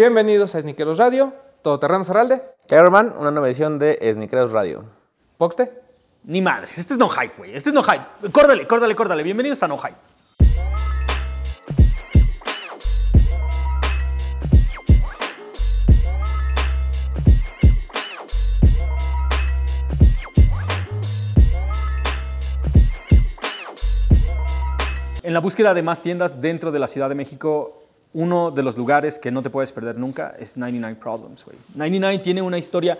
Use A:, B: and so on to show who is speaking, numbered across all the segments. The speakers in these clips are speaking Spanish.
A: Bienvenidos a Sniqueros Radio, Todoterreno Zaralde,
B: Herman, una nueva edición de Snickeros Radio.
A: Poxte.
C: Ni madres, este es no hype, güey. Este es no hype. Córdale, córdale, córdale. Bienvenidos a no hype. En la búsqueda de más tiendas dentro de la Ciudad de México, uno de los lugares que no te puedes perder nunca es 99 Problems, güey. 99 tiene una historia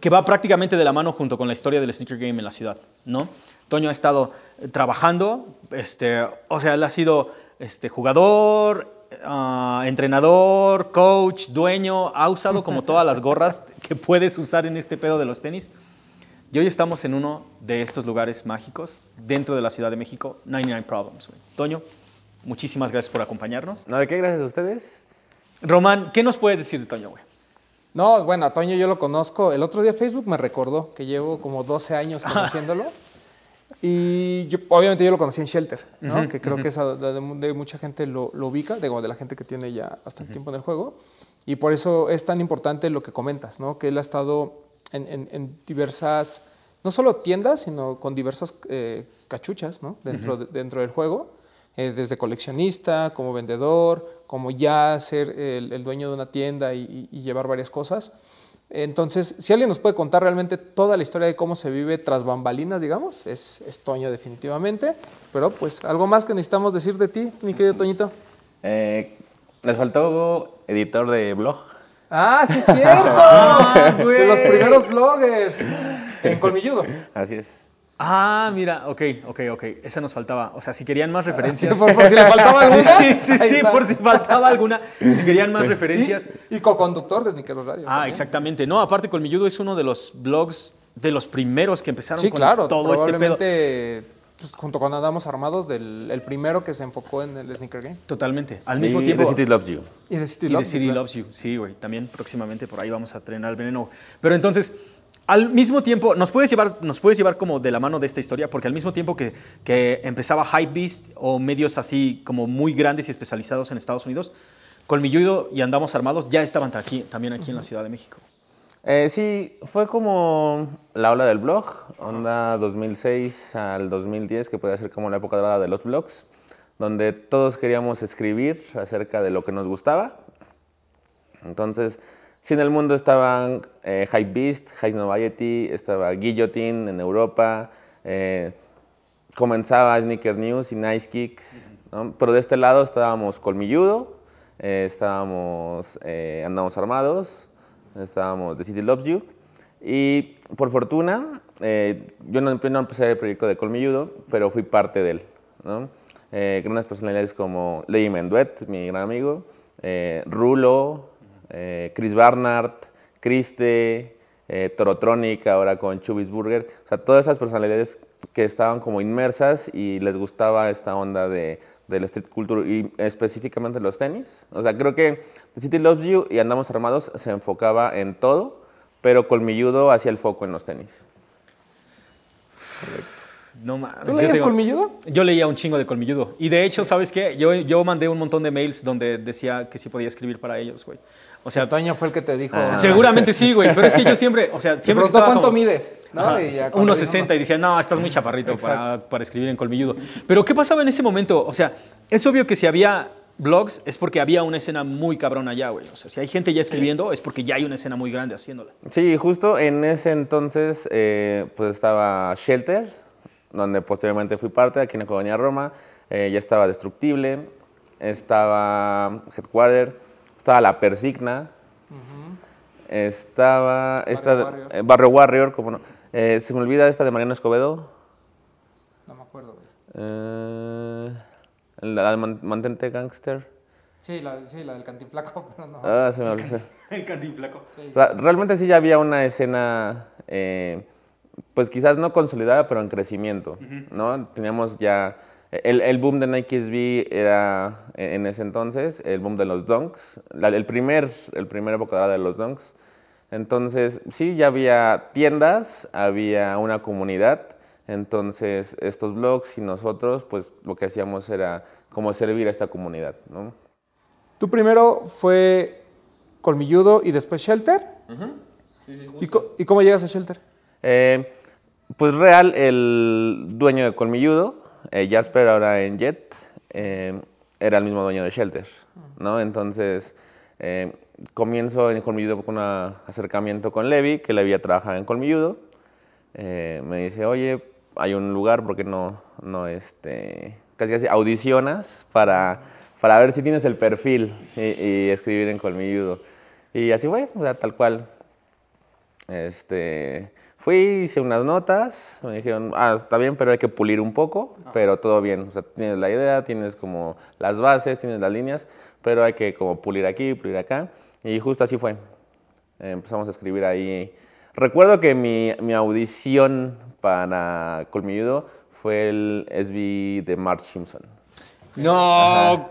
C: que va prácticamente de la mano junto con la historia del sneaker game en la ciudad, ¿no? Toño ha estado eh, trabajando, este, o sea, él ha sido este, jugador, ah, entrenador, coach, dueño, ha usado como todas las gorras que puedes usar en este pedo de los tenis. Y hoy estamos en uno de estos lugares mágicos dentro de la Ciudad de México, 99 Problems. Toño, muchísimas gracias por acompañarnos.
B: ¿No de qué? Gracias a ustedes.
C: Román, ¿qué nos puedes decir de Toño, güey?
A: No, bueno, a Toño yo lo conozco. El otro día Facebook me recordó que llevo como 12 años conociéndolo. Y yo, obviamente yo lo conocí en Shelter, ¿no?
C: Ujú,
A: que creo
C: ujú.
A: que es a- de, de mucha gente lo, lo ubica, digo, de la gente que tiene ya bastante tiempo en el juego. Y por eso es tan importante lo que comentas, ¿no? Que él ha estado en, en- en diversas, no solo tiendas, sino con diversas eh, cachuchas, ¿no? Dentro, de- dentro del juego. Eh, desde coleccionista, como vendedor, como ya ser el, el dueño de una tienda y, y- llevar varias cosas. Entonces, si alguien nos puede contar realmente toda la historia de cómo se vive tras bambalinas, digamos, es, es Toño definitivamente. Pero pues algo más que necesitamos decir de ti, mi querido Toñito.
B: Eh, les faltó editor de blog.
A: Ah, sí es cierto. de los primeros bloggers. En Colmilludo.
B: Así es.
C: Ah, mira, ok, ok, ok. Esa nos faltaba. O sea, si querían más
A: Sí,
C: referencias.
A: por, por si le faltaba alguna.
C: Sí, sí, por si faltaba alguna. Si querían más referencias.
A: Y, y co-conductor de Snickers Radio.
C: Ah,
A: también.
C: exactamente. No, aparte, Colmilludo es uno de los blogs de los primeros que empezaron
A: Sí,
C: con
A: claro.
C: todo este pedo.
A: pues, junto con Andamos Armados, del, el primero que se enfocó en el Sneaker Game.
C: Totalmente. Al mismo
B: y
C: tiempo.
B: The City Loves You.
A: Y City
C: The City
A: claro.
C: Loves You. Sí, güey. También próximamente por ahí vamos a trenar el veneno. Pero entonces, al mismo tiempo, nos puedes llevar, nos puedes llevar como de la mano de esta historia, porque al mismo tiempo que, que empezaba Hypebeast o medios así como muy grandes y especializados en Estados Unidos, Colmilludo y Andamos Armados ya estaban aquí, también aquí en la Ciudad de México.
B: Eh, sí, fue como la ola del blog, onda 2006 al 2010, que puede ser como la época dorada de los blogs, donde todos queríamos escribir acerca de lo que nos gustaba. Entonces, sí en el mundo estaban eh, Hypebeast, High Noviety, estaba Guillotine en Europa, eh, comenzaba Sneaker News y Nice Kicks, ¿no? pero de este lado estábamos Colmilludo, eh, estábamos eh, Andamos Armados, estábamos The City Loves You, y por fortuna, eh, yo no, no empecé el proyecto de Colmilludo, pero fui parte de él. ¿no? Eh, grandes personalidades como Lady Menduet, mi gran amigo, Rulo, eh, Chris Barnard, Criste, eh, Torotronic, ahora con Chubis Burger. O sea, todas esas personalidades que estaban como inmersas y les gustaba esta onda de, de la street culture y específicamente los tenis. O sea, creo que The City Loves You y Andamos Armados se enfocaba en todo, pero Colmilludo hacía el foco en los tenis.
C: No mames.
A: ¿Tú
C: yo
A: leías
C: tengo-
A: Colmilludo?
C: Yo leía un chingo de Colmilludo. Y de hecho, ¿sabes qué? Yo, yo mandé un montón de mails donde decía que sí podía escribir para ellos, güey. O sea,
A: Toño fue el que te dijo.
B: Ah.
C: seguramente sí, güey. Pero es que yo siempre, o sea, siempre...
A: cuánto
C: como-
A: mides, ¿no? Y ya cuando
C: 1.60
A: dijo,
C: y decía, no, estás muy chaparrito para, para escribir en colmilludo. Pero ¿qué pasaba en ese momento? O sea, es obvio que si había blogs es porque había una escena muy cabrona allá, güey. O sea, si hay gente ya escribiendo es porque ya hay una escena muy grande haciéndola.
B: Sí, justo en ese entonces eh, pues estaba Shelter, donde posteriormente fui parte, aquí en la colonia Roma. Eh, ya estaba Destructible, estaba Headquarter, estaba La Persigna, estaba esta,
A: Warrior.
B: eh, Barrio Warrior, como no. Eh, se me olvida esta de Mariano Escobedo.
A: No me acuerdo, güey.
B: Eh, la de Man- Mantente Gangster.
A: Sí, la, sí, la del cantinflaco, pero no.
B: Ah, se me olvidó.
C: El cantinflaco.
B: O sea, realmente sí ya había una escena, eh, pues quizás no consolidada, pero en crecimiento, ¿no? Teníamos ya, el, el boom de Nike SB era en en ese entonces, el boom de los Dunks, la- el primer, el primer época de los Dunks. Entonces, sí, ya había tiendas, había una comunidad, entonces estos blogs y nosotros, pues lo que hacíamos era como servir a esta comunidad, ¿no?
A: Tú primero fue Colmilludo y después Shelter. ¿Y, co- y cómo llegas a Shelter?
B: Eh, pues real, el dueño de Colmilludo, eh, Jasper ahora en Jet, eh, era el mismo dueño de Shelter, ¿no? Entonces, eh, comienzo en Colmilludo con un acercamiento con Levi, que Levi ya trabajaba en Colmilludo. Eh, me dice, oye, hay un lugar, ¿por qué no, no este, casi casi audicionas para, para ver si tienes el perfil y, y escribir en Colmilludo? Y así fue, o sea, tal cual. Este, fui, hice unas notas, me dijeron, ah, está bien, pero hay que pulir un poco, pero todo bien. O sea, tienes la idea, tienes como las bases, tienes las líneas, pero hay que como pulir aquí, pulir acá. Y justo así fue. Eh, empezamos a escribir ahí. Recuerdo que mi, mi audición para Colmilludo fue el SB de Mark Simpson.
C: No.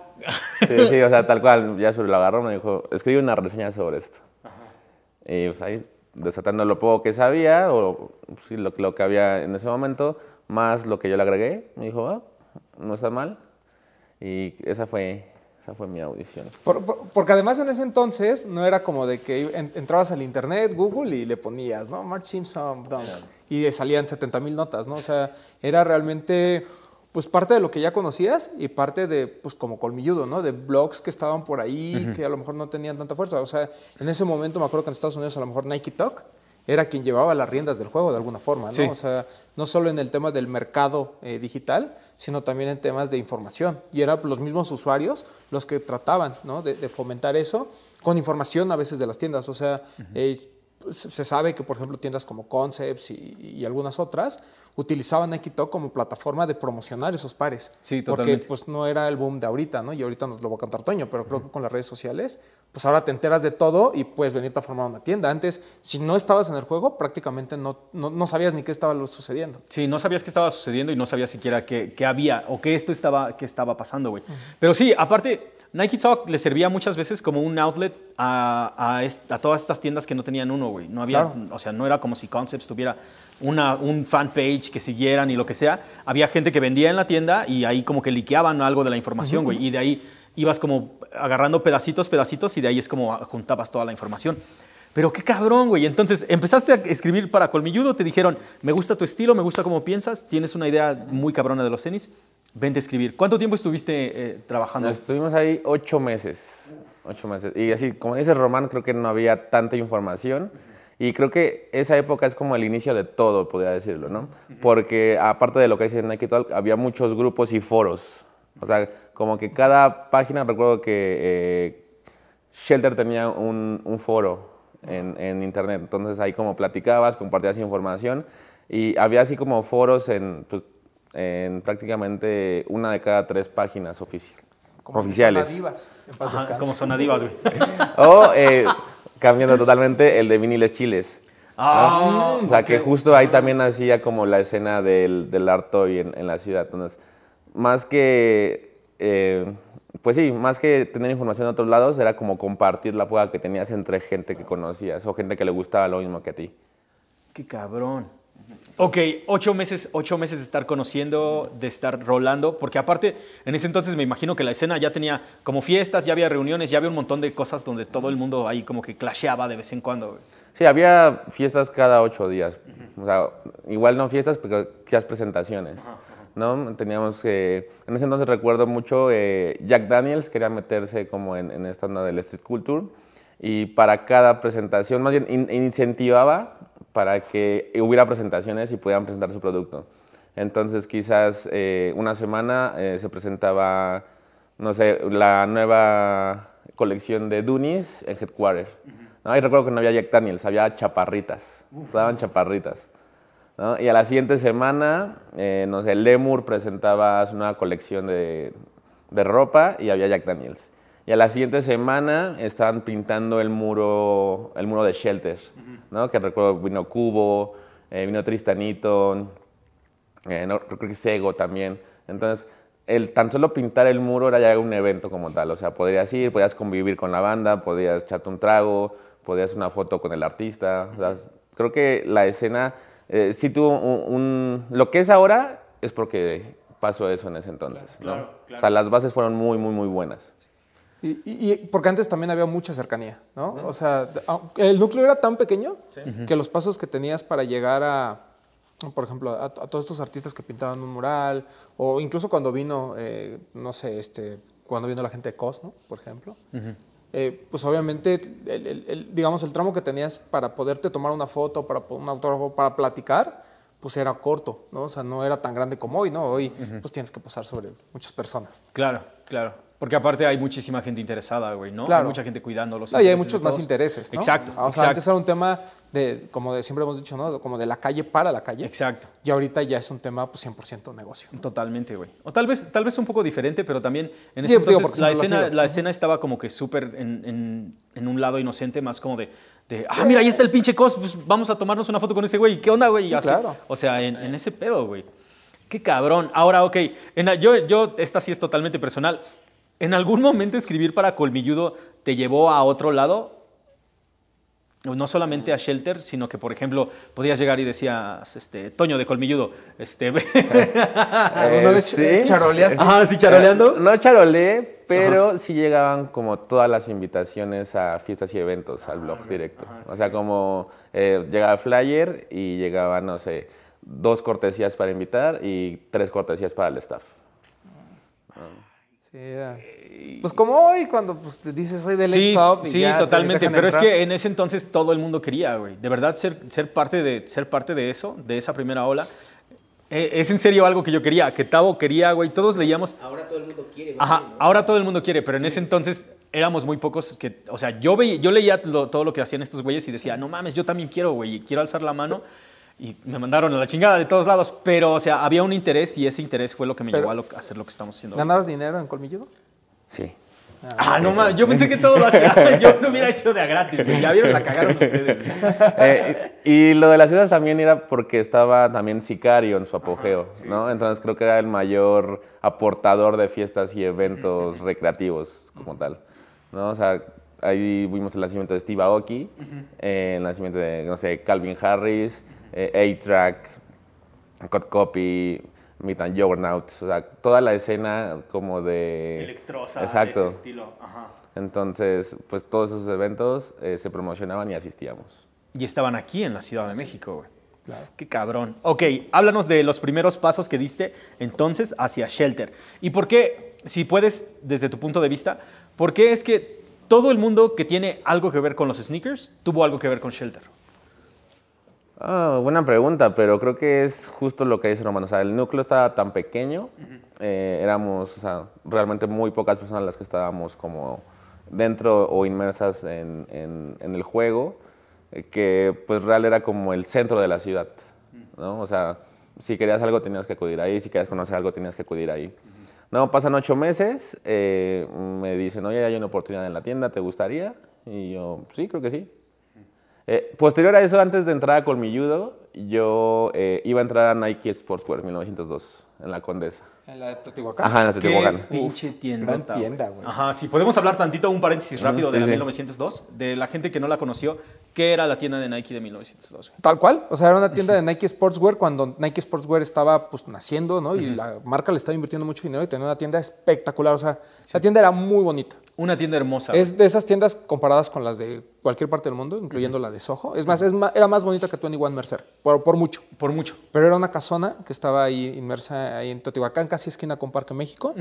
B: Sí, sí, o sea, tal cual, ya sobre lo agarró, me dijo, escribe una reseña sobre esto. Y pues ahí, desatando lo poco que sabía, o sí, lo, lo que había en ese momento, más lo que yo le agregué, me dijo, ah, no está mal. Y esa fue, esa fue mi audición.
A: Por- por- porque además en ese entonces no era como de que en- entrabas al internet, Google y le ponías, ¿no? Mark Simpson, dunk, y salían 70 mil notas, ¿no? O sea, era realmente pues parte de lo que ya conocías y parte de, pues como colmilludo, ¿no? De blogs que estaban por ahí que a lo mejor no tenían tanta fuerza. O sea, en ese momento me acuerdo que en Estados Unidos a lo mejor Nike Talk era quien llevaba las riendas del juego de alguna forma, ¿no?
C: Sí.
A: O sea, no solo en el tema del mercado eh, digital, sino también en temas de información. Y eran los mismos usuarios los que trataban ¿no? de, de fomentar eso con información a veces de las tiendas. O sea, eh, se se sabe que, por ejemplo, tiendas como Concepts y, y algunas otras utilizaban Talk como plataforma de promocionar esos pares.
C: Sí,
A: Porque pues no era el boom de ahorita, ¿no? Y ahorita nos lo va a contar Toño, pero creo que con las redes sociales, pues ahora te enteras de todo y puedes venirte a formar una tienda. Antes, si no estabas en el juego, prácticamente no, no, no sabías ni qué estaba sucediendo.
C: Sí, no sabías qué estaba sucediendo y no sabías siquiera qué, qué había o qué esto estaba, qué estaba pasando, güey. Pero sí, aparte, Nike Talk le servía muchas veces como un outlet a, a est- a todas estas tiendas que no tenían uno, güey. No había,
A: Claro.
C: o sea, no era como si Concepts tuviera una, un fanpage que siguieran y lo que sea. Había gente que vendía en la tienda y ahí como que liqueaban algo de la información, güey. Y de ahí ibas como agarrando pedacitos, pedacitos y de ahí es como juntabas toda la información. Pero qué cabrón, güey. Entonces, empezaste a escribir para Colmilludo, te dijeron, me gusta tu estilo, me gusta cómo piensas, tienes una idea muy cabrona de los tenis, vente a escribir. ¿Cuánto tiempo estuviste eh, trabajando?
B: Estuvimos ahí ocho meses. Ocho meses. Y así, como dice Román, creo que no había tanta información. Y creo que esa época es como el inicio de todo, podría decirlo, ¿no? Porque aparte de lo que dice Nike Talk, había muchos grupos y foros. O sea, como que cada página, recuerdo que eh, Shelter tenía un, un foro en, en internet. Entonces ahí como platicabas, compartías información. Y había así como foros en, pues, en prácticamente una de cada tres páginas ofici- oficiales.
A: Sonadivas, en paz
C: Ajá, como sonadivas, güey.
B: O eh, cambiando totalmente el de viniles chiles.
C: Ah,
B: O sea, que justo ahí también hacía como la escena del, del art toy en, en la ciudad. Entonces, más que, eh, pues sí, más que tener información de otros lados, era como compartir la pueda que tenías entre gente que conocías o gente que le gustaba lo mismo que a ti.
C: Qué cabrón. Ok, ocho meses, ocho meses de estar conociendo, de estar rolando, porque aparte, en ese entonces me imagino que la escena ya tenía como fiestas, ya había reuniones, ya había un montón de cosas donde todo el mundo ahí como que clasheaba de vez en cuando.
B: Sí, había fiestas cada ocho días. O sea, igual no fiestas, pero quizás presentaciones. ¿no? Teníamos, eh, en ese entonces recuerdo mucho, eh, Jack Daniels quería meterse como en, en esta onda del street culture y para cada presentación, más bien in- incentivaba para que hubiera presentaciones y pudieran presentar su producto. Entonces quizás eh, una semana eh, se presentaba, no sé, la nueva colección de Dunis en Headquarter. ¿no? Y recuerdo que no había Jack Daniels, había chaparritas. Daban chaparritas. ¿no? Y a la siguiente semana, eh, no sé, Lemur presentaba su nueva colección de, de ropa y había Jack Daniels. Y a la siguiente semana estaban pintando el muro, el muro de Shelter, ¿no? Que recuerdo vino Cubo, eh, vino Tristanito, eh, no, creo que Sego también. Entonces, el tan solo pintar el muro era ya un evento como tal. O sea, podrías ir, podías convivir con la banda, podías echarte un trago, podías hacer una foto con el artista. O sea, creo que la escena eh, sí tuvo un, un- Lo que es ahora es porque pasó eso en ese entonces. ¿no?
C: Claro, claro.
B: O sea, las bases fueron muy, muy, muy buenas.
A: Y, y- y porque antes también había mucha cercanía, ¿no? O sea, au- el núcleo era tan pequeño que los pasos que tenías para llegar a, por ejemplo, a, a todos estos artistas que pintaban un mural, o incluso cuando vino, eh, no sé, este, cuando vino la gente de COS, ¿no? Por ejemplo. eh, pues obviamente, el, el- el- digamos, el tramo que tenías para poderte tomar una foto, para un autógrafo, para platicar, pues era corto, ¿no? O sea, no era tan grande como hoy, ¿no? Hoy, pues tienes que pasar sobre muchas personas.
C: Claro, claro. Porque aparte hay muchísima gente interesada, güey, ¿no?
A: Claro.
C: Hay mucha gente cuidando los
A: No, y hay muchos más intereses, ¿no?
C: Exacto,
A: O sea,
C: exacto.
A: antes era un tema de, como de, siempre hemos dicho, ¿no? Como de la calle para la calle.
C: Exacto.
A: Y ahorita ya es un tema, pues, 100% negocio.
C: Totalmente, güey. O tal vez, tal vez un poco diferente, pero también en
A: Sí,
C: ese
A: digo,
C: entonces
A: porque
C: la, escena, la escena estaba como que súper en, en- en un lado inocente, más como de, de, ah, mira, ahí está el pinche cos, pues vamos a tomarnos una foto con ese güey. ¿Qué onda, güey?
A: Sí, claro.
C: O sea, en, en ese pedo, güey. Qué cabrón. Ahora, ok, en la- yo, yo, esta sí es totalmente personal. ¿En algún momento escribir para Colmilludo te llevó a otro lado? No solamente a Shelter, sino que, por ejemplo, podías llegar y decías, este, Toño de Colmilludo, este,
A: ¿Alguna vez
B: sí.
A: charoleaste?
C: Ajá, sí, charoleando.
B: Eh, No charolé, pero sí llegaban como todas las invitaciones a fiestas y eventos al blog directo. O sea, como eh, llegaba flyer y llegaba, no sé, dos cortesías para invitar y tres cortesías para el staff.
A: Sí, era- Pues como hoy, cuando pues, te dices soy del
C: Sí,
A: stop y
C: sí,
A: ya te
C: totalmente.
A: dejan
C: Pero es que en ese entonces todo el mundo quería, güey. De verdad, ser, ser, parte de, ser parte de eso, de esa primera ola, eh, es en serio algo que yo quería, que Tavo quería, güey. Todos leíamos.
D: Ahora todo el mundo quiere.
C: Ajá,
D: güey, ¿no?
C: ahora todo el mundo quiere, pero en ese entonces éramos muy pocos que, o sea, yo, veía, yo leía lo- todo lo que hacían estos güeyes y decía, no mames, yo también quiero, güey, y quiero alzar la mano. Y me mandaron a la chingada de todos lados, pero, o sea, había un interés y ese interés fue lo que me
A: Pero-
C: llevó a, lo- a hacer lo que estamos haciendo.
A: ¿Ganabas dinero en Colmilludo?
B: Sí.
C: Ah, no mames, yo pensé que todo lo hacía. Yo lo hubiera hecho de a gratis, güey. Ya vieron, la cagaron ustedes.
B: Eh, y lo de las ciudades también era porque estaba también Sicario en su apogeo, ¿no? Entonces creo que era el mayor aportador de fiestas y eventos recreativos como tal, ¿no? O sea, ahí vimos el nacimiento de Steve Aoki, eh, el nacimiento de, no sé, Calvin Harris, eh, A-Track, Cut Copy, Meet and Juggernauts, o sea, toda la escena como de...
C: Electrosa,
B: Exacto.
C: de ese estilo. Ajá.
B: Entonces, pues todos esos eventos eh, se promocionaban y asistíamos.
C: Y estaban aquí en la Ciudad de México, güey. Qué cabrón. Ok, háblanos de los primeros pasos que diste entonces hacia Shelter. ¿Y por qué, si puedes, desde tu punto de vista, por qué es que todo el mundo que tiene algo que ver con los sneakers tuvo algo que ver con Shelter?
B: Ah, buena pregunta, pero creo que es justo lo que dice Romano. O sea, el núcleo estaba tan pequeño, eh, éramos o sea, realmente muy pocas personas las que estábamos como dentro o inmersas en, en- en el juego, eh, que pues real era como el centro de la ciudad, ¿no? O sea, si querías algo tenías que acudir ahí, si querías conocer algo tenías que acudir ahí. No, pasan ocho meses, eh, me dicen, oye, hay una oportunidad en la tienda, ¿te gustaría? Y yo, sí, creo que sí. Eh, posterior a eso, antes de entrar a Colmilludo, yo eh, iba a entrar a Nike Sportswear 1902, en la Condesa.
A: En la de Teotihuacán.
B: Ajá, en la Teotihuacán.
C: Qué pinche
A: gran tienda, güey.
C: Ajá, sí, podemos hablar tantito, un paréntesis rápido de
B: sí,
C: la
B: sí.
C: 1902, de la gente que no la conoció, ¿qué era la tienda de Nike de 1902? güey?
A: Tal cual, o sea, era una tienda de Nike Sportswear cuando Nike Sportswear estaba pues naciendo, ¿no? Y la marca le estaba invirtiendo mucho dinero y tenía una tienda espectacular, o sea, la tienda era muy bonita.
C: Una tienda hermosa.
A: Es de esas tiendas comparadas con las de cualquier parte del mundo, incluyendo la de Soho. Es más, es era más bonita que 21 Mercer, por, por mucho.
C: Por mucho.
A: Pero era una casona que estaba ahí inmersa ahí en Teotihuacán, casi esquina con Parque México.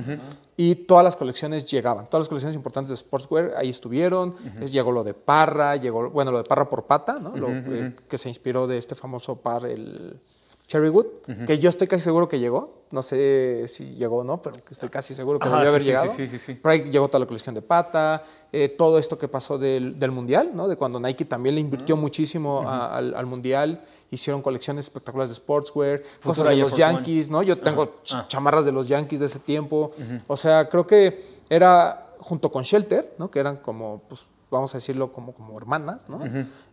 A: Y todas las colecciones llegaban. Todas las colecciones importantes de Sportswear ahí estuvieron. Es- llegó lo de Parra, llegó, bueno, lo de Parra por pata, ¿no? Lo, eh, que se inspiró de este famoso par, el Cherrywood, que yo estoy casi seguro que llegó. No sé si llegó o no, pero que estoy casi seguro que debió
C: sí,
A: haber
C: sí,
A: llegado.
C: sí, sí, sí.
A: Por ahí llegó toda la colección de pata, eh, todo esto que pasó del, del Mundial, ¿no? De cuando Nike también le invirtió muchísimo a- al, al Mundial. Hicieron colecciones espectaculares de sportswear, cosas de los. Yankees, ¿no? Yo tengo
C: Ah.
A: chamarras de los Yankees de ese tiempo. O sea, creo que era junto con Shelter, ¿no? Que eran como, pues, vamos a decirlo, como, como hermanas, ¿no?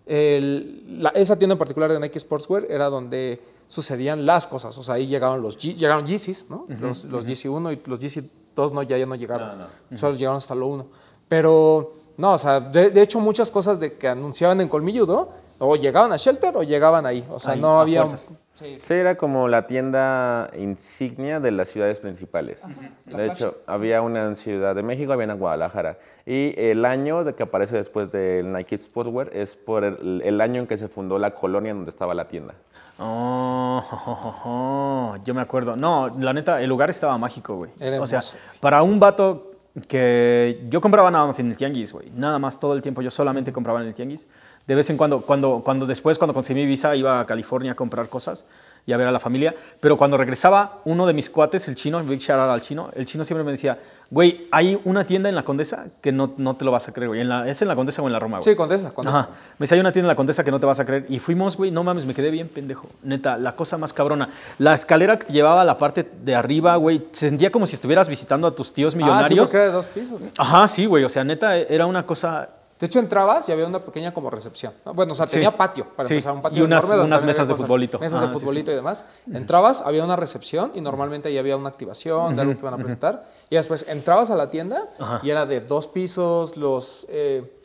A: El- la- esa tienda en particular de Nike Sportswear era donde sucedían las cosas. O sea, ahí llegaron los Ye- llegaron Yeezys, ¿no? Los, los Yeezy 1 y los Yeezy 2 no, ya, ya no llegaron. Solo llegaron hasta lo 1. Pero, no, o sea, de, de hecho muchas cosas de que anunciaban en Colmilludo o llegaban a Shelter o llegaban ahí. O sea,
C: Ahí,
A: no había...
C: fuerzas.
B: Sí, era como la tienda insignia de las ciudades principales. De hecho, había una en Ciudad de México, había una en Guadalajara. Y el año de que aparece después del Nike Sportswear es por el, el año en que se fundó la colonia donde estaba la tienda.
C: Oh, yo me acuerdo. No, la neta, el lugar estaba mágico, güey.
A: Era
C: O sea, para un vato que yo compraba nada más en el tianguis, güey. Nada más todo el tiempo yo solamente compraba en el tianguis. De vez en cuando, cuando, cuando después, cuando conseguí mi visa, iba a California a comprar cosas y a ver a la familia. Pero cuando regresaba, uno de mis cuates, el chino, big shout out al chino, el chino siempre me decía, güey, hay una tienda en la Condesa que no, no te lo vas a creer, güey. En la- ¿Es en la Condesa o en la Roma, güey?
A: Sí, Condesa, Condesa.
C: Ajá. Me decía, hay una tienda en la Condesa que no te vas a creer. Y fuimos, güey, no mames, me quedé bien pendejo. Neta, la cosa más cabrona. La escalera que llevaba a la parte de arriba, güey, se sentía como si estuvieras visitando a tus tíos
A: Ah, sí,
C: millonarios.
A: porque era de dos pisos.
C: Ajá, sí, güey. O sea, neta, era una cosa.
A: De hecho, entrabas y había una pequeña como recepción. ¿no? Bueno, o sea,
C: Sí.
A: tenía patio, para
C: Sí.
A: empezar, un patio
C: Y unas-
A: enorme
C: unas mesas de futbolito.
A: Mesas
C: Ah,
A: de
C: sí,
A: futbolito y demás. Entrabas, había una recepción y normalmente ahí había una activación de algo que iban a presentar. Y después entrabas a la tienda y era de dos pisos, los... eh,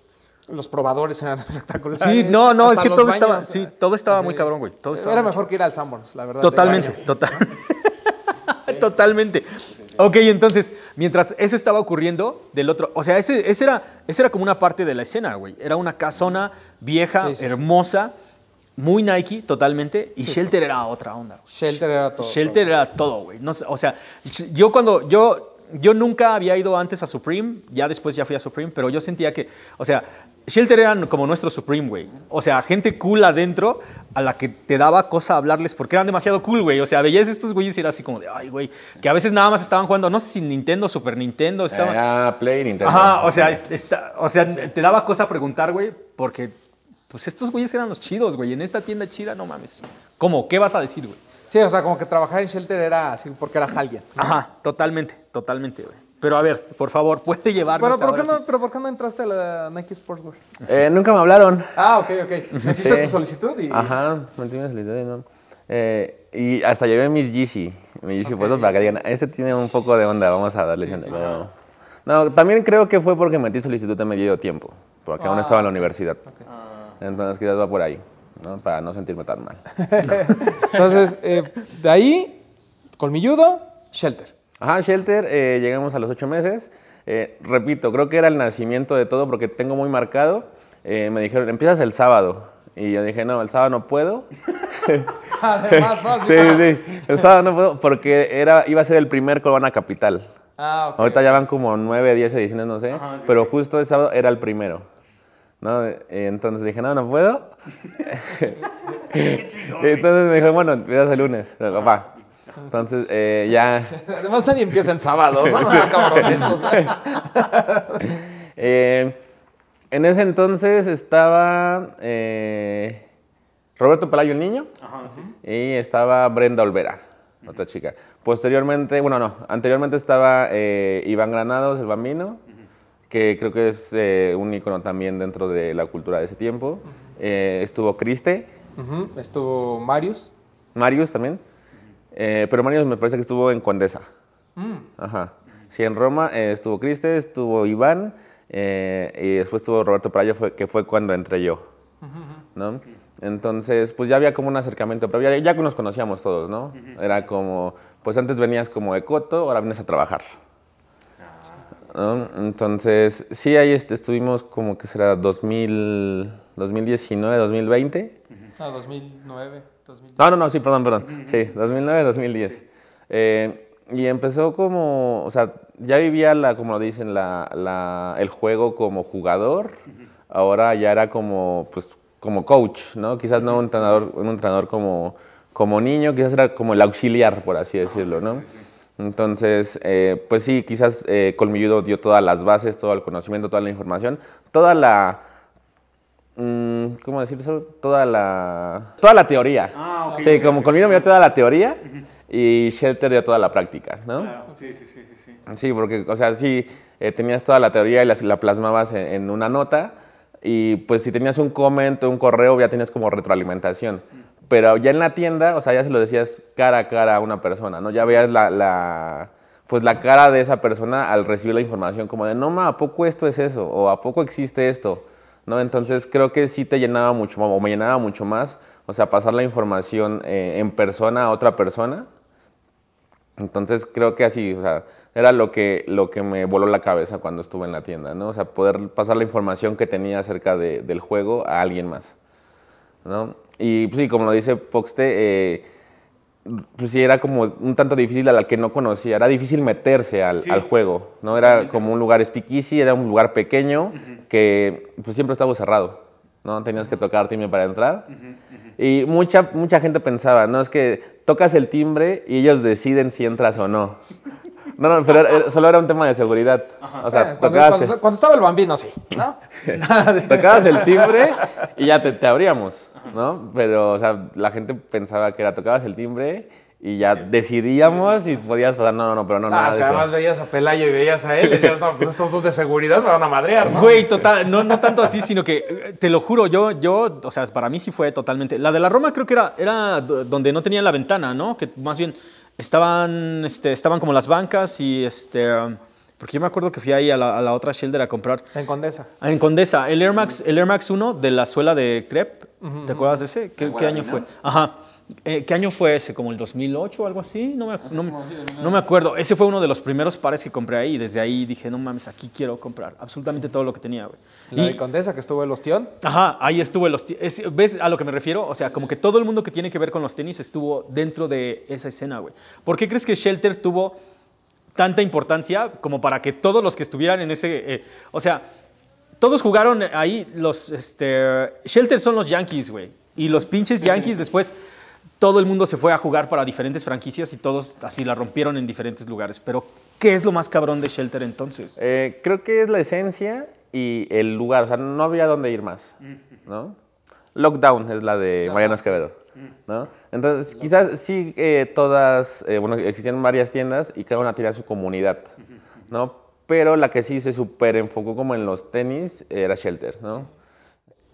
A: los probadores eran espectaculares.
C: Sí, no, no,
A: hasta
C: es que todo estaba- sí, todo estaba muy cabrón, güey, todo estaba
A: Era mejor que ir al Sanborns, la verdad.
C: Totalmente, total. Totalmente. Ok, entonces, mientras eso estaba ocurriendo, del otro, o sea, ese, ese era, ese era como una parte de la escena, güey. Era una casona vieja,
A: Sí, sí, sí.
C: hermosa, muy Nike, totalmente, y Shelter era otra onda. güey.
A: Shelter era todo.
C: Shelter era todo, güey. No o sea, yo cuando, yo, yo nunca había ido antes a Supreme, ya después ya fui a Supreme, pero yo sentía que, o sea, Shelter eran como nuestro Supreme, güey. O sea, gente cool adentro a la que te daba cosa hablarles porque eran demasiado cool, güey. O sea, veías estos güeyes y era así como de, ay, güey, que a veces nada más estaban jugando, no sé si Nintendo, Super Nintendo, estaban...
B: Era Play Nintendo.
C: Ajá, o sea, es- está- o sea, te daba cosa preguntar, güey, porque pues estos güeyes eran los chidos, güey. En esta tienda chida, no mames. ¿Cómo? ¿Qué vas a decir, güey?
A: Sí, o sea, como que trabajar en Shelter era así porque eras alguien.
C: Ajá, totalmente, totalmente, güey. Pero a ver, por favor, puede llevarnos
A: Pero ¿por, qué no,
C: sí.
A: pero ¿por qué no entraste a la Nike Sportswear?
B: Eh, nunca me hablaron.
A: Ah, ok, ok. Metiste
B: Sí.
A: tu solicitud y...
B: Ajá, metí mi solicitud y no. Eh, y hasta llevé mis Yeezy, mis Yeezy puestos para que digan, ese tiene un poco de onda, vamos a darle chance", pero- No, también creo que fue porque metí solicitud de medio tiempo, porque aún
A: Ah,
B: estaba en la universidad. Entonces quizás va por ahí, ¿no? Para no sentirme tan mal.
A: Entonces, eh, de ahí, colmilludo, Shelter.
B: Ajá, Shelter, eh, llegamos a los ocho meses. Eh, repito, creo que era el nacimiento de todo porque tengo muy marcado. Eh, me dijeron, empiezas el sábado. Y yo dije, no, el sábado no puedo.
A: Además,
B: Sí, sí, el sábado no puedo porque era, iba a ser el primer Corona Capital.
A: Ah.
B: Ahorita ya van como nueve, diez ediciones, no sé. pero justo el sábado era el primero. ¿no? Eh, Entonces dije, no, no puedo. Entonces me dijo, bueno, empiezas el lunes. Pero, va. Entonces eh, ya...
A: Además, nadie empieza en sábado, ¿no? Ah, cabrones, o sea.
B: Eh, en ese entonces estaba eh, Roberto Pelayo el niño y estaba Brenda Olvera, otra chica. Posteriormente, bueno, no, anteriormente estaba eh, Iván Granados, el bambino, que creo que es eh, un icono también dentro de la cultura de ese tiempo. Eh, estuvo Criste,
A: Estuvo Marius.
B: Marius también, eh, pero Marius me parece que estuvo en Condesa. Ajá. Sí, en Roma eh, estuvo Criste, estuvo Iván eh, y después estuvo Roberto Prayo, fue, que fue cuando entré yo. ¿no? Entonces, pues ya había como un acercamiento, pero ya, ya nos conocíamos todos, ¿no? Era como, pues antes venías como de coto, ahora vienes a trabajar. ¿no? Entonces, sí, ahí est- estuvimos como que será 2000, 2019, 2020.
A: Ah, 2009, 2010.
B: No, no, no, sí, perdón, perdón. Sí, 2009, 2010. Eh, y empezó como, o sea, ya vivía, la, como lo dicen, la, la- el juego como jugador. Ahora ya era como, pues, como coach, ¿no? Quizás no un entrenador, un entrenador como, como niño, quizás era como el auxiliar, por así decirlo, ¿no? Entonces, eh, pues sí, quizás eh, Colmilludo dio todas las bases, todo el conocimiento, toda la información, toda la, ¿cómo decir eso? Toda la, toda la teoría.
C: Ah, ok,
B: Sí,
C: ok,
B: como
C: ok.
B: Colmilludo me dio toda la teoría y Shelter dio toda la práctica, ¿no?
C: Sí, sí, sí, sí, sí.
B: Sí, porque, o sea, sí, eh, tenías toda la teoría y la, la plasmabas en, en una nota y pues si tenías un comentario, un correo, ya tenías como retroalimentación. Pero ya en la tienda, o sea, ya se lo decías cara a cara a una persona, ¿no? Ya veías la, la- pues la cara de esa persona al recibir la información como de, no, ma, ¿a poco esto es eso? ¿O a poco existe esto? ¿No? Entonces creo que sí te llenaba mucho o me llenaba mucho más, O sea, pasar la información eh, en persona a otra persona. Entonces creo que así, o sea, era lo que, lo que me voló la cabeza cuando estuve en la tienda, ¿no? O sea, poder pasar la información que tenía acerca de- del juego a alguien más, ¿no? Y pues, sí, como lo dice Poxte, eh, pues sí, era como un tanto difícil a la que no conocía, era difícil meterse al, al juego, ¿no? Era como un lugar speakeasy, era un lugar pequeño que pues siempre estaba cerrado, ¿no? Tenías que tocar timbre para entrar. Y mucha, mucha gente pensaba, no, es que tocas el timbre y ellos deciden si entras o no. No, no, pero era- solo era un tema de seguridad. O sea,
A: Eh, cuando,
B: tocabas,
A: cuando- cuando estaba el bambino, sí. ¿no?
B: tocabas el timbre y ya te, te abríamos, ¿no? Pero, o sea, la gente pensaba que era tocabas el timbre y ya decidíamos y podías pasar, no, no, no, pero no,
A: Ah,
B: nada
A: es
B: de
A: que
B: eso.
A: además veías a Pelayo y veías a él y decías, no, pues estos dos de seguridad me van a madrear, ¿no?
C: Güey, total, no, no tanto así, sino que, eh, te lo juro, yo, yo, o sea, para mí sí fue totalmente. La de la Roma creo que era, era do- donde no tenían la ventana, ¿no? Que más bien estaban, este, estaban como las bancas y, este, porque yo me acuerdo que fui ahí a la, a la otra Shelter a comprar.
A: En Condesa.
C: Ah, En Condesa, el Air Max, el Air Max 1 de la suela de crepe, ¿te acuerdas de ese? ¿Qué, qué año fue? Ajá. Eh, ¿Qué año fue ese? ¿Como el 2008 o algo así? No me, no, me- no me acuerdo. Ese fue uno de los primeros pares que compré ahí y desde ahí dije, no mames, aquí quiero comprar absolutamente todo lo que tenía, güey.
A: La
C: Y-
A: de Condesa, que estuvo el ostión.
C: Ajá, ahí estuvo los ti- es- ¿Ves a lo que me refiero? O sea, como que todo el mundo que tiene que ver con los tenis estuvo dentro de esa escena, güey. ¿Por qué crees que Shelter tuvo tanta importancia como para que todos los que estuvieran en ese... eh, o sea, todos jugaron ahí los... Este, Shelter son los Yankees, güey. Y los pinches Yankees después... Todo el mundo se fue a jugar para diferentes franquicias y todos así la rompieron en diferentes lugares. Pero, ¿qué es lo más cabrón de Shelter entonces?
B: Eh, creo que es la esencia y el lugar, o sea, no había dónde ir más, ¿no? Lockdown es la de Mariano Esquevedo, ¿no? Entonces, quizás sí eh, todas, eh, bueno, existían varias tiendas y cada una tenía su comunidad, ¿no? Pero la que sí se super enfocó como en los tenis era Shelter, ¿no?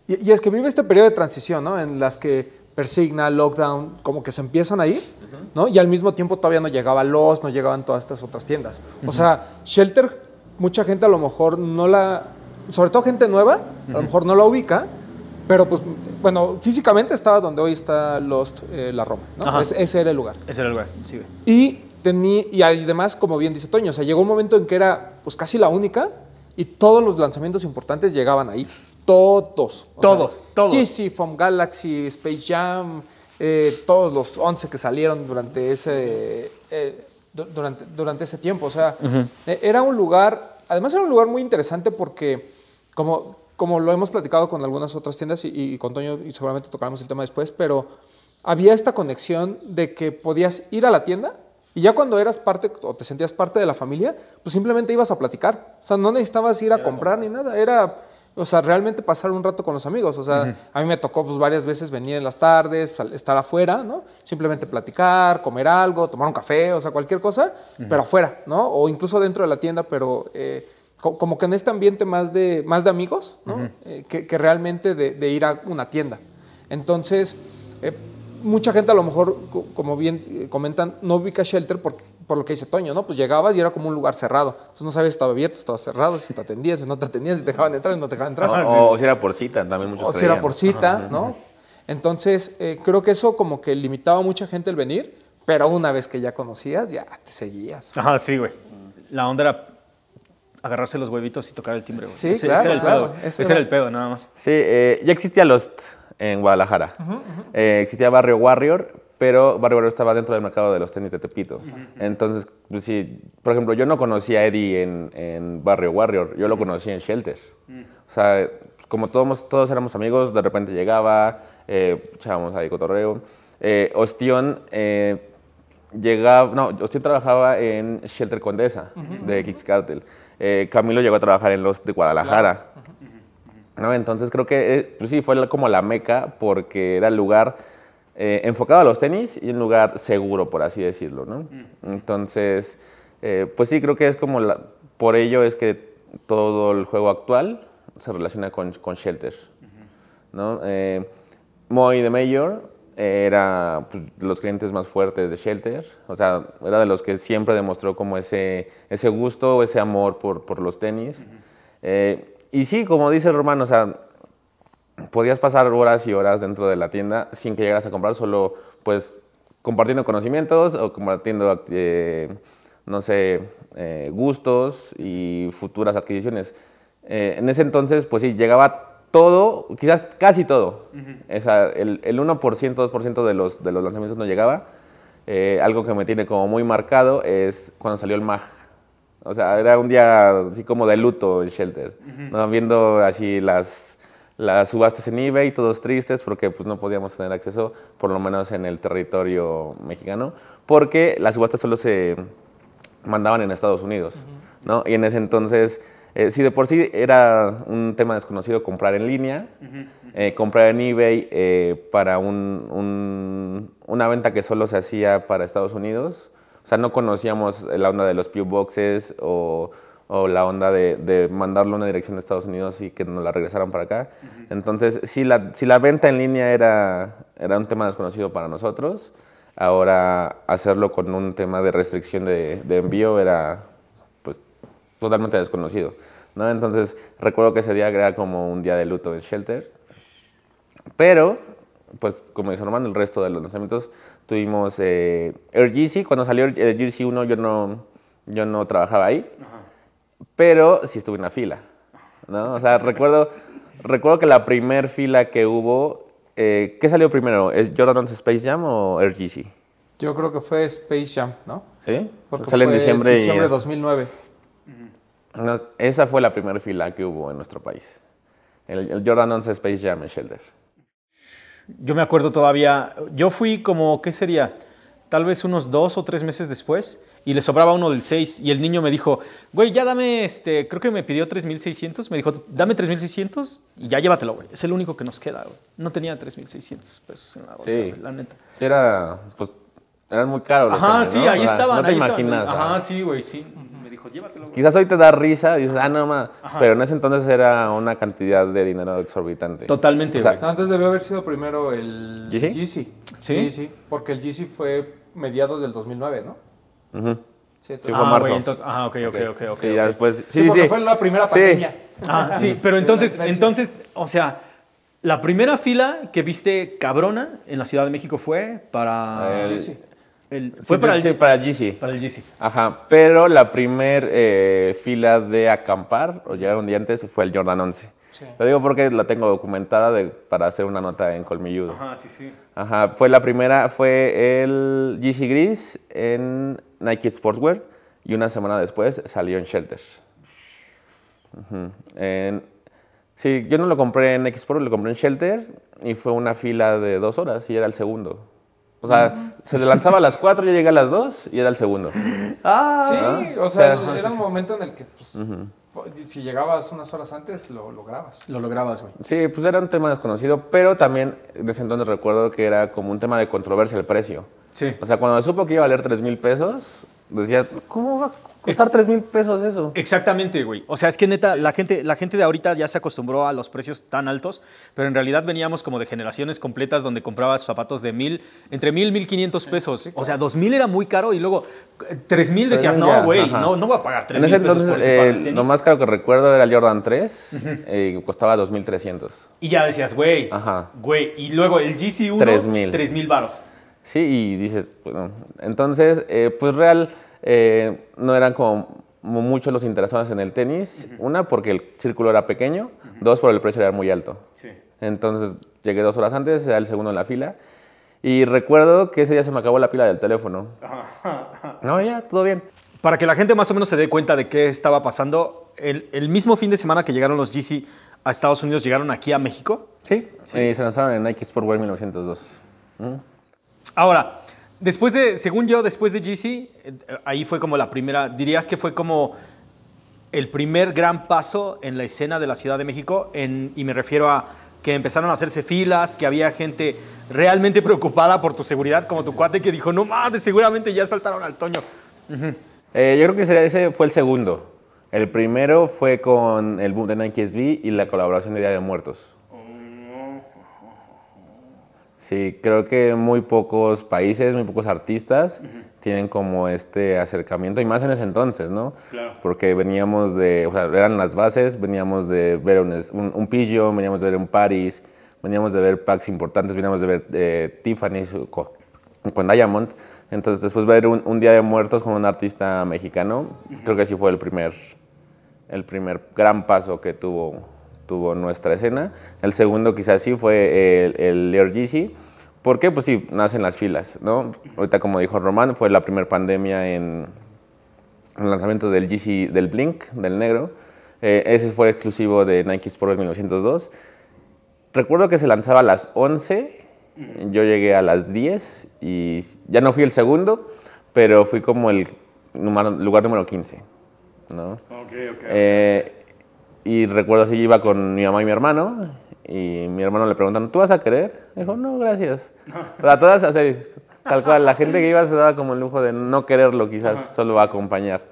A: Y, y es que vive este periodo de transición, ¿no? En las que Persigna, Lockdown, como que se empiezan ahí, ¿no? Y al mismo tiempo todavía no llegaba Lost, no llegaban todas estas otras tiendas. O sea, Shelter, mucha gente a lo mejor no la... Sobre todo gente nueva, a lo mejor no la ubica, pero pues, bueno, físicamente estaba donde hoy está Lost, eh, la Roma, ¿no?
C: Ajá.
A: Es- ese era el lugar.
C: Ese era el lugar, sí.
A: Y, tení, y además, como bien dice Toño, o sea, llegó un momento en que era pues casi la única y todos los lanzamientos importantes llegaban ahí. Todos.
C: Todos,
A: sea,
C: todos.
A: GC, Foam Galaxy, Space Jam, eh, todos los 11 que salieron durante ese, eh, du- durante, durante ese tiempo. O sea, eh, era un lugar, además era un lugar muy interesante porque, como, como lo hemos platicado con algunas otras tiendas y, y con Toño, y seguramente tocaremos el tema después, pero había esta conexión de que podías ir a la tienda y ya cuando eras parte o te sentías parte de la familia, pues simplemente ibas a platicar. O sea, no necesitabas ir a comprar ni nada. Era, o sea, realmente pasar un rato con los amigos. O sea, a mí me tocó pues varias veces venir en las tardes, estar afuera, ¿no? Simplemente platicar, comer algo, tomar un café, o sea, cualquier cosa, pero afuera, ¿no? O incluso dentro de la tienda, pero eh, co- como que en este ambiente más de, más de amigos, ¿no? Eh, que, que realmente de, de ir a una tienda. Entonces, eh, mucha gente a lo mejor, co- como bien eh, comentan, no ubica Shelter por, por lo que dice Toño, ¿no? Pues llegabas y era como un lugar cerrado. Entonces no sabías si estaba abierto, si estaba cerrado, si te atendían, si no te atendían, si te dejaban entrar, si no te dejaban entrar.
B: O, o si era por cita, también muchos
A: O si era por cita, ¿no? Entonces, eh, creo que eso como que limitaba a mucha gente el venir, pero una vez que ya conocías, ya te seguías.
C: Ajá, sí, güey. La onda era agarrarse los huevitos y tocar el timbre, güey.
A: Sí,
C: ese,
A: claro,
C: ese era el
A: claro.
C: pedo.
A: Ese
C: Ese,
A: era-
C: era el pedo, nada más.
B: Sí, eh, ya existía Lost en Guadalajara. Eh, existía Barrio Warrior, pero Barrio Warrior estaba dentro del mercado de los tenis de Tepito. Entonces, pues, sí, por ejemplo, yo no conocí a Eddie en, en Barrio Warrior, yo lo conocí en Shelter. O sea, pues, como todos, todos éramos amigos, de repente llegaba, eh, echábamos ahí cotorreo. Eh, Ostión eh, llegaba, no, Ostión trabajaba en Shelter Condesa de Kicks Cartel. Eh, Camilo llegó a trabajar en Lost de Guadalajara. ¿No? Entonces creo que eh, pues sí, fue como la meca porque era el lugar eh, enfocado a los tenis y un lugar seguro, por así decirlo. ¿no? Entonces, eh, pues sí, creo que es como, la, por ello es que todo el juego actual se relaciona con, con Shelter. ¿no? Eh, Moy de Mayor era pues, de los clientes más fuertes de Shelter, o sea, era de los que siempre demostró como ese, ese gusto, ese amor por, por los tenis. Eh, y sí, como dice Román, o sea, podías pasar horas y horas dentro de la tienda sin que llegaras a comprar, solo pues compartiendo conocimientos o compartiendo, eh, no sé, eh, gustos y futuras adquisiciones. Eh, en ese entonces, pues sí, llegaba todo, quizás casi todo. Esa, el, el 1%, 2% de los, de los lanzamientos no llegaba. Eh, algo que me tiene como muy marcado es cuando salió el MAG. O sea, era un día así como de luto en Shelter. ¿no? Viendo así las, las subastas en eBay, todos tristes porque pues, no podíamos tener acceso, por lo menos en el territorio mexicano, porque las subastas solo se mandaban en Estados Unidos. ¿no? Y en ese entonces eh, si de por sí era un tema desconocido comprar en línea, eh, comprar en eBay eh, para un, un, una venta que solo se hacía para Estados Unidos, sea, no conocíamos la onda de los Pew Boxes o, o la onda de, de, mandarlo a una dirección de Estados Unidos y que nos la regresaran para acá. Entonces, si la, si la venta en línea era, era un tema desconocido para nosotros, ahora hacerlo con un tema de restricción de, de envío era totalmente desconocido. ¿no? Entonces, recuerdo que ese día era como un día de luto en Shelter. Pero, pues, como dice Norman, el resto de los lanzamientos tuvimos eh, AirGC. Cuando salió AirGC 1 yo no, yo no trabajaba ahí, pero sí estuve en la fila. ¿no? O sea, recuerdo, recuerdo que la primer fila que hubo, eh, ¿qué salió primero? ¿Es Jordan's Space Jam o AirGC?
A: Yo creo que fue Space Jam, ¿no?
B: ¿Sí?
A: Porque
B: Sale
A: fue
B: en diciembre.
A: diciembre de
B: y,
A: 2009.
B: no, esa fue la primera fila que hubo en nuestro país. El, el Jordan 11 Space Jam en Shelter.
C: Yo me acuerdo todavía, yo fui como, ¿qué sería? Tal vez unos dos o tres meses después y le sobraba uno del 6 y el niño me dijo, güey, ya dame, este, creo que me pidió 3.600, me dijo, dame 3.600 y ya llévatelo, güey, es el único que nos queda, güey. No tenía 3.600 pesos en la bolsa,
B: Sí.
C: güey, la neta.
B: Sí, era, pues, eran muy caros los
C: Ajá, sí,
B: ¿no?
C: ahí estaban.
B: No te
C: ahí estaban.
B: imaginas.
C: Ajá, sí, güey, sí. Llévatelo, güey.
B: Quizás hoy te da risa y dices, ah, no, ma. Pero en ese entonces era una cantidad de dinero exorbitante.
C: Totalmente,
B: O sea,
C: güey.
A: No, entonces debió haber sido primero el
B: ¿GC?
A: GC.
C: ¿Sí?
A: Sí, sí, porque el GC fue mediados del 2009, ¿no? Sí, entonces-
B: Sí, fue
C: ah,
B: marzo.
C: güey, entonces, ajá, ok, ok, ok, ok.
B: Sí, ya después.
A: Sí,
B: Sí, sí,
A: porque fue la primera
B: Sí.
A: pandemia.
C: Ah, sí, pero entonces, entonces, o sea, la primera fila que viste cabrona en la Ciudad de México fue para...
B: El- Sí,
C: fue para el,
B: sí, para el GC.
C: para el GC.
B: Ajá, pero la primer eh, fila de acampar, o llegar un día antes, fue el Jordan 11.
A: Sí.
B: Lo digo porque la tengo documentada de- para hacer una nota en Colmilludo.
C: Ajá, sí, sí.
B: Ajá, fue la primera, fue el GC Gris en Nike Sportswear y una semana después salió en Shelter. En- sí, yo no lo compré en Nike Sport, lo compré en Shelter y fue una fila de dos horas y era el segundo. O sea, se le lanzaba a las cuatro, yo llegué a las dos y era el segundo.
C: Ah,
A: Sí, o sea, era
C: sí,
A: un momento en el que, pues, si llegabas unas horas antes, lo lograbas.
C: lo lograbas, güey.
B: Sí, pues era un tema desconocido, pero también desde entonces recuerdo que era como un tema de controversia el precio.
C: Sí.
B: O sea, cuando supo que iba a valer 3 mil pesos, decías, ¿cómo va a costar 3 mil pesos eso?
C: Exactamente, güey. O sea, es que neta, la gente, la gente de ahorita ya se acostumbró a los precios tan altos, pero en realidad veníamos como de generaciones completas donde comprabas zapatos de mil, entre mil, mil quinientos pesos. O sea, dos mil era muy caro y luego eh, tres mil decías,
B: Tres
C: no,
B: mil
C: güey, no, no voy a pagar tres mil pesos
B: entonces,
C: por
B: eh,
C: tenis.
B: lo más caro que recuerdo era el Jordan 3, eh, costaba 2.300.
C: Y ya decías, güey, güey. Y luego el GC1,
B: Tres mil.
C: tres mil varos.
B: Sí, y dices, bueno, entonces, eh, pues real, eh, no eran como mu- muchos los interesados en el tenis. Una, porque el círculo era pequeño. Dos, por el precio era muy alto.
C: Sí.
B: Entonces llegué dos horas antes, era el segundo en la fila. Y recuerdo que ese día se me acabó la pila del teléfono. No, ya, todo bien.
C: Para que la gente más o menos se dé cuenta de qué estaba pasando, el, el mismo fin de semana que llegaron los GC a Estados Unidos, llegaron aquí a México.
B: Sí, eh, se lanzaron en Nike Sportwear 1902.
C: Ahora, después de, según yo, después de GC, eh, ahí fue como la primera, dirías que fue como el primer gran paso en la escena de la Ciudad de México, y me refiero a que empezaron a hacerse filas, que había gente realmente preocupada por tu seguridad, como tu cuate que dijo, no mames, seguramente ya saltaron al Toño.
B: Eh, yo creo que ese fue el segundo. El primero fue con el boom de Nike SB y la colaboración de Día de Muertos. Sí, creo que muy pocos países, muy pocos artistas tienen como este acercamiento, y más en ese entonces, ¿no?
C: Claro.
B: Porque veníamos de, o sea, eran las bases, veníamos de ver un, un, un Pigeon, veníamos de ver un Paris, veníamos de ver packs importantes, veníamos de ver eh, Tiffany's con, con Diamond. Entonces, después ver un, un Día de Muertos con un artista mexicano, creo que sí fue el primer, el primer gran paso que tuvo, tuvo nuestra escena. El segundo quizás sí fue el, el Leo Yeezy. ¿Por qué? Pues sí, nacen las filas, ¿no? Ahorita, como dijo Román, fue la primera pandemia en el lanzamiento del Yeezy, del Blink, del negro. Eh, ese fue exclusivo de Nike Sport 1902. Recuerdo que se lanzaba a las 11, yo llegué a las 10 y ya no fui el segundo, pero fui como el lugar número 15, ¿no? Eh, y recuerdo así, iba con mi mamá y mi hermano, y mi hermano le preguntan, ¿tú vas a querer? Dijo, no, gracias. Pero a todas, así, tal cual, la gente que iba se daba como el lujo de no quererlo, quizás solo va a acompañar,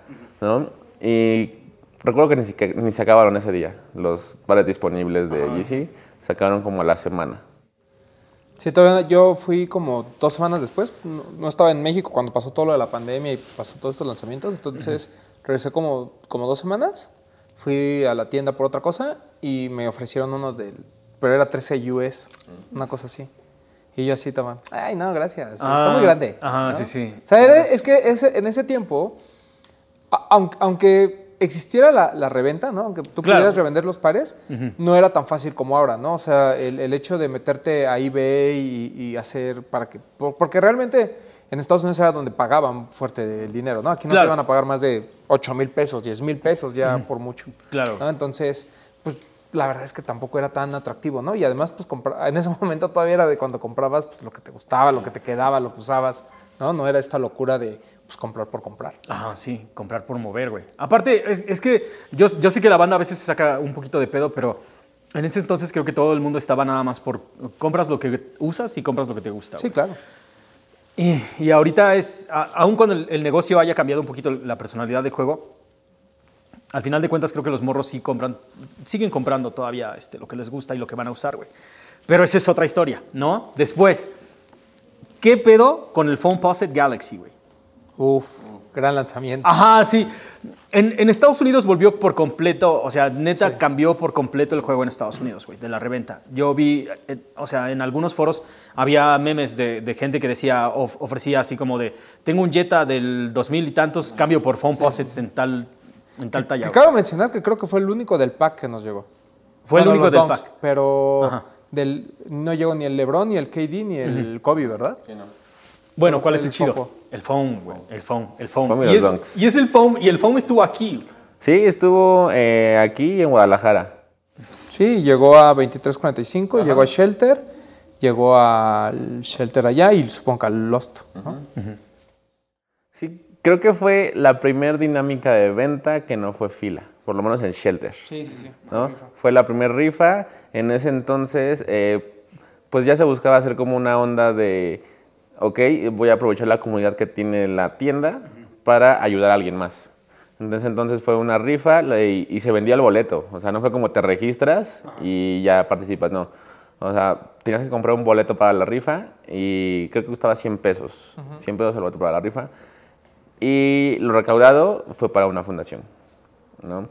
B: ¿no? Y recuerdo que ni, ni se acabaron ese día. Los bares disponibles de Yeezy se acabaron como a la semana.
A: Sí, todavía yo fui como dos semanas después. No, no estaba en México cuando pasó todo lo de la pandemia y pasó todos estos lanzamientos. Entonces regresé como, como dos semanas. Fui a la tienda por otra cosa y me ofrecieron uno del. Pero era 13 US, una cosa así. Y yo así estaba, ay, no, gracias. está
C: Ah,
A: muy grande.
C: ajá,
A: ¿no?
C: sí, sí.
A: O sea, era- es que ese- en ese tiempo, aunque, aunque existiera la, la reventa, ¿no? Aunque tú
C: Claro.
A: pudieras revender los pares, no era tan fácil como ahora, ¿no? O sea, el, el hecho de meterte a eBay y, y hacer para que... por- Porque realmente en Estados Unidos era donde pagaban fuerte el dinero, ¿no? Aquí no
C: Claro.
A: te iban a pagar más de 8 mil pesos, 10 mil pesos ya por mucho.
C: Claro.
A: ¿no? Entonces, pues la verdad es que tampoco era tan atractivo, ¿no? Y además, pues en ese momento todavía era de cuando comprabas pues, lo que te gustaba, lo que te quedaba, lo que usabas, ¿no? No era esta locura de pues, comprar por comprar.
C: Ajá, sí, comprar por mover, güey. Aparte, es, es que yo, yo sé que la banda a veces se saca un poquito de pedo, pero en ese entonces creo que todo el mundo estaba nada más por compras lo que usas y compras lo que te gusta.
A: Sí,
C: güey.
A: claro.
C: Y, y ahorita es, a- aun cuando el, el negocio haya cambiado un poquito la personalidad del juego, al final de cuentas creo que los morros sí compran, siguen comprando todavía este, lo que les gusta y lo que van a usar, güey. Pero esa es otra historia, ¿no? Después, ¿qué pedo con el Phone Pocket Galaxy, güey?
A: Uf, gran lanzamiento.
C: Ajá, sí. En, en Estados Unidos volvió por completo, o sea, neta cambió por completo el juego en Estados Unidos, güey, de la reventa. Yo vi, eh, o sea, en algunos foros había memes de, de gente que decía, of- ofrecía así como de, tengo un Jetta del 2000 y tantos, cambio por Phone Posets en tal, en tal talla.
A: Que
C: güey.
A: cabe mencionar que creo que fue el único del pack que nos llegó.
C: Fue el único del
A: Dunks,
C: pack.
A: Pero
C: Ajá.
A: del, no llegó ni el LeBron, ni el KD, ni el Kobe, ¿verdad?
C: Bueno, ¿cuál es el
A: el
C: chido? El Phone, güey, el Phone, el Phone.
B: Phone y
C: y,
B: los
C: es,
B: Dunks.
C: y es el Phone, y el Phone estuvo aquí.
B: Sí, estuvo eh, aquí en Guadalajara.
A: Sí, llegó a 23.45, llegó a Shelter, llegó al Shelter allá y supongo que al Lost. ¿no?
B: Sí, creo que fue la primer dinámica de venta que no fue fila, por lo menos en Shelter.
A: Sí, sí, sí.
B: ¿no? Fue la primera rifa. En ese entonces, eh, pues ya se buscaba hacer como una onda de, ok, voy a aprovechar la comunidad que tiene la tienda para ayudar a alguien más. Entonces, entonces fue una rifa y, y se vendía el boleto. O sea, no fue como te registras y ya participas, no. O sea, tenías que comprar un boleto para la rifa y creo que costaba 100 pesos. 100 pesos el boleto para la rifa. Y lo recaudado fue para una fundación, ¿no?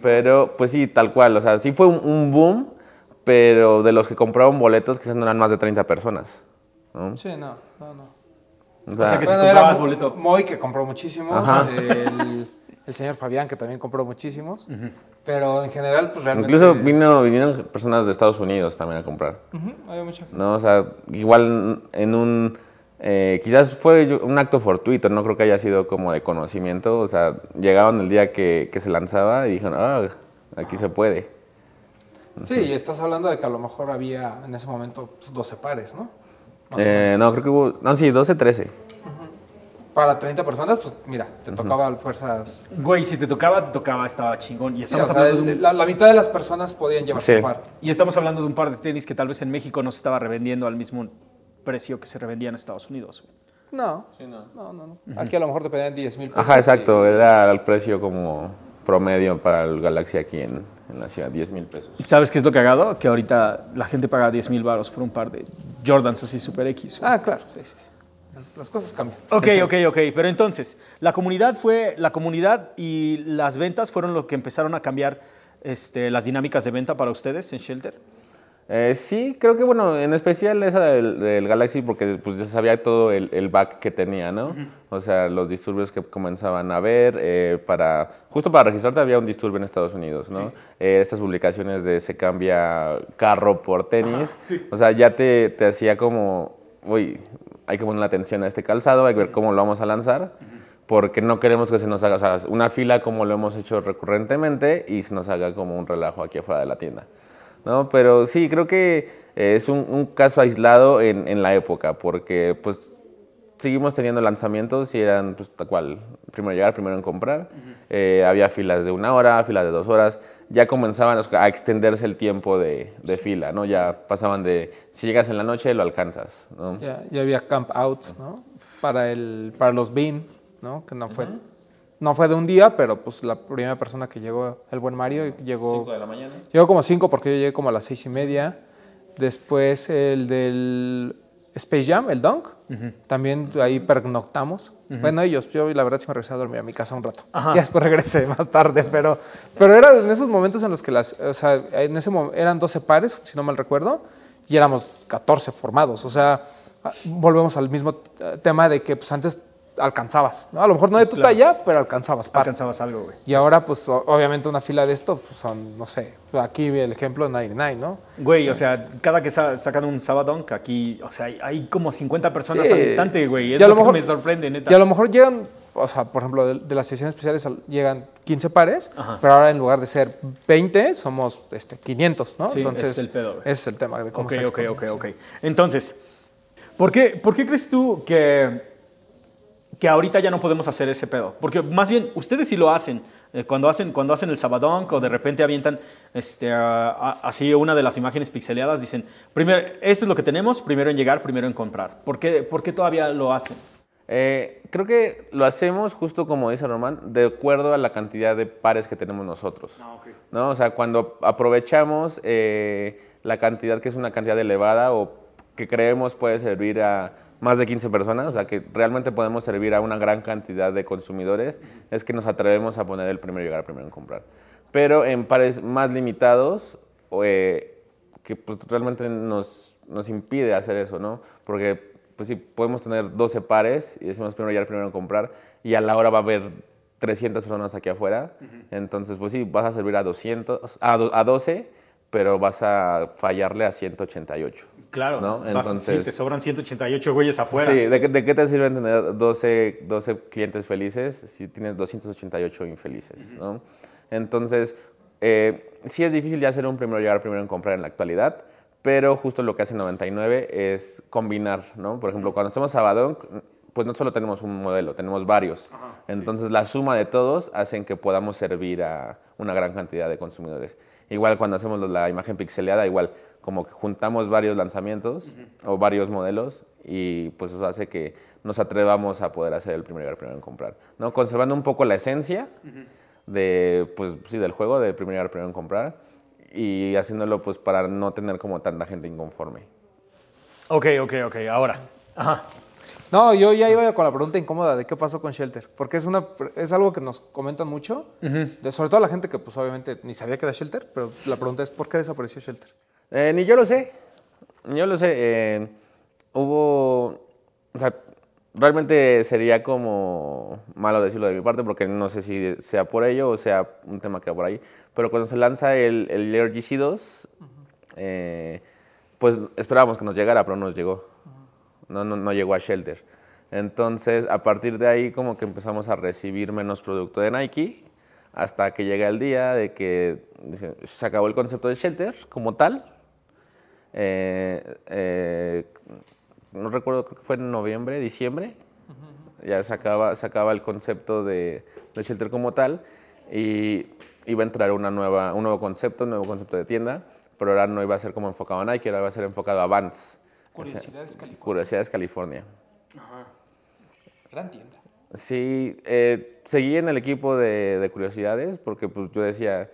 B: Pero, pues sí, tal cual. O sea, sí fue un, un boom, pero de los que compraron boletos quizás no eran más de 30 personas. ¿No?
A: Sí, no, no, no.
B: O
C: sea
B: sea,
C: que si
A: Bueno,
C: comprabas
A: era Mo-
C: boleto.
A: Moy que compró muchísimos, el, el señor Fabián que también compró muchísimos, pero en general pues realmente...
B: incluso vino, vinieron personas de Estados Unidos también a comprar.
A: Había mucha gente.
B: ¿no? O sea, igual en un... eh, quizás fue un acto fortuito, no creo que haya sido como de conocimiento. O sea, llegaron el día que, que se lanzaba y dijeron, ah, aquí se puede.
A: Sí, y estás hablando de que a lo mejor había en ese momento pues, 12 pares, ¿no?
B: Eh, no, creo que hubo... No, sí, 12, 13.
A: Para 30 personas, pues mira, te tocaba fuerzas...
C: Güey, si te tocaba, te tocaba, estaba chingón. Y
A: Sí,
C: estamos
A: o sea,
C: hablando de un-
A: la, la mitad de las personas podían llevarse
B: Sí.
A: un par.
C: Y estamos hablando de un par de tenis que tal vez en México no se estaba revendiendo al mismo precio que se revendía en Estados Unidos. güey.
A: No, no, no, no. Aquí a lo mejor te pedían 10 mil pesos.
B: Ajá,
A: y-
B: exacto. Era el precio como promedio para el Galaxy aquí en, en la ciudad, 10 mil pesos.
C: ¿Y sabes qué es lo cagado? Que ahorita la gente paga 10 mil baros por un par de Jordans así Super X.
A: Ah, claro, sí, sí. sí. Las, las cosas cambian.
C: Ok, ok, ok. Pero entonces, la comunidad fue, la comunidad y las ventas fueron lo que empezaron a cambiar este, las dinámicas de venta para ustedes en Shelter.
B: Eh, sí, creo que bueno, en especial esa del, del Galaxy porque pues ya sabía todo el, el back que tenía, ¿no? O sea, los disturbios que comenzaban a ver, eh, para, justo para registrarte había un disturbio en Estados Unidos, ¿no? Eh, estas publicaciones de se cambia carro por tenis, o sea, ya te, te hacía como, uy, hay que poner atención a este calzado, hay que ver cómo lo vamos a lanzar. Porque no queremos que se nos haga o sea, una fila como lo hemos hecho recurrentemente y se nos haga como un relajo aquí afuera de la tienda. ¿No? Pero sí, creo que eh, es un, un caso aislado en, en, la época, porque pues seguimos teniendo lanzamientos y eran pues tal cual, primero llegar, primero en comprar. eh, había filas de una hora, filas de dos horas. Ya comenzaban a extenderse el tiempo de, de, fila, ¿no? Ya pasaban de, si llegas en la noche, lo alcanzas, ¿no?
A: Ya, ya había camp outs, ¿no? Para, el, para los BIN, ¿no? Que no fue no fue de un día, pero pues la primera persona que llegó, el buen Mario, llegó...
B: 5 de la mañana.
A: Llegó como 5 porque yo llegué como a las seis y media. Después el del Space Jam, el Dunk, uh -huh. también ahí pernoctamos. Uh -huh. Bueno, ellos, yo la verdad sí me regresé a dormir a mi casa un rato. Ajá. Y después regresé más tarde, pero, pero era en esos momentos en los que las, o sea, en ese momento eran 12 pares, si no mal recuerdo, y éramos 14 formados. O sea, volvemos al mismo tema de que pues antes alcanzabas. ¿no? A lo mejor no de tu claro. talla, pero alcanzabas.
C: Par. Alcanzabas algo, güey.
A: Y ahora, pues, obviamente una fila de esto pues, son, no sé, aquí el ejemplo de 99, ¿no?
C: Güey, o sea, cada que sa sacan un Sabadón, aquí, o sea, hay, hay como 50 personas sí. al instante, güey. Es y a lo, mejor, me sorprende, neta.
A: Y a lo mejor llegan, o sea, por ejemplo, de, de las sesiones especiales llegan 15 pares, Ajá. pero ahora en lugar de ser 20, somos este, 500, ¿no?
C: Sí, Entonces, es el pedo, güey.
A: Ese es el tema de cómo
C: okay, se Ok, ok, ok. Entonces, ¿por qué, ¿por qué crees tú que que ahorita ya no podemos hacer ese pedo. Porque más bien, ustedes sí lo hacen. Eh, cuando, hacen cuando hacen el sabadón o de repente avientan este, uh, así una de las imágenes pixeleadas, dicen, primero, esto es lo que tenemos, primero en llegar, primero en comprar. ¿Por qué, por qué todavía lo hacen?
B: Eh, creo que lo hacemos justo como dice Román, de acuerdo a la cantidad de pares que tenemos nosotros.
C: Ah, okay.
B: ¿no? O sea, cuando aprovechamos eh, la cantidad que es una cantidad elevada o que creemos puede servir a más de 15 personas, o sea que realmente podemos servir a una gran cantidad de consumidores, es que nos atrevemos a poner el primero llegar, primero en comprar. Pero en pares más limitados, eh, que pues, realmente nos, nos impide hacer eso, ¿no? Porque pues sí, podemos tener 12 pares y decimos primero llegar, primero en comprar, y a la hora va a haber 300 personas aquí afuera, uh -huh. entonces pues sí, vas a servir a, 200, a, a 12, pero vas a fallarle a 188.
C: Claro,
B: ¿no?
C: Entonces, sí, te sobran 188 güeyes afuera.
B: Sí, ¿de, ¿de, qué te sirve tener 12, 12 clientes felices si tienes 288 infelices? Uh -huh. ¿no? Entonces, eh, sí es difícil ya hacer un primero llegar, primero en comprar en la actualidad, pero justo lo que hace 99 es combinar, ¿no? Por ejemplo, cuando hacemos Sabadón, pues no solo tenemos un modelo, tenemos varios. Ajá, Entonces, sí. la suma de todos hacen que podamos servir a una gran cantidad de consumidores. Igual cuando hacemos la imagen pixeleada, igual como que juntamos varios lanzamientos uh -huh. o varios modelos y pues eso hace que nos atrevamos a poder hacer el primer llegar primero en comprar, ¿no? Conservando un poco la esencia uh -huh. de, pues sí, del juego, de primer llegar primero en comprar y haciéndolo pues para no tener como tanta gente inconforme.
C: Ok, ok, ok, ahora. Ajá.
A: No, yo ya iba con la pregunta incómoda de qué pasó con Shelter, porque es, una, es algo que nos comentan mucho, uh -huh. de, sobre todo la gente que pues obviamente ni sabía que era Shelter, pero la pregunta es ¿por qué desapareció Shelter?
B: Eh, ni yo lo sé, yo lo sé. Eh, hubo, o sea, realmente sería como malo decirlo de mi parte porque no sé si sea por ello o sea un tema que va por ahí, pero cuando se lanza el, el Lair GC2, uh -huh. eh, pues esperábamos que nos llegara, pero no nos llegó. No, no, no llegó a Shelter. Entonces, a partir de ahí, como que empezamos a recibir menos producto de Nike, hasta que llega el día de que se acabó el concepto de Shelter como tal. Eh, eh, no recuerdo, creo que fue en noviembre, diciembre. Uh -huh. Ya se acaba, se acaba el concepto de, de, Shelter como tal y iba a entrar una nueva, un nuevo concepto, un nuevo concepto de tienda, pero ahora no iba a ser como enfocado a Nike, ahora iba a ser enfocado a Vans.
A: Curiosidades California.
B: Curiosidades California.
A: Ajá. Gran tienda.
B: Sí, eh, seguí en el equipo de, de, Curiosidades porque pues, yo decía,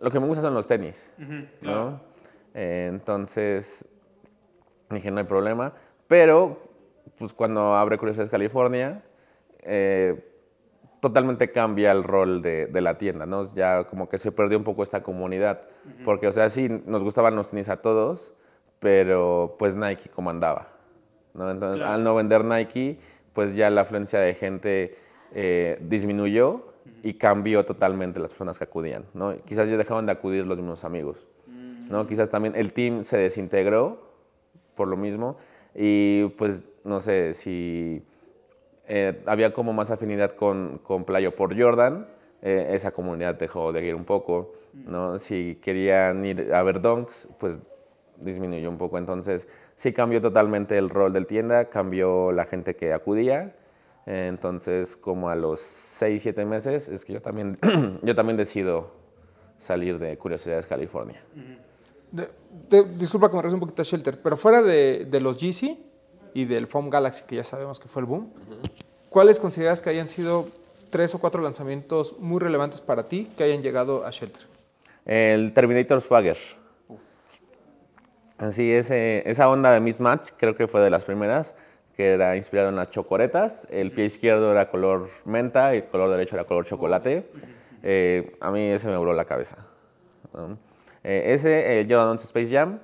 B: lo que me gusta son los tenis, uh -huh, claro. Eh, entonces dije, no hay problema, pero pues cuando abre Curiosidades California, eh, totalmente cambia el rol de, de la tienda, ¿no? Ya como que se perdió un poco esta comunidad, porque, o sea, sí, nos gustaban los tenis a todos, pero pues Nike comandaba, ¿no? Entonces,
C: Claro.
B: al no vender Nike, pues ya la afluencia de gente eh, disminuyó y cambió totalmente las personas que acudían, ¿no? Quizás ya dejaban de acudir los mismos amigos, ¿no? Quizás también el team se desintegró por lo mismo y pues no sé si eh, había como más afinidad con, con Playo por Jordan, eh, esa comunidad dejó de ir un poco, ¿no? Si querían ir a ver donks, pues disminuyó un poco. Entonces, sí cambió totalmente el rol del tienda, cambió la gente que acudía. Entonces, como a los 6, 7 meses, es que yo también, yo también decido salir de Curiosidades California.
A: De- de- disculpa que me regrese un poquito a Shelter, pero fuera de, de los GC y del Foam Galaxy, que ya sabemos que fue el boom, ¿cuáles consideras que hayan sido tres o cuatro lanzamientos muy relevantes para ti que hayan llegado a Shelter?
B: El Terminator Swagger. Así, ese, esa onda de mismatch creo que fue de las primeras, que era inspirado en las chocoretas. El pie izquierdo era color menta y el color derecho era color chocolate. Eh, a mí ese me voló la cabeza. ¿no? Eh, ese, el Jordan 11 Space Jam.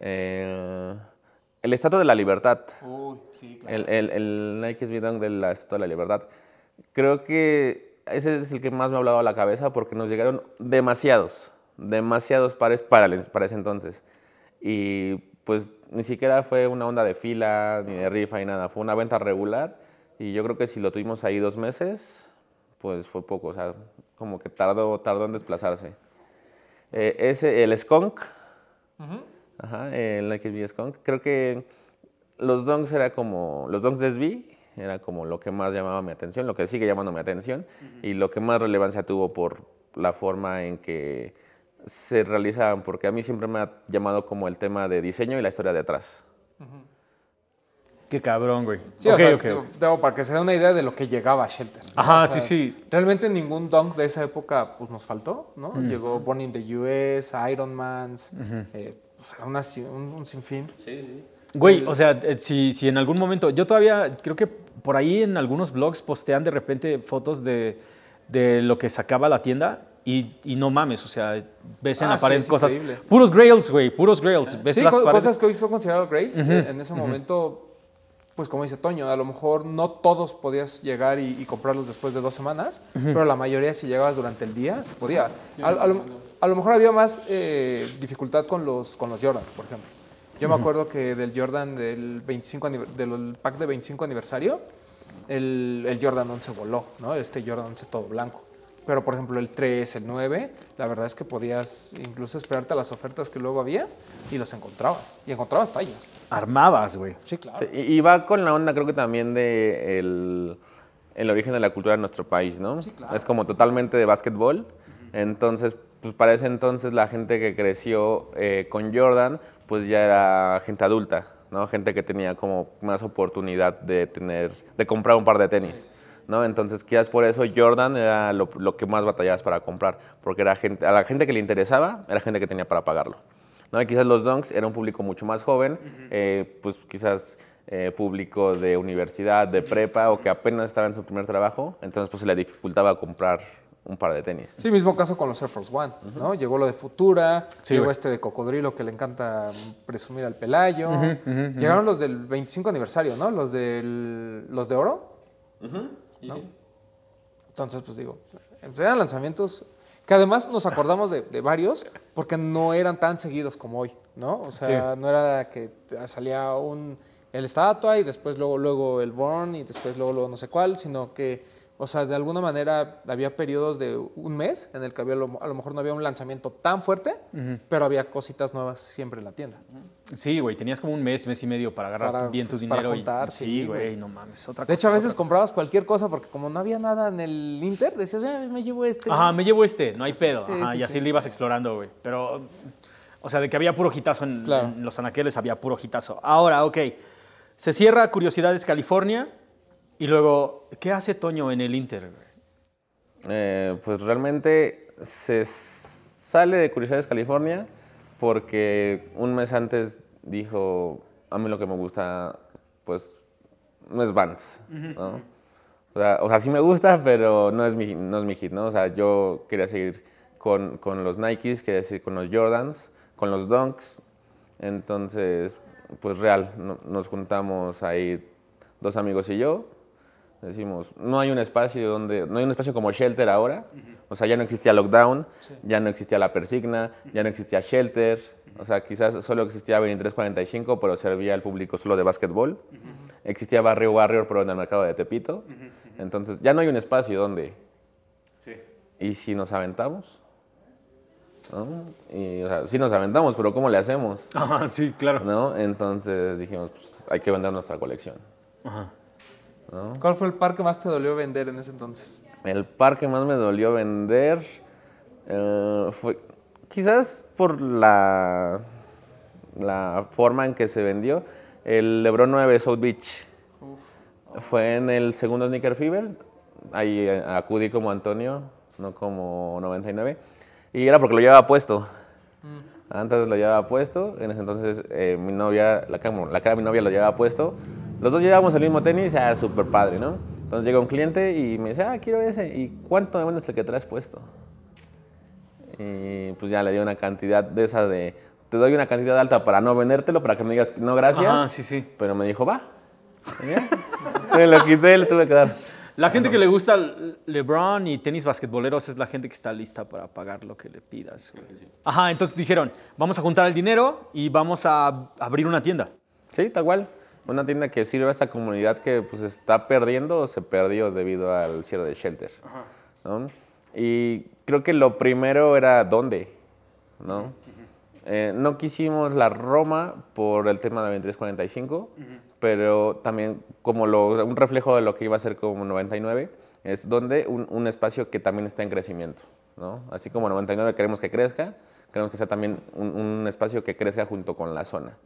B: Eh, el Estatua de la Libertad.
A: Uy, sí,
B: El, el, el Nike Dunk de la Estatua de la Libertad. Creo que ese es el que más me ha hablado a la cabeza porque nos llegaron demasiados, demasiados pares para, el- para ese entonces. Y pues ni siquiera fue una onda de fila, ni de rifa, ni nada. Fue una venta regular. Y yo creo que si lo tuvimos ahí dos meses, pues fue poco. O sea, como que tardó, tardó en desplazarse. Eh, ese, el Skunk, Ajá, el Nike SB Skunk. Creo que los donks era como, los donks de SB era como lo que más llamaba mi atención, lo que sigue llamando mi atención y lo que más relevancia tuvo por la forma en que se realizaban, porque a mí siempre me ha llamado como el tema de diseño y la historia detrás.
C: Qué cabrón, güey.
A: Sí,
C: Ok,
A: o sea,
C: ok,
A: te-
C: ok.
A: te- para que se dé una idea de lo que llegaba a Shelter. ¿no?
C: Ajá,
A: O sea,
C: sí, sí.
A: Realmente ningún dunk de esa época pues, nos faltó, ¿no? Llegó Born in the US, Iron Mans, eh, o sea, una un, un sinfín.
C: Güey, o sea, eh, si, si en algún momento, yo todavía creo que por ahí en algunos blogs postean de repente fotos de, de lo que sacaba la tienda y, y no mames, o sea, ves en
A: Ah,
C: la pared
A: sí, es
C: cosas,
A: increíble.
C: puros grails, güey, puros grails. Ves
A: Sí,
C: las
A: co-
C: paredes-
A: cosas que hoy son considerados grades. eh, En ese momento, pues como dice Toño, a lo mejor no todos podías llegar y, y comprarlos después de dos semanas, pero la mayoría si llegabas durante el día, se podía. A, a lo, a lo mejor había más eh, dificultad con los, con los Jordans, por ejemplo. Yo me acuerdo que del Jordan del 25 aniver- del pack de 25 aniversario, el, el Jordan 11 voló, ¿no? Este Jordan 11 todo blanco. Pero, por ejemplo, el 3, el 9, la verdad es que podías incluso esperarte a las ofertas que luego había y los encontrabas. Y encontrabas tallas.
C: Armabas, güey.
A: Sí, claro.
B: Sí, y, va con la onda creo que también de el, el origen de la cultura de nuestro país, ¿no? Es como totalmente de básquetbol. Entonces, pues para ese entonces la gente que creció eh, con Jordan, pues ya era gente adulta, ¿no? Gente que tenía como más oportunidad de tener, de comprar un par de tenis. ¿No? Entonces, quizás por eso Jordan era lo, lo que más batallabas para comprar, porque era gente, a la gente que le interesaba, era gente que tenía para pagarlo. ¿no? Y quizás los Dunks era un público mucho más joven, eh, pues quizás eh, público de universidad, de prepa o que apenas estaba en su primer trabajo, entonces pues se le dificultaba comprar un par de tenis.
A: Sí, mismo caso con los Air Force One, ¿no? Llegó lo de Futura,
C: Sí,
A: llegó
C: güey.
A: este de Cocodrilo que le encanta presumir al Pelayo. Llegaron los del 25 aniversario, ¿no? Los, del, los de oro. ¿No? Entonces, pues digo, pues, eran lanzamientos que además nos acordamos de, de varios porque no eran tan seguidos como hoy, ¿no? O sea, no era que salía un, el estatua y después luego, luego el Born y después luego, luego no sé cuál, sino que, o sea, de alguna manera había periodos de un mes en el que había, a lo mejor no había un lanzamiento tan fuerte, pero había cositas nuevas siempre en la tienda.
C: Sí, güey, tenías como un mes, mes y medio para agarrar
A: Para,
C: bien tu
A: pues, para
C: dinero. y-
A: juntar,
C: sí,
A: sí,
C: güey, no mames. Otra
A: De hecho, a
C: cosa,
A: veces
C: otra
A: comprabas cualquier cosa porque como no había nada en el Inter, decías, "Ah, me llevo este.
C: cosa. Ajá, me llevo este, no hay pedo.
A: Sí,
C: Ajá,
A: sí,
C: y así
A: sí.
C: le ibas explorando, güey. Pero, o sea, de que había puro hitazo en,
A: Claro.
C: en los anaqueles, había puro hitazo. Ahora, ok, se cierra Curiosidades California y luego, ¿qué hace Toño en el Inter?
B: Eh, pues realmente se sale de Curiosidades California porque un mes antes dijo, a mí lo que me gusta, pues, no es Vans, ¿no? O sea, o sea, sí me gusta, pero no es mi, no es mi hit, ¿no? O sea, yo quería seguir con, con los Nikes, quería seguir con los Jordans, con los Dunks. Entonces, pues real, no- nos juntamos ahí dos amigos y yo. Decimos, no hay un espacio donde, no hay un espacio como Shelter ahora. O sea, ya no existía Lockdown, ya no existía La Persigna, ya no existía Shelter. O sea, quizás solo existía 2345, pero servía al público solo de básquetbol. Existía Barrio Warrior, pero en el mercado de Tepito. Entonces, ya no hay un espacio donde.
C: Sí.
B: ¿Y si nos aventamos? ¿No? Y, o sea, sí nos aventamos, pero ¿cómo le hacemos?
C: Ajá, sí, claro.
B: ¿No? Entonces dijimos, pues, hay que vender nuestra colección.
C: Ajá.
B: ¿No?
A: ¿Cuál fue el par que más te dolió vender en ese entonces?
B: El par que más me dolió vender eh, fue quizás por la, la forma en que se vendió. El LeBron 9 South Beach. Fue en el segundo Sneaker Fever. Ahí eh, acudí como Antonio, no como 99. Y era porque lo llevaba puesto. Antes lo llevaba puesto. En ese entonces eh, mi novia, la la cara de mi novia lo llevaba puesto. Los dos llevábamos el mismo tenis, ah, súper padre, ¿no? Entonces llega un cliente y me dice, ah, quiero ese. ¿Y cuánto me vendes el que traes puesto? Y pues ya le di una cantidad de esa de, te doy una cantidad alta para no vendértelo, para que me digas, no, gracias.
C: Ajá, sí, sí.
B: Pero me dijo, va. Me lo quité y le tuve que dar.
C: La gente que le gusta LeBron y tenis basquetboleros es la gente que está lista para pagar lo que le pidas. güey. Ajá, entonces dijeron, vamos a juntar el dinero y vamos a abrir una tienda.
B: Sí, tal cual. Una tienda que sirve a esta comunidad que pues está perdiendo o se perdió debido al cierre de Shelter. ¿no? Y creo que lo primero era dónde, ¿no? Eh, no quisimos la Roma por el tema de 2345, pero también como lo- un reflejo de lo que iba a ser como 99, es donde un, un espacio que también está en crecimiento, ¿no? Así como 99 queremos que crezca, queremos que sea también un, un espacio que crezca junto con la zona.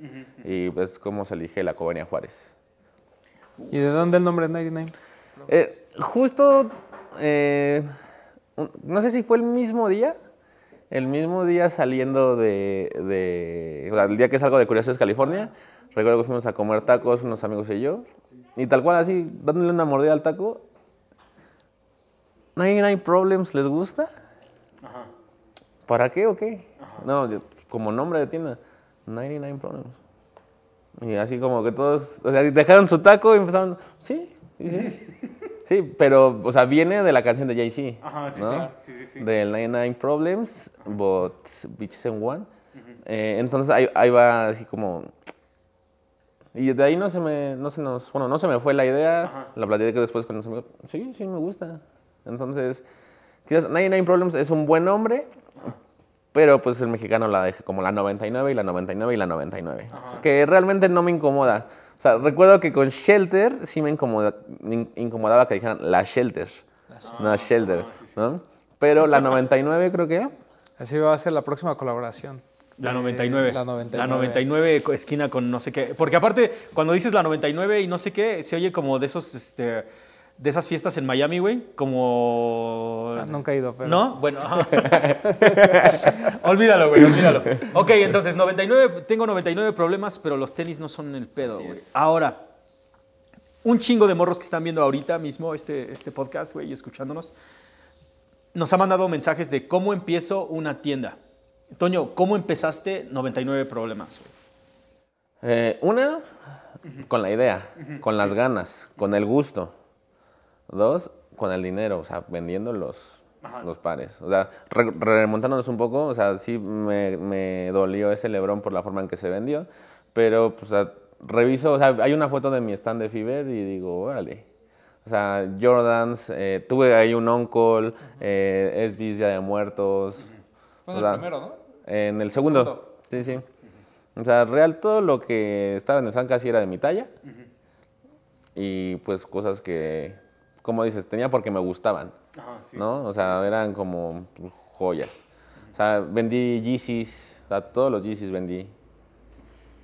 B: Y es como se elige la Colonia Juárez.
A: ¿Y de dónde el nombre 99?
B: Eh, justo, eh, no sé si fue el mismo día, el mismo día saliendo de, de- o sea, el día que salgo de Curiosidades, California, recuerdo que fuimos a comer tacos unos amigos y yo, y tal cual así, dándole una mordida al taco, 99 Problems, ¿les gusta? ¿Para qué o qué? No, yo, como nombre de tienda, 99 Problems. Y así como que todos, o sea, dejaron su taco y empezaron, sí, sí, sí. Sí, pero, o sea, viene de la canción de Jay-Z.
C: Ajá, sí,
B: ¿no?
C: sí, sí, sí.
B: Del 99 Problems, but Bitches in One. Eh, entonces ahí, ahí va así como... Y de ahí no se me, no se nos, bueno, no se me fue la idea, la platiqué después con los amigos, sí, sí me gusta. Entonces, quizás 99 Problems es un buen nombre, pero pues el mexicano la deja como la 99 y la 99 y la 99. Que realmente no me incomoda. O sea, recuerdo que con Shelter sí me incomoda- in- incomodaba que dijeran la Shelter, no Shelter, ¿no? Pero la 99 creo que...
A: Así va a ser la próxima colaboración.
C: La 99.
A: La 99.
C: La 99 co- esquina con no sé qué. Porque aparte, cuando dices la 99 y no sé qué, se oye como de esos, este, de esas fiestas en Miami, güey. Como...
A: Ah, nunca he ido, pero.
C: ¿No? Bueno, ajá. olvídalo, güey, olvídalo. Ok, entonces, 99, tengo 99 problemas, pero los tenis no son el pedo, güey. Ahora, un chingo de morros que están viendo ahorita mismo este, este podcast, güey, y escuchándonos, nos ha mandado mensajes de cómo empiezo una tienda. Toño, ¿cómo empezaste 99 problemas? güey?
B: Eh, una, con la idea, con las ganas, con el gusto. Dos, con el dinero, o sea, vendiendo los, los pares. O sea, re- remontándonos un poco, o sea, sí me, me dolió ese Lebrón por la forma en que se vendió, pero, pues, o sea, reviso, o sea, hay una foto de mi stand de Fiverr y digo, órale. O sea, Jordans, eh, tuve ahí un Uncle, eh, SBs Día de Muertos.
A: Fue
B: o
A: en el primero, ¿no?
B: En el segundo.
A: segundo.
B: Sí, sí. O sea, real todo lo que estaba en el San casi era de mi talla. Y pues cosas que, como dices, tenía porque me gustaban. ¿No? O sea, eran como joyas. O sea, vendí Yeezys, o sea, todos los Yeezys vendí.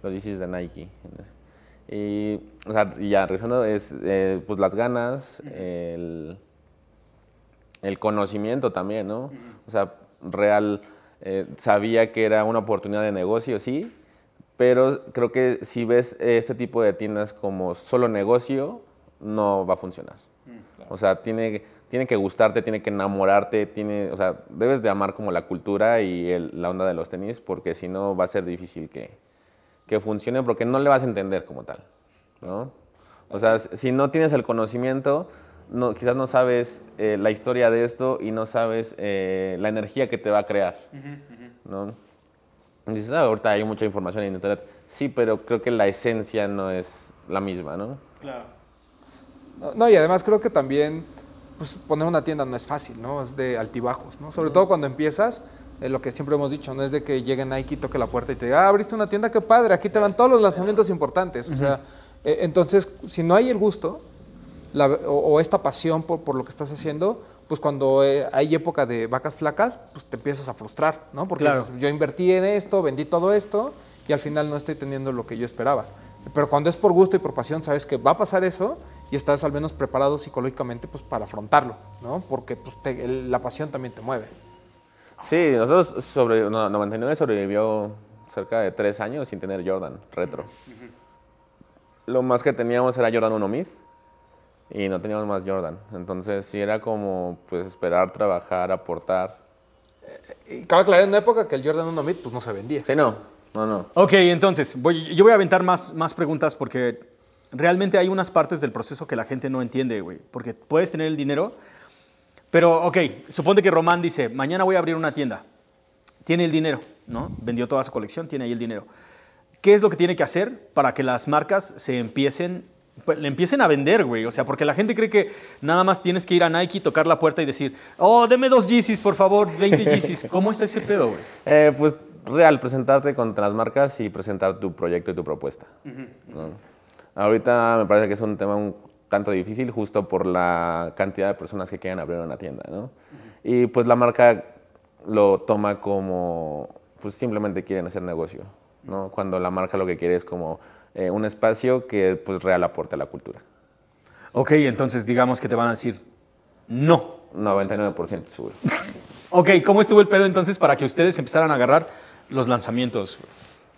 B: Los Yeezys de Nike. Y, o sea, y ya, regresando, es eh, pues las ganas, el, el conocimiento también, ¿no? O sea, real, eh, sabía que era una oportunidad de negocio, sí, pero creo que si ves este tipo de tiendas como solo negocio, no va a funcionar. O sea, tiene, tiene que gustarte, tiene que enamorarte, tiene, o sea, debes de amar como la cultura y el- la onda de los tenis, porque si no va a ser difícil que, que funcione, porque no le vas a entender como tal, ¿no? O sea, si no tienes el conocimiento, no, quizás no sabes eh, la historia de esto y no sabes eh, la energía que te va a crear, ¿no? Y Dices, ah, ahorita hay mucha información en internet. Sí, pero creo que la esencia no es la misma, ¿no?
A: No, no, y además creo que también pues, poner una tienda no es fácil, ¿no? Es de altibajos, ¿no? Sobre todo cuando empiezas, eh, lo que siempre hemos dicho, no es de que llegue Nike y toque la puerta y te diga, ah, abriste una tienda, qué padre, aquí te van todos los lanzamientos importantes. O sea, eh, entonces, si no hay el gusto la- o, o esta pasión por, por lo que estás haciendo, pues cuando eh, hay época de vacas flacas, pues te empiezas a frustrar, ¿no? Porque
C: Claro.
A: yo invertí en esto, vendí todo esto y al final no estoy teniendo lo que yo esperaba. Pero cuando es por gusto y por pasión, sabes que va a pasar eso y estás al menos preparado psicológicamente pues, para afrontarlo, ¿no? Porque pues, te- el- la pasión también te mueve.
B: Sí, nosotros sobre, no, 99 sobrevivió cerca de tres años sin tener Jordan retro. Lo más que teníamos era Jordan 1 Mid y no teníamos más Jordan. Entonces sí era como pues esperar, trabajar, aportar.
A: Y cabe aclarar en una época que el Jordan 1 Mid pues, no se vendía.
B: Sí, no, no, no.
C: Ok, entonces, voy, yo voy a aventar más, más preguntas porque realmente hay unas partes del proceso que la gente no entiende, güey. Porque puedes tener el dinero, pero, ok, suponte que Román dice, mañana voy a abrir una tienda. Tiene el dinero, ¿no? Vendió toda su colección, tiene ahí el dinero. ¿Qué es lo que tiene que hacer para que las marcas se empiecen, pues, le empiecen a vender, güey? O sea, porque la gente cree que nada más tienes que ir a Nike, tocar la puerta y decir, oh, deme dos Yeezys, por favor, 20 Yeezys. ¿Cómo está ese pedo, güey?
B: Eh, pues real, presentarte contra las marcas y presentar tu proyecto y tu propuesta. ¿no? Ahorita me parece que es un tema un tanto difícil justo por la cantidad de personas que quieren abrir una tienda. ¿no? Y pues la marca lo toma como, pues simplemente quieren hacer negocio. ¿no? Cuando la marca lo que quiere es como eh, un espacio que pues real aporte a la cultura.
C: Ok, entonces digamos que te van a decir, no.
B: 99% seguro.
C: Ok, ¿cómo estuvo el pedo entonces para que ustedes empezaran a agarrar los lanzamientos?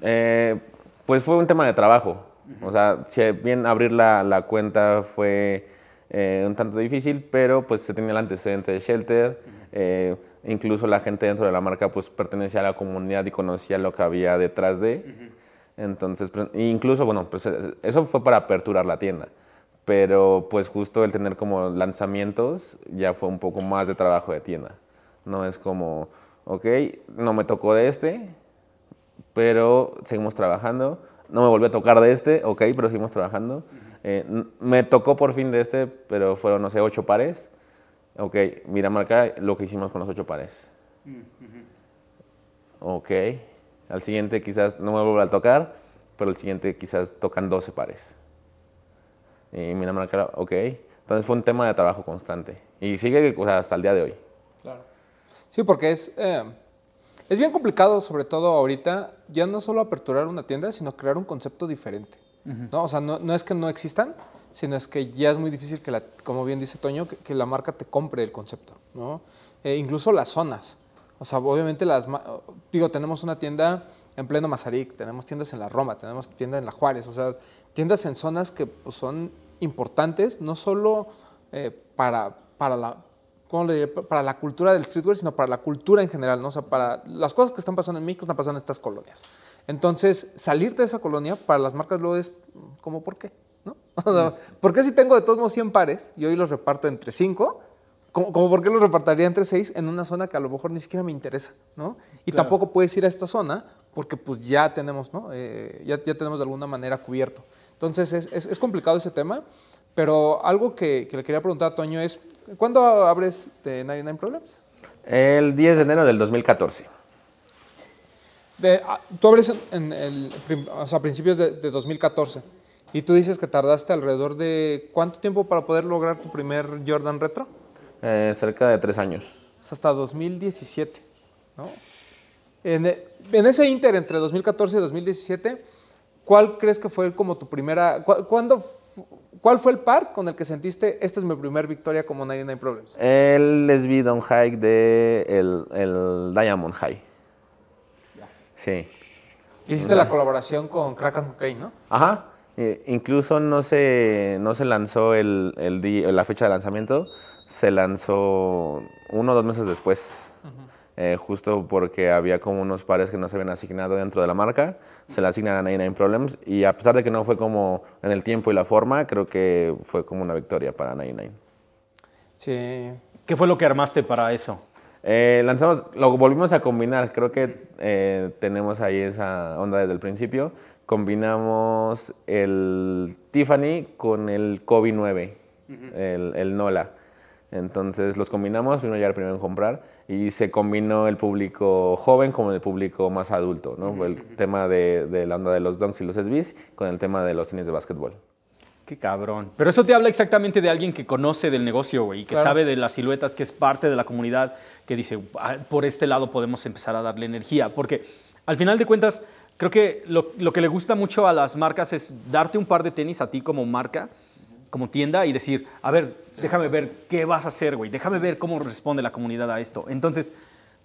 B: Eh, pues fue un tema de trabajo. O sea, si bien abrir la, la cuenta fue eh, un tanto difícil, pero pues se tenía el antecedente de Shelter. eh, incluso la gente dentro de la marca pues pertenecía a la comunidad y conocía lo que había detrás de. Entonces, pues, incluso, bueno, pues eso fue para aperturar la tienda. Pero pues justo el tener como lanzamientos ya fue un poco más de trabajo de tienda. No es como, ok, no me tocó de este, pero seguimos trabajando. No me volvió a tocar de este, ok, pero seguimos trabajando. Eh, me tocó por fin de este, pero fueron, no sé, ocho pares. Ok, mira, marca lo que hicimos con los ocho pares. Ok, al siguiente quizás no me vuelva a tocar, pero el siguiente quizás tocan 12 pares. Y mira, marca, ok. Entonces fue un tema de trabajo constante. Y sigue o sea, hasta el día de hoy.
A: Sí, porque es, eh, es bien complicado, sobre todo ahorita, ya no solo aperturar una tienda, sino crear un concepto diferente. ¿no? O sea, no, no es que no existan, sino es que ya es muy difícil que, la, como bien dice Toño, que, que la marca te compre el concepto. ¿no? Eh, incluso las zonas. O sea, obviamente las... Digo, tenemos una tienda en pleno Mazarik, tenemos tiendas en la Roma, tenemos tienda en la Juárez, o sea, tiendas en zonas que pues, son importantes, no solo eh, para, para la, ¿cómo le diré? Para la cultura del streetwear, sino para la cultura en general, ¿no? O sea, para las cosas que están pasando en México están pasando en estas colonias. Entonces, salirte de esa colonia para las marcas luego es como, ¿por qué? ¿No? O sea, ¿Por qué si tengo de todos modos 100 pares y hoy los reparto entre 5? Como, como por qué los repartiría entre 6 en una zona que a lo mejor ni siquiera me interesa, ¿no? Y
C: Claro.
A: tampoco puedes ir a esta zona porque pues ya tenemos, ¿no? Eh, ya, ya tenemos de alguna manera cubierto. Entonces es, es- es complicado ese tema, pero algo que, que le quería preguntar a Toño es, ¿cuándo abres de 99 Problems?
B: El 10 de enero del 2014.
A: De, ah, tú abres en, en el, prim- o sea, a principios de, de 2014 y tú dices que tardaste alrededor de cuánto tiempo para poder lograr tu primer Jordan Retro?
B: Eh, cerca de tres años.
A: Es hasta 2017, ¿no? En, en ese inter entre 2014 y 2017, ¿cuál crees que fue como tu primera, cu- cuándo, cuál fue el par con el que sentiste, esta es mi primer victoria como 99 Problems?
B: El Lesbi Down Hike de el, el Diamond High. Sí.
A: Hiciste la colaboración con Crack and Cocaine, ¿no?
B: Ajá. Eh, incluso no se, no se lanzó el, el la fecha de lanzamiento, se lanzó uno o dos meses después. Eh, justo porque había como unos pares que no se habían asignado dentro de la marca, se le asignan a 99 Problems y a pesar de que no fue como en el tiempo y la forma, creo que fue como una victoria para 99.
A: Sí.
C: ¿Qué fue lo que armaste para eso?
B: Eh, lanzamos, lo volvimos a combinar, creo que eh, tenemos ahí esa onda desde el principio. Combinamos el Tiffany con el Kobe 9, el, el Nola. Entonces los combinamos, primero ya el primero en comprar, y se combinó el público joven con el público más adulto, ¿no? El tema de, de la onda de los dunks y los SBs con el tema de los tenis de básquetbol.
C: Qué cabrón. Pero eso te habla exactamente de alguien que conoce del negocio, güey, y que
A: Claro.
C: sabe de las siluetas, que es parte de la comunidad, que dice, "Ah, por este lado podemos empezar a darle energía. Porque al final de cuentas, creo que lo, lo que le gusta mucho a las marcas es darte un par de tenis a ti como marca, como tienda, y decir, a ver, déjame ver qué vas a hacer, güey, déjame ver cómo responde la comunidad a esto. Entonces,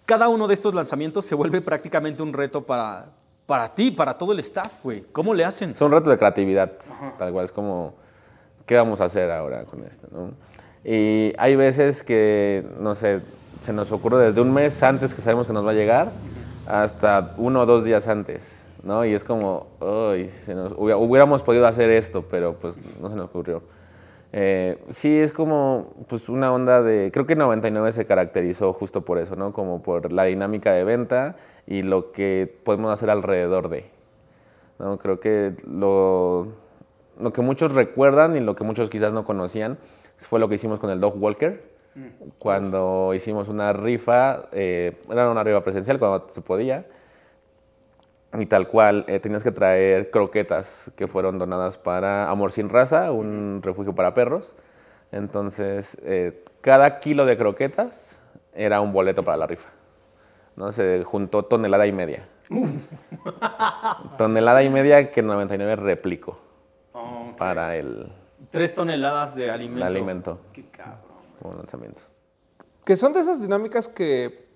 C: cada uno de estos lanzamientos se vuelve prácticamente un reto para, para ti, para todo el staff, güey. ¿Cómo le hacen?
B: Es un reto de creatividad, tal cual, es como, ¿qué vamos a hacer ahora con esto? no? Y hay veces que, no sé, se nos ocurre desde un mes antes que sabemos que nos va a llegar hasta uno o dos días antes, ¿no? Y es como, uy, se nos- hubiéramos podido hacer esto, pero pues no se nos ocurrió. Eh, sí, es como pues una onda de... Creo que 99 se caracterizó justo por eso, ¿no? Como por la dinámica de venta y lo que podemos hacer alrededor de. ¿no? Creo que lo, lo que muchos recuerdan y lo que muchos quizás no conocían fue lo que hicimos con el Dog Walker. Cuando hicimos una rifa, eh, era una rifa presencial cuando se podía, y tal cual, eh, tenías que traer croquetas que fueron donadas para Amor Sin Raza, un refugio para perros. Entonces, eh, cada kilo de croquetas era un boleto para la rifa. ¿no? Se juntó tonelada y media. tonelada y media que 99 replicó para el,
C: Tres toneladas de alimento.
B: el alimento
C: Qué cabrón.
B: como lanzamiento.
A: Que son de esas dinámicas que,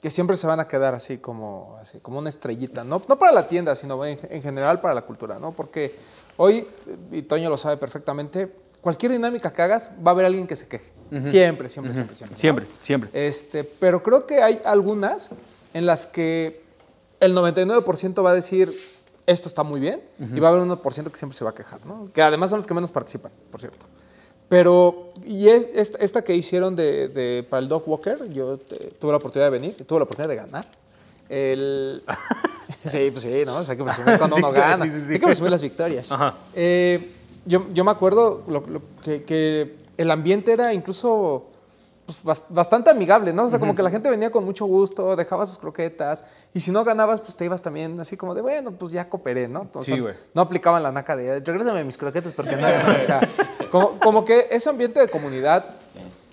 A: que siempre se van a quedar así como, así como una estrellita, ¿no? No para la tienda, sino en, en general para la cultura, ¿no? Porque hoy, y Toño lo sabe perfectamente, cualquier dinámica que hagas va a haber alguien que se queje. Siempre, siempre, siempre, siempre. ¿no?
C: Siempre, siempre.
A: Este, pero creo que hay algunas en las que el 99% va a decir esto está muy bien y va a haber un 1% que siempre se va a quejar, ¿no? Que además son los que menos participan, por cierto. Pero, y es- esta, esta que hicieron de, de- para el Dog Walker, yo te- tuve la oportunidad de venir tuve la oportunidad de ganar. El... sí, pues sí, ¿no? O sea, hay que presumir cuando
C: Sí,
A: uno gana.
C: sí, sí, sí.
A: Hay que presumir las victorias.
C: Ajá.
A: Eh, yo, yo me acuerdo lo- lo que, que el ambiente era incluso pues, bas- bastante amigable, ¿no? O sea, como que la gente venía con mucho gusto, dejaba sus croquetas, y si no ganabas, pues te ibas también así como de, bueno, pues ya cooperé, ¿no? Sea,
C: Sí, güey.
A: no aplicaban la naca de, regrésame mis croquetas porque no gané". O sea, como, como que ese ambiente de comunidad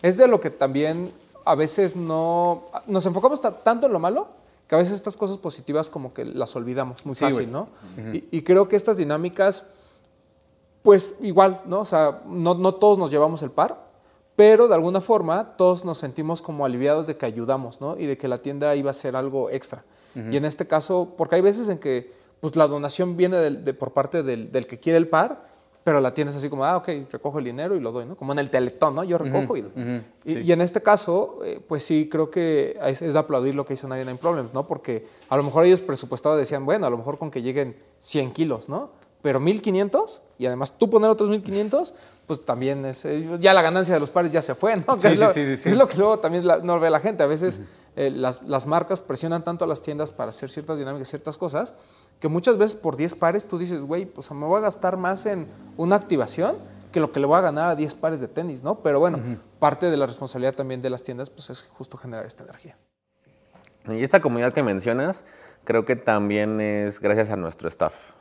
A: es de lo que también a veces no... Nos enfocamos ta- tanto en lo malo que a veces estas cosas positivas como que las olvidamos muy
C: Sí,
A: fácil. ¿no? y, y creo que estas dinámicas pues igual, ¿no? O sea, no, no todos nos llevamos el par, pero de alguna forma todos nos sentimos como aliviados de que ayudamos, ¿no? Y de que la tienda iba a ser algo extra. Y en este caso, porque hay veces en que pues la donación viene de, por parte del, del que quiere el par, pero la tienda es así como, ah, ok, recojo el dinero y lo doy, ¿no? Como en el teletón, ¿no? Yo recojo y doy.
C: ujú,
A: Y,
C: sí.
A: y en este caso, eh, pues sí, creo que es, es de aplaudir lo que hizo 99 Problems, ¿no? Porque a lo mejor ellos presupuestados decían, bueno, a lo mejor con que lleguen 100 kilos, ¿no? Pero 1500 y además tú poner otros 1500, pues también es, eh, ya la ganancia de los pares ya se fue, ¿no? Que
C: Sí,
A: es,
C: sí,
A: lo,
C: sí, sí, sí.
A: es lo que luego también la- no ve la gente. A veces eh, las, las marcas presionan tanto a las tiendas para hacer ciertas dinámicas, ciertas cosas, que muchas veces por 10 pares tú dices, güey, pues me voy a gastar más en una activación que lo que le voy a ganar a 10 pares de tenis, ¿no? Pero bueno, parte de la responsabilidad también de las tiendas, pues es justo generar esta energía.
B: Y esta comunidad que mencionas, creo que también es gracias a nuestro staff,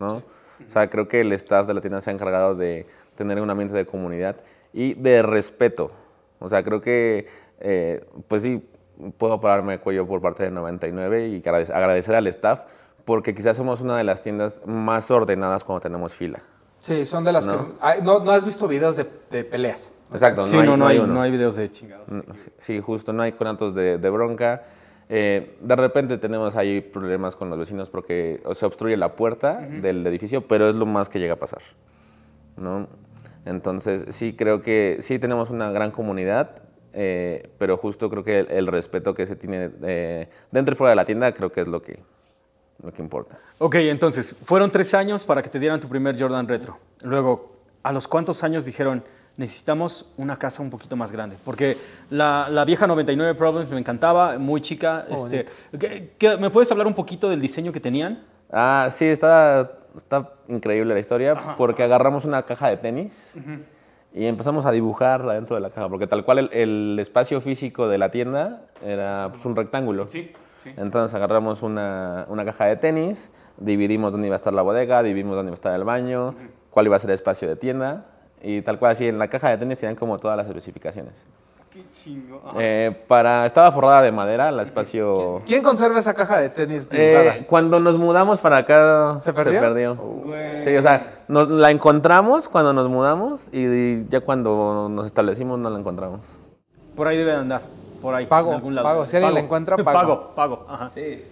B: ¿no? O sea, creo que el staff de la tienda se ha encargado de tener un ambiente de comunidad y de respeto. O sea, creo que, eh, pues sí, puedo pararme de cuello por parte de 99 y agradec- agradecer al staff porque quizás somos una de las tiendas más ordenadas cuando tenemos fila.
A: Sí, son de las
B: No.
A: que... No, no has visto videos de, de peleas.
B: Exacto,
C: Sí, no, no, hay,
B: uno.
C: no hay videos de chingados.
B: Sí, sí, justo, no hay conatos de, de bronca. Eh, de repente tenemos ahí problemas con los vecinos porque se obstruye la puerta del edificio, pero es lo más que llega a pasar. ¿no? Entonces, sí, creo que sí tenemos una gran comunidad, eh, pero justo creo que el, respeto que se tiene eh, dentro y fuera de la tienda creo que es lo que, lo que importa.
C: Ok, entonces, fueron tres años para que te dieran tu primer Jordan Retro. Luego, ¿a los cuántos años dijeron, necesitamos una casa un poquito más grande? Porque la, la vieja 99 Problems me encantaba, muy chica. este, me puedes hablar un poquito del diseño que tenían?
B: Ah, sí, está, está increíble la historia porque agarramos una caja de tenis y empezamos a dibujar dentro de la caja, porque tal cual el, espacio físico de la tienda era pues, un rectángulo. Sí, sí. Entonces agarramos una, una, caja de tenis, dividimos dónde iba a estar la bodega, dividimos dónde iba a estar el baño, cuál iba a ser el espacio de tienda y tal cual así en la caja de tenis tenían como todas las especificaciones. Qué chingo. Eh, para, estaba forrada de madera, el espacio...
A: ¿Quién conserva esa caja de tenis
B: eh, cuando nos mudamos para acá, ¿se perdió? Sí, o sea, nos, la encontramos cuando nos mudamos y, ya cuando nos establecimos no la encontramos.
C: Por ahí debe andar, por ahí.
A: Pago, pago. Si alguien la encuentra, pago.
C: Pago, pago. Ajá.
B: Sí,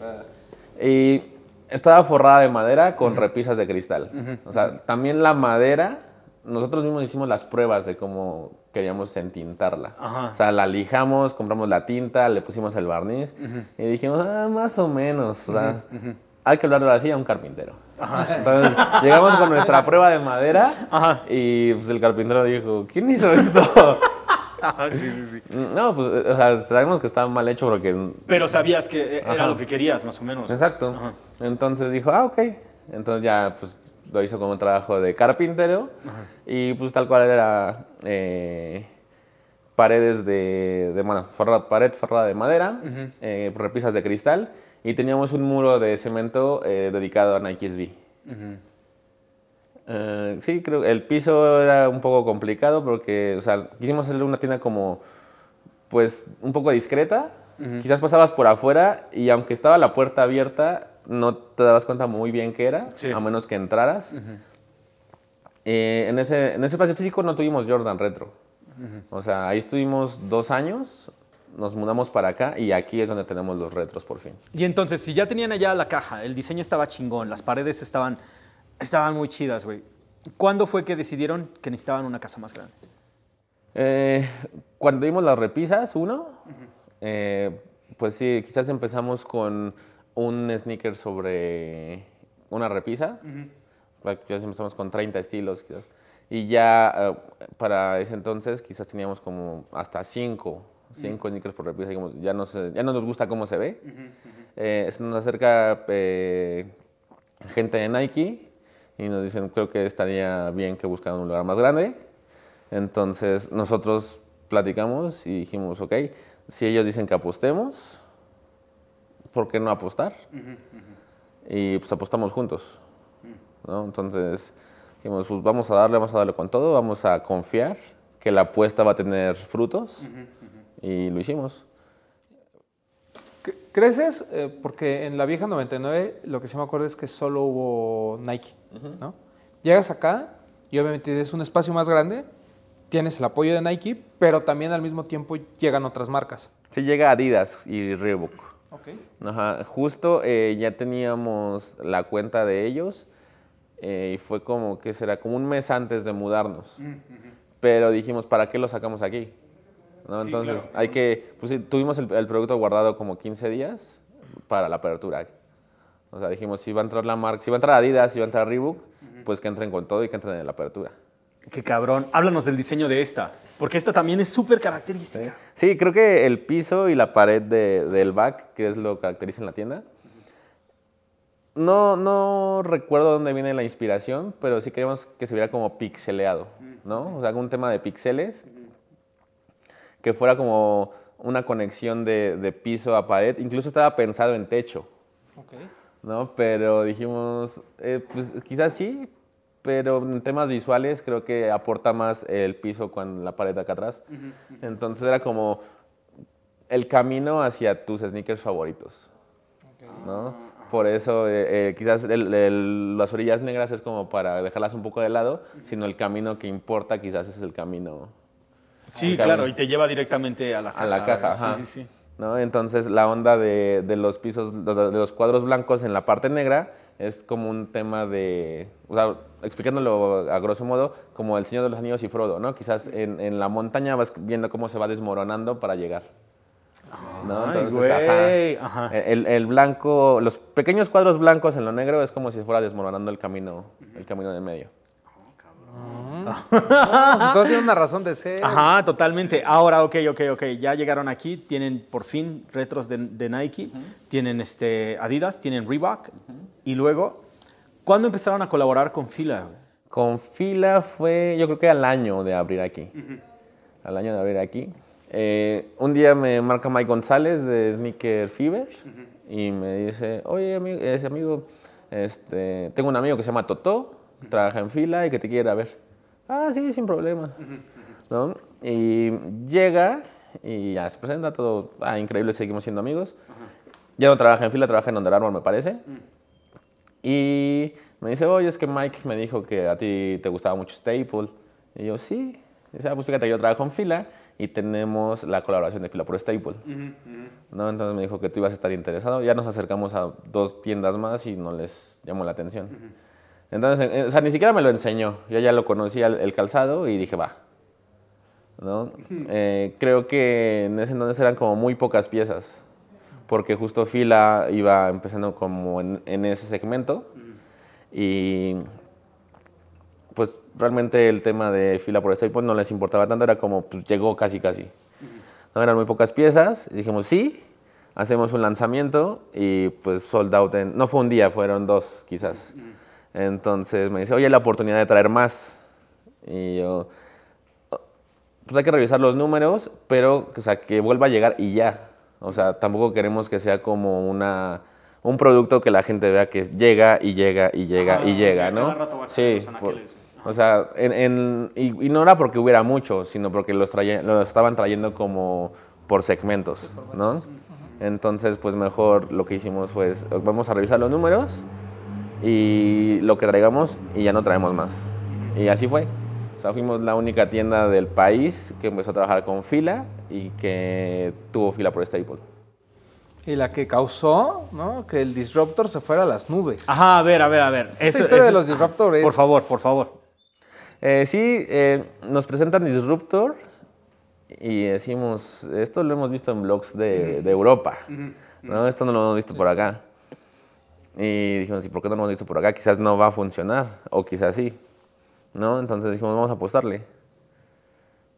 B: Y estaba forrada de madera con repisas de cristal. O sea, también la madera nosotros mismos hicimos las pruebas de cómo queríamos entintarla. O sea, la lijamos, compramos la tinta, le pusimos el barniz y dijimos, ah, más o menos. O sea, hay que hablarlo así a un carpintero. Entonces, llegamos con nuestra prueba de madera y pues, el carpintero dijo, ¿quién hizo esto?
C: sí, sí, sí.
B: No, pues, o sea, sabemos que estaba mal hecho porque...
C: Pero sabías que era lo que querías, más o menos.
B: Exacto. Entonces dijo, ah, ok. Entonces ya, pues, lo hizo como un trabajo de carpintero y pues tal cual era eh, paredes de, de bueno, pared forrada de madera, eh, repisas de cristal y teníamos un muro de cemento eh, dedicado a Nike SB. sí, creo que el piso era un poco complicado porque, o sea, quisimos hacerle una tienda como, pues, un poco discreta. Quizás pasabas por afuera y aunque estaba la puerta abierta, no te dabas cuenta muy bien qué era, a menos que entraras. Eh, en, ese, en ese espacio físico no tuvimos Jordan Retro. O sea, ahí estuvimos dos años, nos mudamos para acá y aquí es donde tenemos los retros por fin.
C: Y entonces, si ya tenían allá la caja, el diseño estaba chingón, las paredes estaban, estaban muy chidas, güey. ¿Cuándo fue que decidieron que necesitaban una casa más grande?
B: Eh, cuando dimos las repisas, uno, eh, pues sí, quizás empezamos con un sneaker sobre una repisa. Ya empezamos con 30 estilos. Y ya eh, para ese entonces quizás teníamos como hasta 5 cinco sneakers por repisa. ya, no ya no nos gusta cómo se ve. Eh, se nos acerca eh, gente de Nike y nos dicen, creo que estaría bien que buscaran un lugar más grande. Entonces nosotros platicamos y dijimos, ok, si ellos dicen que apostemos, ¿por qué no apostar? Y pues apostamos juntos. ¿no? Entonces dijimos, pues vamos a darle, vamos a darle con todo, vamos a confiar que la apuesta va a tener frutos y lo hicimos.
A: ¿Creces? Eh, porque en la vieja 99 lo que sí me acuerdo es que solo hubo Nike. ¿no? Llegas acá y obviamente tienes un espacio más grande, tienes el apoyo de Nike, pero también al mismo tiempo llegan otras marcas.
B: Sí, llega Adidas y Reebok. Okay. Ajá, justo eh, ya teníamos la cuenta de ellos eh, y fue como que será como un mes antes de mudarnos. Mm, Pero dijimos, ¿para qué lo sacamos aquí? ¿No? Entonces, hay que, pues tuvimos el, producto guardado como 15 días para la apertura. O sea, dijimos, si va a entrar la marca, si va a entrar Adidas, si va a entrar Reebok, pues que entren con todo y que entren en la apertura.
C: Qué cabrón. Háblanos del diseño de esta. Porque esta también es súper característica.
B: Sí. creo que el piso y la pared del back, que es lo que caracteriza en la tienda, no, no recuerdo dónde viene la inspiración, pero sí queríamos que se viera como pixeleado, ¿no? O sea, algún tema de píxeles, que fuera como una conexión de, piso a pared. Incluso estaba pensado en techo, ¿no? Pero dijimos, eh, pues quizás sí, pero en temas visuales creo que aporta más el piso con la pared de acá atrás. Entonces era como el camino hacia tus sneakers favoritos. ¿no? Por eso eh, eh, quizás las orillas negras es como para dejarlas un poco de lado, sino el camino que importa quizás es el camino.
C: Sí, claro, y te lleva directamente a la caja.
B: A la caja, Sí, sí, sí. ¿no? Entonces la onda de, de los pisos, de de los cuadros blancos en la parte negra es como un tema de, o sea, explicándolo a grosso modo, como el Señor de los Anillos y Frodo, ¿no? Quizás en, en la montaña vas viendo cómo se va desmoronando para llegar. ¿no? Entonces, ajá. El, el blanco, los pequeños cuadros blancos en lo negro es como si fuera desmoronando el camino, el camino de medio.
A: Pues todo tiene una razón de ser.
C: Ajá, totalmente. Ahora, ok, ok, ok. Ya llegaron aquí, tienen por fin retros de, de Nike, tienen este, Adidas, tienen Reebok. Y luego, ¿cuándo empezaron a colaborar con Fila?
B: Con fila fue, yo creo que al año de abrir aquí. Al año de abrir aquí. Eh, un día me marca Mike González de Sneaker Fever y me dice, oye, amigo, ese amigo, este, tengo un amigo que se llama Totó, trabaja en fila y que te quiere ver. Ah, sí, sin problema. ¿No? Y llega y ya se presenta todo, ah, increíble, seguimos siendo amigos. Ya no trabaja en fila, trabaja en Under Armour, me parece. Y me dice, oye, es que Mike me dijo que a ti te gustaba mucho Staple. Y yo, sí. Dice, ah, pues fíjate, yo trabajo en fila y tenemos la colaboración de fila por Staple. ¿No? Entonces me dijo que tú ibas a estar interesado. Ya nos acercamos a dos tiendas más y no les llamó la atención. Entonces, eh, o sea, ni siquiera me lo enseñó. Yo ya lo conocía el, calzado y dije, va. ¿No? Eh, creo que en ese entonces eran como muy pocas piezas. Porque justo fila iba empezando como en, en ese segmento. Y pues realmente el tema de fila por Staple no les importaba tanto, era como, pues llegó casi casi. No eran muy pocas piezas, y dijimos, sí, hacemos un lanzamiento y pues sold out en, no fue un día, fueron dos quizás. Entonces me dice, oye, la oportunidad de traer más. Y yo, pues hay que revisar los números, pero o sea, que vuelva a llegar y ya. O sea, tampoco queremos que sea como una, un producto que la gente vea que llega y llega y llega
C: Ajá,
B: y
C: sí,
B: llega, ¿no?
C: cada rato va a los
B: por- o sea, en, en- y, y no era porque hubiera mucho, sino porque los, traía- los estaban trayendo como por segmentos, ¿no? Entonces, pues mejor lo que hicimos fue, vamos a revisar los números y lo que traigamos y ya no traemos más. Y así fue. O sea, fuimos la única tienda del país que empezó a trabajar con fila y que tuvo fila por Staple.
A: Y la que causó ¿no? que el disruptor se fuera a las nubes.
C: Ajá, a ver, a ver, a ver.
A: Esa historia de los disruptores.
C: Por favor, por favor.
B: Eh, sí, eh, nos presentan Disruptor y decimos, esto lo hemos visto en blogs de, de Europa, ¿no? Esto no lo hemos visto por acá. Y dijimos, ¿y por qué no lo hemos visto por acá? Quizás no va a funcionar, o quizás sí, ¿no? Entonces dijimos, vamos a apostarle.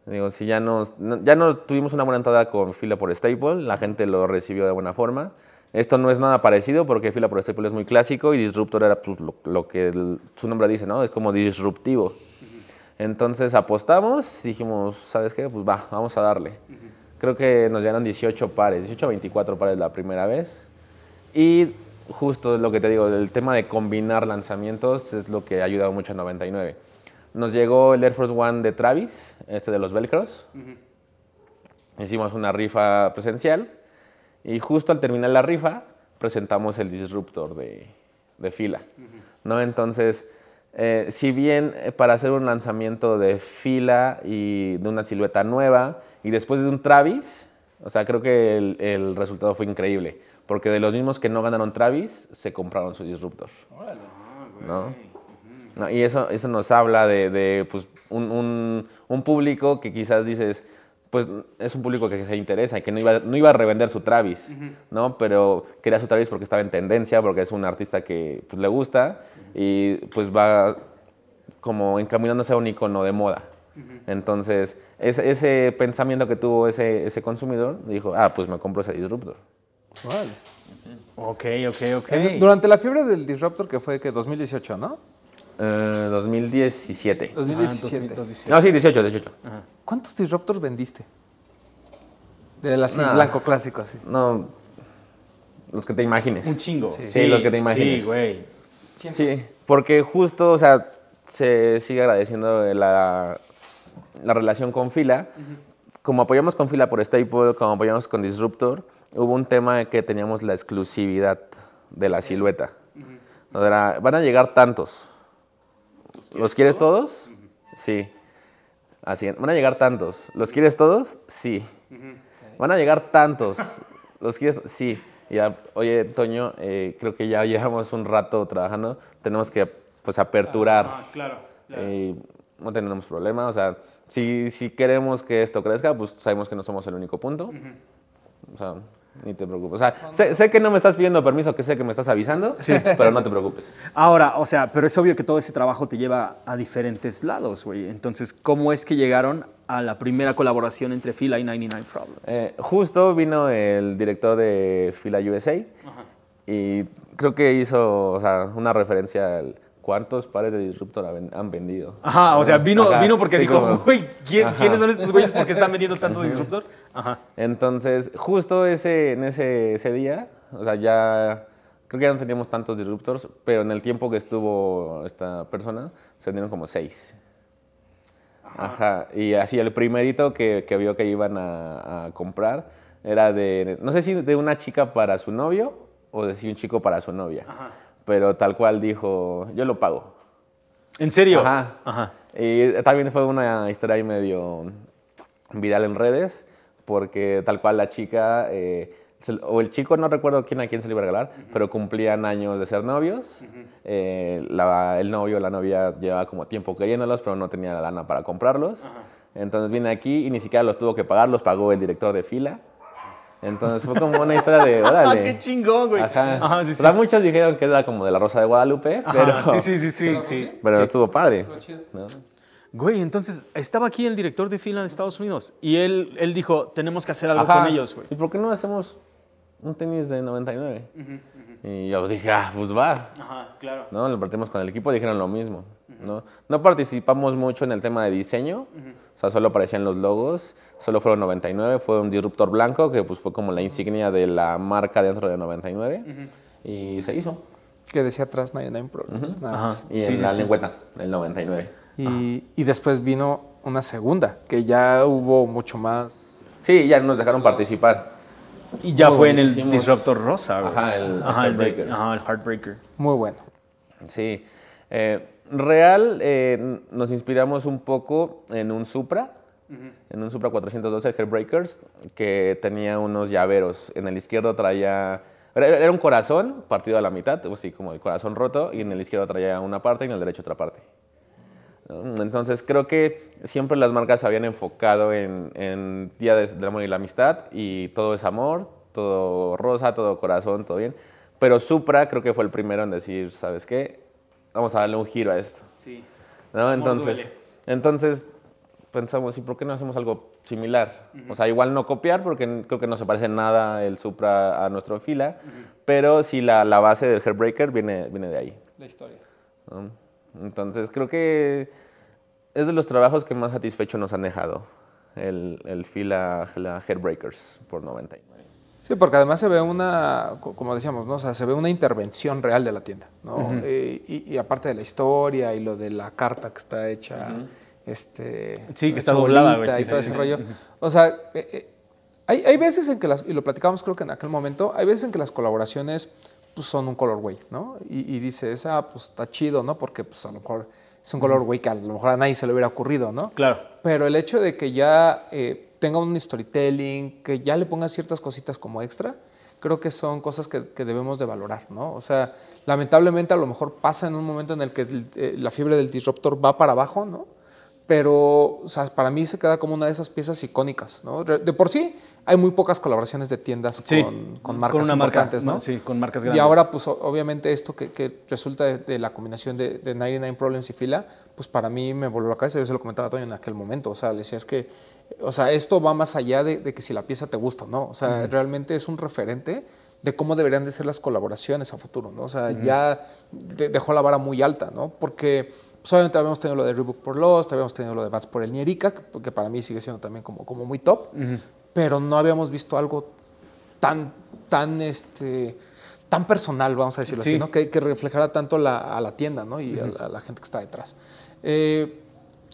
B: Digo, si ya nos, no- ya no tuvimos una buena entrada con fila por Staple, la gente lo recibió de buena forma. Esto no es nada parecido porque fila por Staple es muy clásico y Disruptor era pues, lo, lo que el- su nombre dice, ¿no? Es como disruptivo. Entonces apostamos, dijimos, ¿sabes qué? Pues va, vamos a darle. Creo que nos llegaron 18 pares, 18 o 24 pares la primera vez. Y justo lo que te digo, el tema de combinar lanzamientos es lo que ha ayudado mucho a 99. Nos llegó el Air Force One de Travis, este de los Velcros. Hicimos una rifa presencial y justo al terminar la rifa presentamos el Disruptor de, de fila. ¿no? Entonces, eh, si bien eh, para hacer un lanzamiento de fila y de una silueta nueva y después de un Travis, o sea, creo que el, el resultado fue increíble. Porque de los mismos que no ganaron Travis, se compraron su Disruptor. ¿no? No, y eso, eso nos habla de, de, pues, un, un- un público que quizás dices, pues es un público que se interesa y que no iba, no iba a revender su Travis, ¿no? Pero quería su Travis porque estaba en tendencia, porque es un artista que pues, le gusta y pues va como encaminándose a un icono de moda. Entonces, ese, ese pensamiento que tuvo ese, ese consumidor, dijo, ah, pues me compro ese disruptor.
A: Órale.
C: Ok, ok, ok.
A: Durante la fiebre del disruptor que fue que 2018, ¿no?
B: Eh, 2017.
A: 2017.
C: Ah, 2017.
B: No, sí, 18, 18.
A: ¿Cuántos disruptors vendiste? Del así,
B: Nah.
A: blanco clásico, así.
B: No, los que te imagines.
C: Un chingo.
B: Sí, los que te imagines.
C: Sí, güey.
B: Sí, porque justo, o sea, se sigue agradeciendo la, la relación con Fila. Como apoyamos con Fila por Staple, como apoyamos con Disruptor, hubo un tema de que teníamos la exclusividad de la silueta. Era, van a llegar tantos. ¿Los quieres todos? Sí. Así, van a llegar tantos. ¿Los quieres todos? Sí. Van a llegar tantos. ¿Los quieres? Sí. Ya, oye, Toño, eh, creo que ya llevamos un rato trabajando, tenemos que pues aperturar.
C: Ah, claro.
B: Eh, no tenemos problema, o sea, si, si queremos que esto crezca, pues sabemos que no somos el único punto. O sea, ni te preocupes. O sea, sé, sé que no me estás pidiendo permiso, que sé que me estás avisando, pero no te preocupes.
C: Ahora, o sea, pero es obvio que todo ese trabajo te lleva a diferentes lados, güey. Entonces, ¿cómo es que llegaron a la primera colaboración entre Fila y 99 Problems?
B: Eh, justo vino el director de Fila USA y creo que hizo o sea, una referencia al cuántos pares de Disruptor han- vendido.
C: Ajá, o sea, vino,
B: Ajá,
C: vino porque
B: sí,
C: dijo, güey, ¿quién-
B: Ajá.
C: ¿quiénes son estos güeyes? ¿Por qué están vendiendo tanto Disruptor? Ajá.
B: Entonces, justo ese, en ese, ese día, o sea, ya creo que ya no teníamos tantos disruptors, pero en el tiempo que estuvo esta persona, se vendieron como seis. Ajá. Y así el primerito que, que vio que iban a, a comprar era de, no sé si de una chica para su novio o de si un chico para su novia. Pero tal cual dijo, yo lo pago.
C: ¿En serio?
B: Ajá.
C: Ajá.
B: Y también fue una historia ahí medio viral en redes, porque tal cual la chica, eh, se- o el chico, no recuerdo quién a quién se le iba a regalar, pero cumplían años de ser novios. Eh, la- el novio o la novia llevaba como tiempo queriéndolos, pero no tenía la lana para comprarlos. Entonces vine aquí y ni siquiera los tuvo que pagar, los pagó el director de fila. Entonces fue como una historia de, órale.
C: Ah, qué chingón, güey.
B: Ajá.
C: Ajá, sí,
B: O
C: sí.
B: sea, muchos dijeron que era como de la Rosa de Guadalupe,
C: Ajá,
B: pero,
C: sí, sí, sí, sí, sí.
B: pero estuvo padre. ¿no?
C: Güey, entonces estaba aquí el director de fila de Estados Unidos y él, él dijo, tenemos que hacer algo
B: Ajá.
C: con ellos, güey.
B: ¿Y por qué no hacemos un tenis de 99? Y yo dije, ah, pues va.
C: Ajá, claro.
B: ¿no? Lo partimos con el equipo, dijeron lo mismo. ¿no? no participamos mucho en el tema de diseño, o sea, solo aparecían los logos, solo fueron 99, fue un disruptor blanco que pues fue como la insignia de la marca dentro de 99 y se hizo.
A: Que decía atrás 99 Problems. nada más.
B: Y
C: Sí,
B: en
C: sí,
B: la
C: sí.
B: lengüeta, el 99.
A: Y, y después vino una segunda, que ya hubo mucho más.
B: Sí, ya nos dejaron participar.
C: Y ya
B: Muy
C: fue en el. Disruptor Rosa, güey.
B: Ajá, el
C: Ajá, el de-
B: Heartbreaker.
C: Ajá, el Heartbreaker.
A: Muy bueno.
B: Sí. Eh, real, eh, nos inspiramos un poco en un Supra, en un Supra 412 Heartbreakers, que tenía unos llaveros. En el izquierdo traía... Era, era un corazón partido a la mitad, así como el corazón roto, y en el izquierdo traía una parte y en el derecho otra parte. ¿No? Entonces creo que siempre las marcas se habían enfocado en, en Día de- del Amor y la Amistad y todo es amor, todo rosa, todo corazón, todo bien. Pero Supra creo que fue el primero en decir, ¿sabes qué? Vamos a darle un giro a esto.
C: Sí.
B: ¿no? Entonces, entonces pensamos, ¿y por qué no hacemos algo similar? O sea, igual no copiar, porque creo que no se parece nada el Supra a nuestro fila, pero sí la, la base del Hairbreaker viene, viene de ahí.
A: La historia.
B: ¿no? Entonces, creo que es de los trabajos que más satisfecho nos han dejado, el, el fila, la Hairbreakers por 99.
A: Sí, porque además se ve una, co- como decíamos, ¿no? O sea, se ve una intervención real de la tienda, ¿no? Eh, y, y aparte de la historia y lo de la carta que está hecha, este...
C: Sí, que está doblada,
A: bolita
C: güey,
A: Y
C: sí,
A: todo
C: sí,
A: ese
C: sí.
A: rollo. O sea, eh, eh, hay, hay veces en que las, y lo platicamos creo que en aquel momento, hay veces en que las colaboraciones pues, son un colorway, ¿no? Y, y dices, ah, pues está chido, ¿no? Porque pues a lo mejor es un colorway que a lo mejor a nadie se le hubiera ocurrido, ¿no?
C: Claro.
A: Pero el hecho de que ya eh, tenga un storytelling, que ya le ponga ciertas cositas como extra, creo que son cosas que, que debemos de valorar, ¿no? O sea, lamentablemente a lo mejor pasa en un momento en el que eh, la fiebre del disruptor va para abajo, ¿no? Pero, o sea, para mí se queda como una de esas piezas icónicas, ¿no? De por sí, hay muy pocas colaboraciones de tiendas
C: Sí.
A: con, con marcas
C: marca,
A: importantes, ¿no?
C: Sí, con marcas
A: Y
C: grandes.
A: ahora, pues obviamente esto que, que resulta de, de la combinación de, de 99 Problems y Fila, pues para mí me volvió la cabeza, yo se lo comentaba a Toño en aquel momento, o sea, le decía es que, o sea, esto va más allá de, de que si la pieza te gusta o no, o sea, realmente es un referente de cómo deberían de ser las colaboraciones a futuro, ¿no? O sea, ya de- dejó la vara muy alta, ¿no? Porque pues, obviamente habíamos tenido lo de Reebok por Lost, habíamos tenido lo de Vans por el Nierica, que, que para mí sigue siendo también como, como muy top, pero no habíamos visto algo tan, tan, este, tan personal, vamos a decirlo
C: Sí.
A: así, ¿no? Que, que reflejara tanto la- a la tienda, ¿no? Y a, la, a la gente que está detrás. Eh,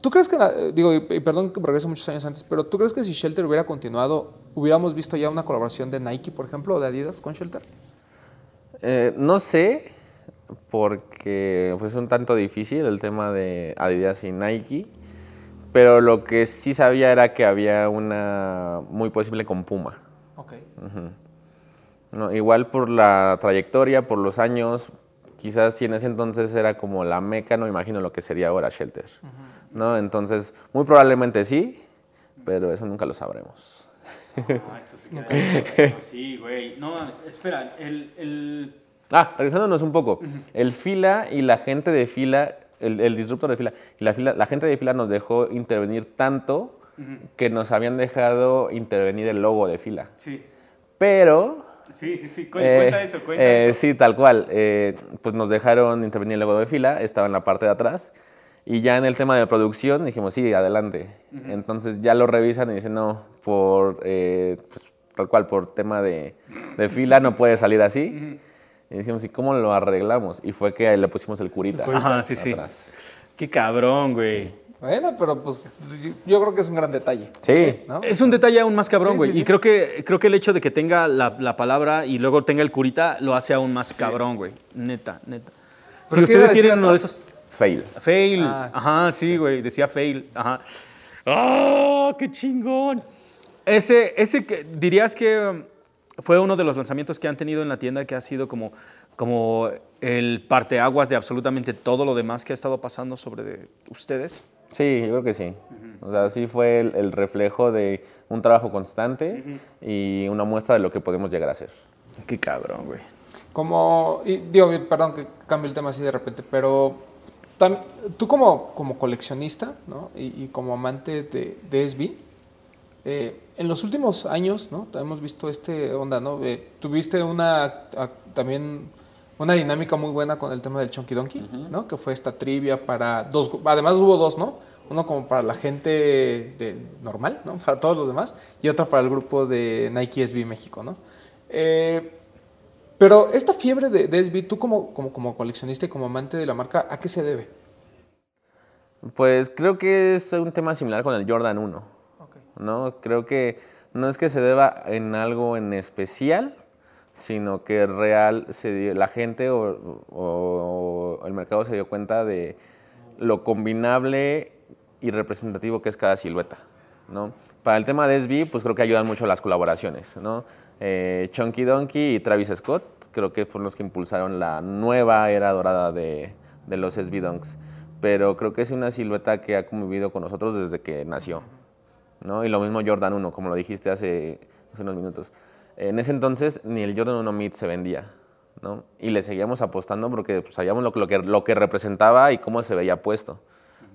A: ¿Tú crees que, digo, y, y perdón que me regreso muchos años antes, pero ¿tú crees que si Shelter hubiera continuado, hubiéramos visto ya una colaboración de Nike, por ejemplo, o de Adidas con Shelter?
B: Eh, no sé, porque pues, es un tanto difícil el tema de Adidas y Nike, pero lo que sí sabía era que había una muy posible con Puma.
A: Ok.
B: Ujú. ¿no? Igual por la trayectoria, por los años, quizás si en ese entonces era como la meca, no imagino lo que sería ahora Shelter. ¿no? Entonces, muy probablemente sí, pero eso nunca lo sabremos.
C: Ah, eso se queda Sí, güey. No mames, espera, el, el...
B: Ah, regresándonos un poco. El fila y la gente de fila, el, el disruptor de fila y la, fila, la gente de fila nos dejó intervenir tanto que nos habían dejado intervenir el logo de fila.
C: Sí.
B: Pero
C: Sí, sí, sí. Cu-
B: Eh,
C: cuenta eso, cuenta
B: eh,
C: eso.
B: Sí, tal cual. Eh, pues nos dejaron intervenir el logo de fila, estaba en la parte de atrás. Y ya en el tema de producción dijimos, sí, adelante. Entonces ya lo revisan y dicen, no, por, eh, pues, tal cual, por tema de, de fila no puede salir así. Y decimos, ¿y cómo lo arreglamos? Y fue que ahí le pusimos el curita.
C: Ajá, sí, sí.
B: atrás.
C: Qué cabrón, güey.
A: Bueno, pero pues yo- creo que es un gran detalle.
B: Sí.
A: ¿no?
C: Es un detalle aún más cabrón,
A: Sí,
C: güey.
A: sí,
C: Y creo que, creo que el hecho de que tenga la, la palabra y luego tenga el curita lo hace aún más cabrón, güey. Neta, neta. Si
A: ¿Pero qué iba a
C: ustedes tienen uno de
A: atrás?
C: esos.
B: Fail.
C: Fail.
A: Ah.
C: Ajá, sí, güey. Decía fail. Ajá. ¡Ah, qué chingón! Ese, ese que, dirías que um, fue uno de los lanzamientos que han tenido en la tienda que ha sido como, como el parteaguas de absolutamente todo lo demás que ha estado pasando sobre de ustedes.
B: Sí, yo creo que sí. O sea, sí fue el, el reflejo de un trabajo constante y una muestra de lo que podemos llegar a hacer.
C: Qué cabrón, güey.
A: Como, y digo, perdón que cambie el tema así de repente, pero tam- tú como, como coleccionista ¿no? y, y como amante de, de SB, eh, en los últimos años ¿no? hemos visto este onda, ¿no? Eh, tuviste una a- también una dinámica muy buena con el tema del Chunky Donkey, ¿no? Que fue esta trivia para dos, además hubo dos, ¿no? Uno como para la gente de, normal, ¿no? Para todos los demás, y otro para el grupo de Nike SB México, ¿no? Eh, pero esta fiebre de, de SB, tú como, como, como coleccionista y como amante de la marca, ¿a qué se debe?
B: Pues creo que es un tema similar con el Jordan 1. ¿No? Creo que no es que se deba en algo en especial, sino que real se la gente o el mercado se dio cuenta de lo combinable y representativo que es cada silueta. ¿no? Para el tema de SB, pues creo que ayudan mucho las colaboraciones. ¿no? Eh, Chunky Donkey y Travis Scott creo que fueron los que impulsaron la nueva era dorada de, de los SB Dunks. Pero creo que es una silueta que ha convivido con nosotros desde que nació. ¿No? Y lo mismo Jordan 1, como lo dijiste hace, hace unos minutos. En ese entonces ni el Jordan 1 Mid se vendía, ¿no? Y le seguíamos apostando porque pues, sabíamos lo, que- lo que, lo que representaba y cómo se veía puesto,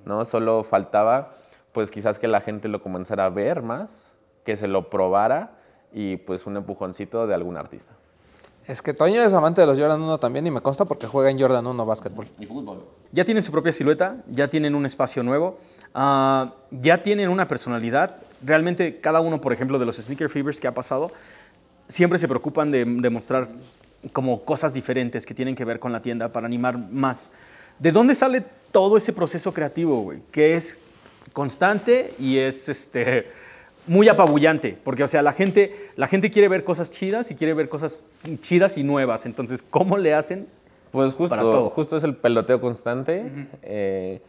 B: ¿no? Solo faltaba, pues quizás que la gente lo comenzara a ver más, que se lo probara y pues un empujoncito de algún artista.
A: Es que Toño es amante de los Jordan 1 también y me consta porque juega en Jordan 1 básquetbol.
B: Y fútbol.
C: Ya tienen su propia silueta, ya tienen un espacio nuevo, ah, ya tienen una personalidad. Realmente cada uno, por ejemplo, de los sneaker fevers que ha pasado, siempre se preocupan de, de mostrar como cosas diferentes que tienen que ver con la tienda para animar más. ¿De dónde sale todo ese proceso creativo, güey? Que es constante y es este, muy apabullante, porque o sea, la gente, la gente quiere ver cosas chidas y quiere ver cosas chidas y nuevas. Entonces, ¿cómo le hacen?
B: Pues
C: Para todo.
B: justo, justo es el peloteo constante. Eh,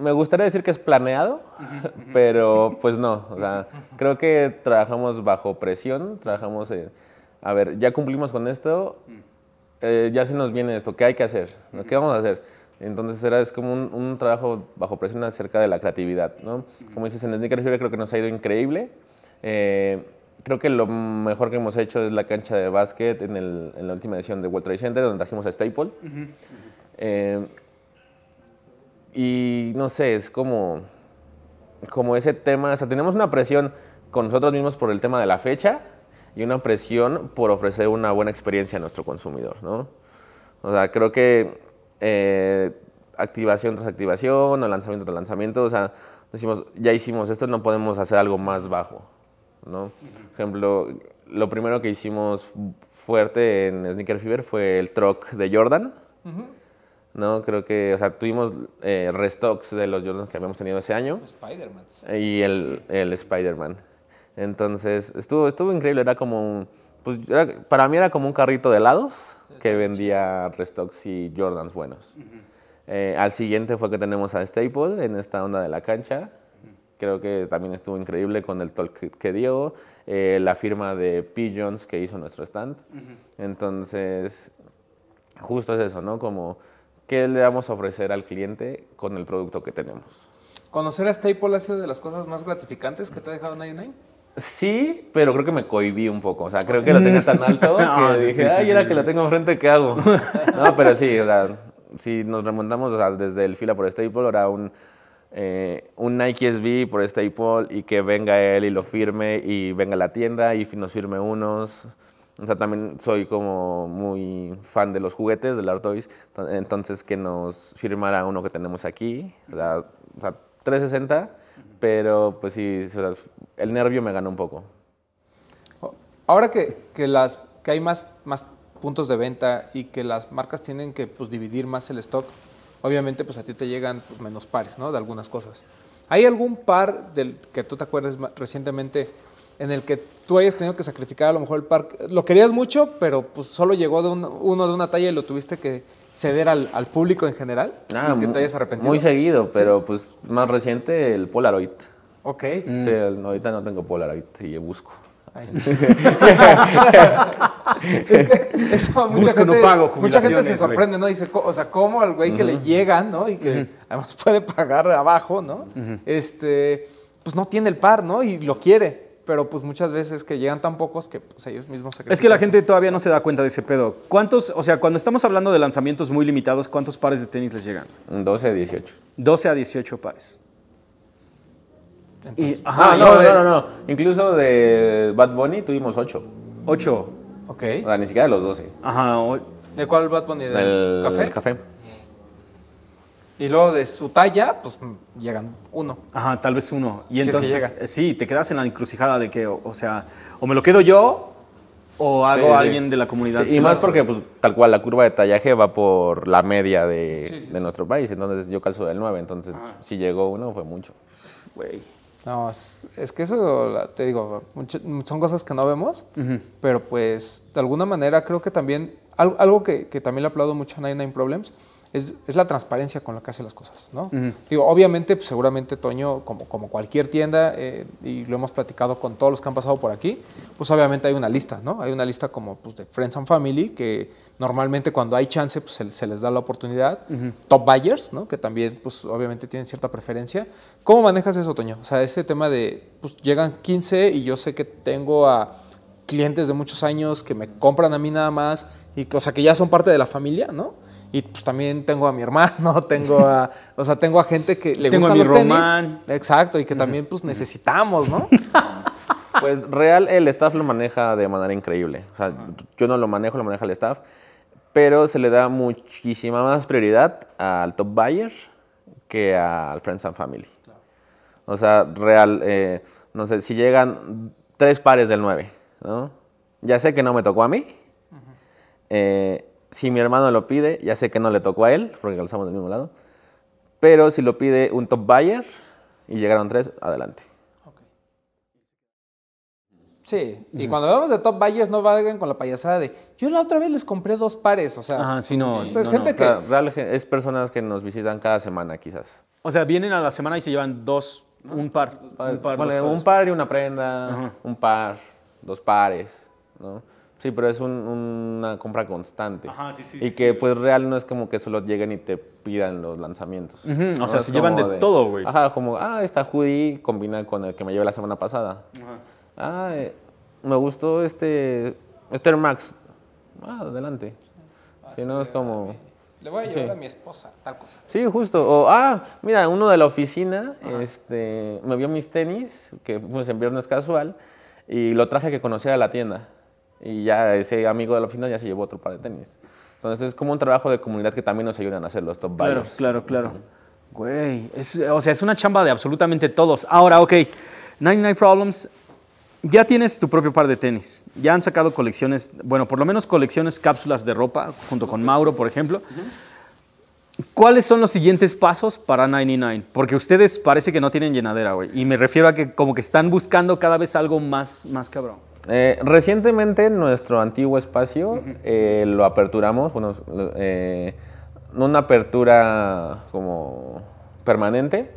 B: me gustaría decir que es planeado, pero pues no. O sea, creo que trabajamos bajo presión, trabajamos en, a ver, ya cumplimos con esto, eh, ya se nos viene esto, ¿qué hay que hacer? ¿Qué vamos a hacer? Entonces era, es como un, un trabajo bajo presión acerca de la creatividad, ¿no? Como dices, en el Sneaker Fever creo que nos ha ido increíble. Eh, creo que lo mejor que hemos hecho es la cancha de básquet en, el- en la última edición de World Trade Center, donde trajimos a Staple. Eh, y no sé, es como, como ese tema, o sea, tenemos una presión con nosotros mismos por el tema de la fecha y una presión por ofrecer una buena experiencia a nuestro consumidor, ¿no? O sea, creo que eh, activación tras activación o lanzamiento tras lanzamiento, o sea, decimos, ya hicimos esto, no podemos hacer algo más bajo, ¿no? Por ejemplo, lo primero que hicimos fuerte en Sneaker Fever fue el truck de Jordan, ¿no? Creo que, o sea, tuvimos eh, restocks de los Jordans que habíamos tenido ese año
A: Spider-Man.
B: y el, el Spider-Man. Entonces, estuvo, estuvo increíble, era como un, pues, era- para mí era como un carrito de helados que vendía restocks y Jordans buenos. Eh, al siguiente fue que tenemos a Staple en esta onda de la cancha. creo que también estuvo increíble con el talk que- que dio, eh, la firma de Pigeons que hizo nuestro stand. Entonces, justo es eso, ¿no? Como, ¿qué le vamos a ofrecer al cliente con el producto que tenemos?
A: ¿Conocer a Staple ha sido de las cosas más gratificantes que te ha dejado 99?
B: Sí, pero creo que me cohibí un poco. O sea, creo que lo tenía tan alto que
C: sí,
B: dije,
C: sí, sí,
B: ay,
C: sí, sí,
B: que lo tengo enfrente, ¿qué hago? no, pero sí, o sea, si nos remontamos o sea, desde el fila por Staple, era un, eh, un Nike SB por Staple y que venga él y lo firme y venga a la tienda y nos firme unos. O sea, también soy como muy fan de los juguetes, de Art Toys. Entonces, que nos firmara uno que tenemos aquí. Sea, o sea, 360, pero pues sí, o sea, el nervio me ganó un poco.
A: Ahora que, que las, que hay más, más puntos de venta y que las marcas tienen que pues, dividir más el stock, obviamente pues a ti te llegan pues, menos pares, ¿no? De algunas cosas. ¿Hay algún par del que tú te acuerdes recientemente en el que tú hayas tenido que sacrificar a lo mejor el par? Lo querías mucho, pero pues solo llegó de un- uno de una talla y lo tuviste que ceder al, al público en general.
B: Ah,
A: y que te hayas arrepentido.
B: Muy seguido, pero pues más reciente el Polaroid.
A: Ok.
B: Sí, el- ahorita no tengo Polaroid y busco.
A: Ahí está. es que eso mucha
C: Busco, no
A: gente,
C: pago,
A: mucha gente se sorprende, ¿no? Dice, o sea, ¿cómo al güey que le llegan, ¿no? Y que además puede pagar abajo, ¿no? Este, pues no tiene el par, ¿no? Y lo quiere. Pero pues muchas veces que llegan tan pocos que pues, ellos mismos se
C: Es que la gente todavía no se da cuenta de ese pedo. ¿Cuántos, o sea, cuando estamos hablando de lanzamientos muy limitados, cuántos pares de tenis les llegan?
B: 12, 18.
C: 12 a 18 pares. Y,
B: Ah,
C: ajá,
B: no,
C: y-
B: no, no, no. Incluso de Bad Bunny tuvimos 8.
C: 8.
A: Ok.
B: O sea, ni siquiera de los 12.
C: Ajá. o-
A: ¿De cuál Bad Bunny? ¿Del
B: Del
A: café?
B: café.
A: Y luego de su talla, pues mm, llegan uno.
C: Ajá, tal vez uno. Y
A: Si es que
C: entonces,
A: llega.
C: eh, sí, te quedas en la encrucijada de que, o, o sea, o me lo quedo yo o hago
B: Sí,
C: a
B: sí.
C: alguien de la comunidad.
B: Sí, y más porque, pues, tal cual, la curva de tallaje va por la media de, de nuestro país. Entonces, yo calzo del 9. Entonces, si llegó uno, fue mucho.
C: Güey.
A: No, es, es que eso, te digo, mucho- son cosas que no vemos, pero pues de alguna manera creo que también, algo, algo que, que también le aplaudo mucho a 99 Problems es, es la transparencia con la que hace las cosas, ¿no? Digo, obviamente, pues, seguramente Toño, como, como cualquier tienda, eh, y lo hemos platicado con todos los que han pasado por aquí, pues obviamente hay una lista, ¿no? Hay una lista como pues, de Friends and Family, que normalmente cuando hay chance, pues se, se les da la oportunidad. Top buyers, ¿no? Que también, pues obviamente tienen cierta preferencia. ¿Cómo manejas eso, Toño? O sea, ese tema de, pues llegan 15 y yo sé que tengo a clientes de muchos años que me compran a mí nada más, y, o sea, que ya son parte de la familia, ¿no? Y pues también tengo a mi hermano, tengo a, o sea, tengo a gente que le
C: Tengo a
A: gustan
C: mi
A: los tenis. Exacto, y que también pues necesitamos, ¿no?
B: Pues real, el staff lo maneja de manera increíble. O sea, yo no lo manejo, lo maneja el staff. Pero se le da muchísima más prioridad al top buyer que al Friends and Family. O sea, real, eh, no sé, si llegan tres pares del 9, ¿no? Ya sé que no me tocó a mí. Eh, si mi hermano lo pide, ya sé que no le tocó a él, porque calzamos del mismo lado. Pero si lo pide un top buyer y llegaron tres, adelante.
A: Sí, y cuando hablamos de top buyers no vayan con la payasada de yo la otra vez les compré dos pares, o sea,
C: Ajá, sí, no,
A: es, es
C: no,
A: gente.
B: O
A: que
B: sea, es personas que nos visitan cada semana, quizás.
C: O sea, vienen a la semana y se llevan dos, un par. Un par, dos
B: un par y una prenda,
C: Ajá.
B: un par, dos pares, ¿no? Sí, pero es un- una compra constante.
C: Ajá, sí, sí,
B: Y
C: sí,
B: que pues real no es como que solo lleguen y te pidan los lanzamientos.
C: Ujú, o
B: ¿no?
C: sea, se llevan de todo, güey.
B: Ajá, como, ah, esta hoodie combina con el que me llevé la semana pasada. Ah, eh, me gustó este, este Air Max. Ah, adelante. Si no, es como...
A: le voy a
B: llevar a
A: mi esposa tal cosa.
B: Sí, justo. O, ah, mira, uno de la oficina este, me vio mis tenis, que pues, en viernes casual, y lo traje que conociera la tienda. Y ya ese amigo de la oficina ya se llevó otro par de tenis. Entonces es como un trabajo de comunidad que también nos ayudan a hacer los top
C: Claro,
B: buyers.
C: claro, claro. Güey, es- o sea, es una chamba de absolutamente todos. Ahora, ok, 99 Problems, ya tienes tu propio par de tenis. Ya han sacado colecciones, bueno, por lo menos colecciones cápsulas de ropa, junto con Mauro, por ejemplo. ¿Cuáles son los siguientes pasos para 99? Porque ustedes parece que no tienen llenadera, güey. Y me refiero a que como que están buscando cada vez algo más, más cabrón.
B: Eh, recientemente nuestro antiguo espacio eh, lo aperturamos, bueno, eh, no una apertura como permanente,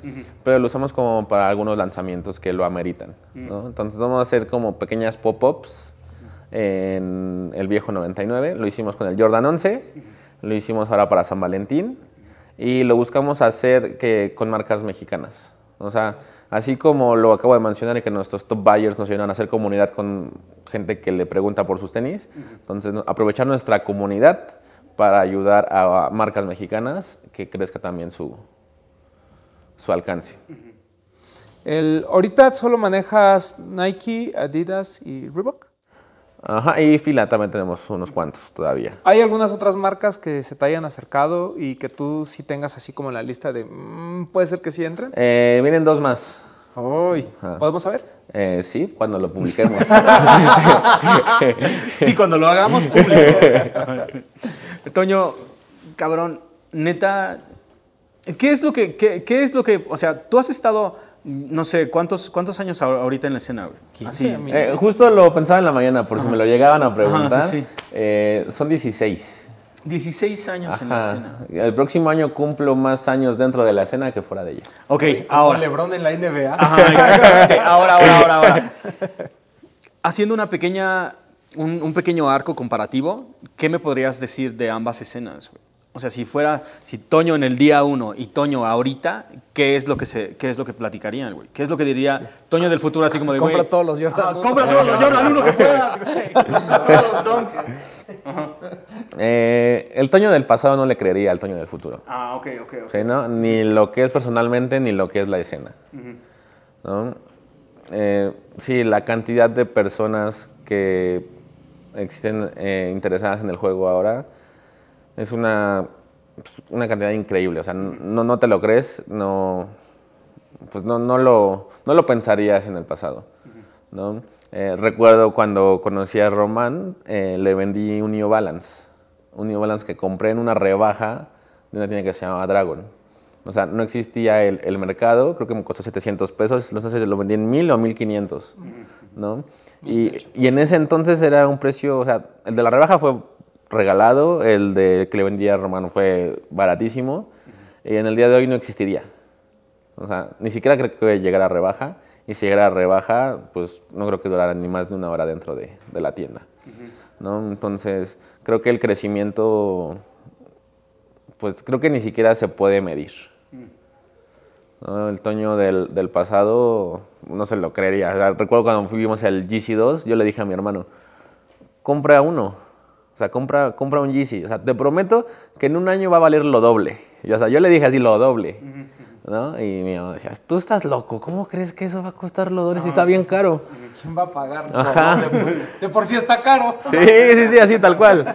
B: pero lo usamos como para algunos lanzamientos que lo ameritan. ¿no? Entonces vamos a hacer como pequeñas pop-ups en el viejo 99, lo hicimos con el Jordan 11, lo hicimos ahora para San Valentín y lo buscamos hacer que, con marcas mexicanas. O sea, así como lo acabo de mencionar y que nuestros top buyers nos ayudan a hacer comunidad con gente que le pregunta por sus tenis, entonces aprovechar nuestra comunidad para ayudar a marcas mexicanas que crezca también su, su alcance.
A: El, ahorita solo manejas Nike, Adidas y Reebok.
B: Ajá, y fila también tenemos unos cuantos todavía.
A: ¿Hay algunas otras marcas que se te hayan acercado y que tú sí tengas así como en la lista de "Mm, puede ser que sí entren?
B: Eh, vienen dos más.
A: Uy. ¿podemos saber?
B: Eh, sí, cuando lo publiquemos.
C: Sí, cuando lo hagamos público. Toño, cabrón, neta, ¿qué es lo que, qué, qué es lo que, o sea, tú has estado, no sé, ¿cuántos, cuántos años ahor- ahorita en la escena, güey?
A: 15,
C: Así.
B: Eh, justo lo pensaba en la mañana, por si me lo llegaban a preguntar.
C: Ajá, sí, sí.
B: Eh, son 16.
C: 16 años en la escena.
B: El próximo año cumplo más años dentro de la escena que fuera de ella.
C: Ok,
A: Como
C: ahora.
A: LeBron en la NBA.
C: Ajá, exactamente. ahora, ahora, ahora, ahora. Haciendo una pequeña, un, un pequeño arco comparativo, ¿qué me podrías decir de ambas escenas? güey? O sea, si fuera, si Toño en el día uno y Toño ahorita, ¿qué es lo que se, qué es lo que platicarían, güey? ¿Qué es lo que diría Toño del futuro así como de,
A: Compra
C: güey,
A: todos los Jordan
C: ah, compra todos los Jordan uno que puedas, güey. Todos los Dunks.
B: Eh, el Toño del pasado no le creería al Toño del futuro.
C: Ah, ok, ok, ok.
B: ¿sí, no? Ni lo que es personalmente, ni lo que es la escena. ¿no? Eh, sí, la cantidad de personas que existen eh, interesadas en el juego ahora es una, pues, una cantidad increíble. O sea, no, no te lo crees, no, pues no, no, lo, no lo pensarías en el pasado. ¿no? Eh, recuerdo cuando conocí a Román, eh, le vendí un New Balance. Un New Balance que compré en una rebaja de una tienda que se llamaba Dragon. O sea, no existía el, el mercado, creo que me costó 700 pesos, entonces lo vendí en 1000 o 1500, ¿no? Y, y en ese entonces era un precio, o sea, el de la rebaja fue regalado, el de que le vendía a Román fue baratísimo, y en el día de hoy no existiría. O sea, ni siquiera creo que llegara a rebaja. Y si llegara a rebaja, pues no creo que durara ni más de una hora dentro de, la tienda. ¿no? Entonces, creo que el crecimiento, pues creo que ni siquiera se puede medir. El Toño del, pasado no se lo creería. O recuerdo cuando fuimos al GC2, yo le dije a mi hermano, compra uno. O sea, compra, compra un GC. O sea, te prometo que en un año va a valer lo doble. Y, o sea, yo le dije así, lo doble. ¿no? Y mi mamá decía, tú estás loco, ¿cómo crees que eso va a costar lo doble si está bien caro?
A: ¿Quién va a pagar?
B: Ajá.
A: No, de, de por sí está caro.
B: Sí, sí, sí, así tal cual.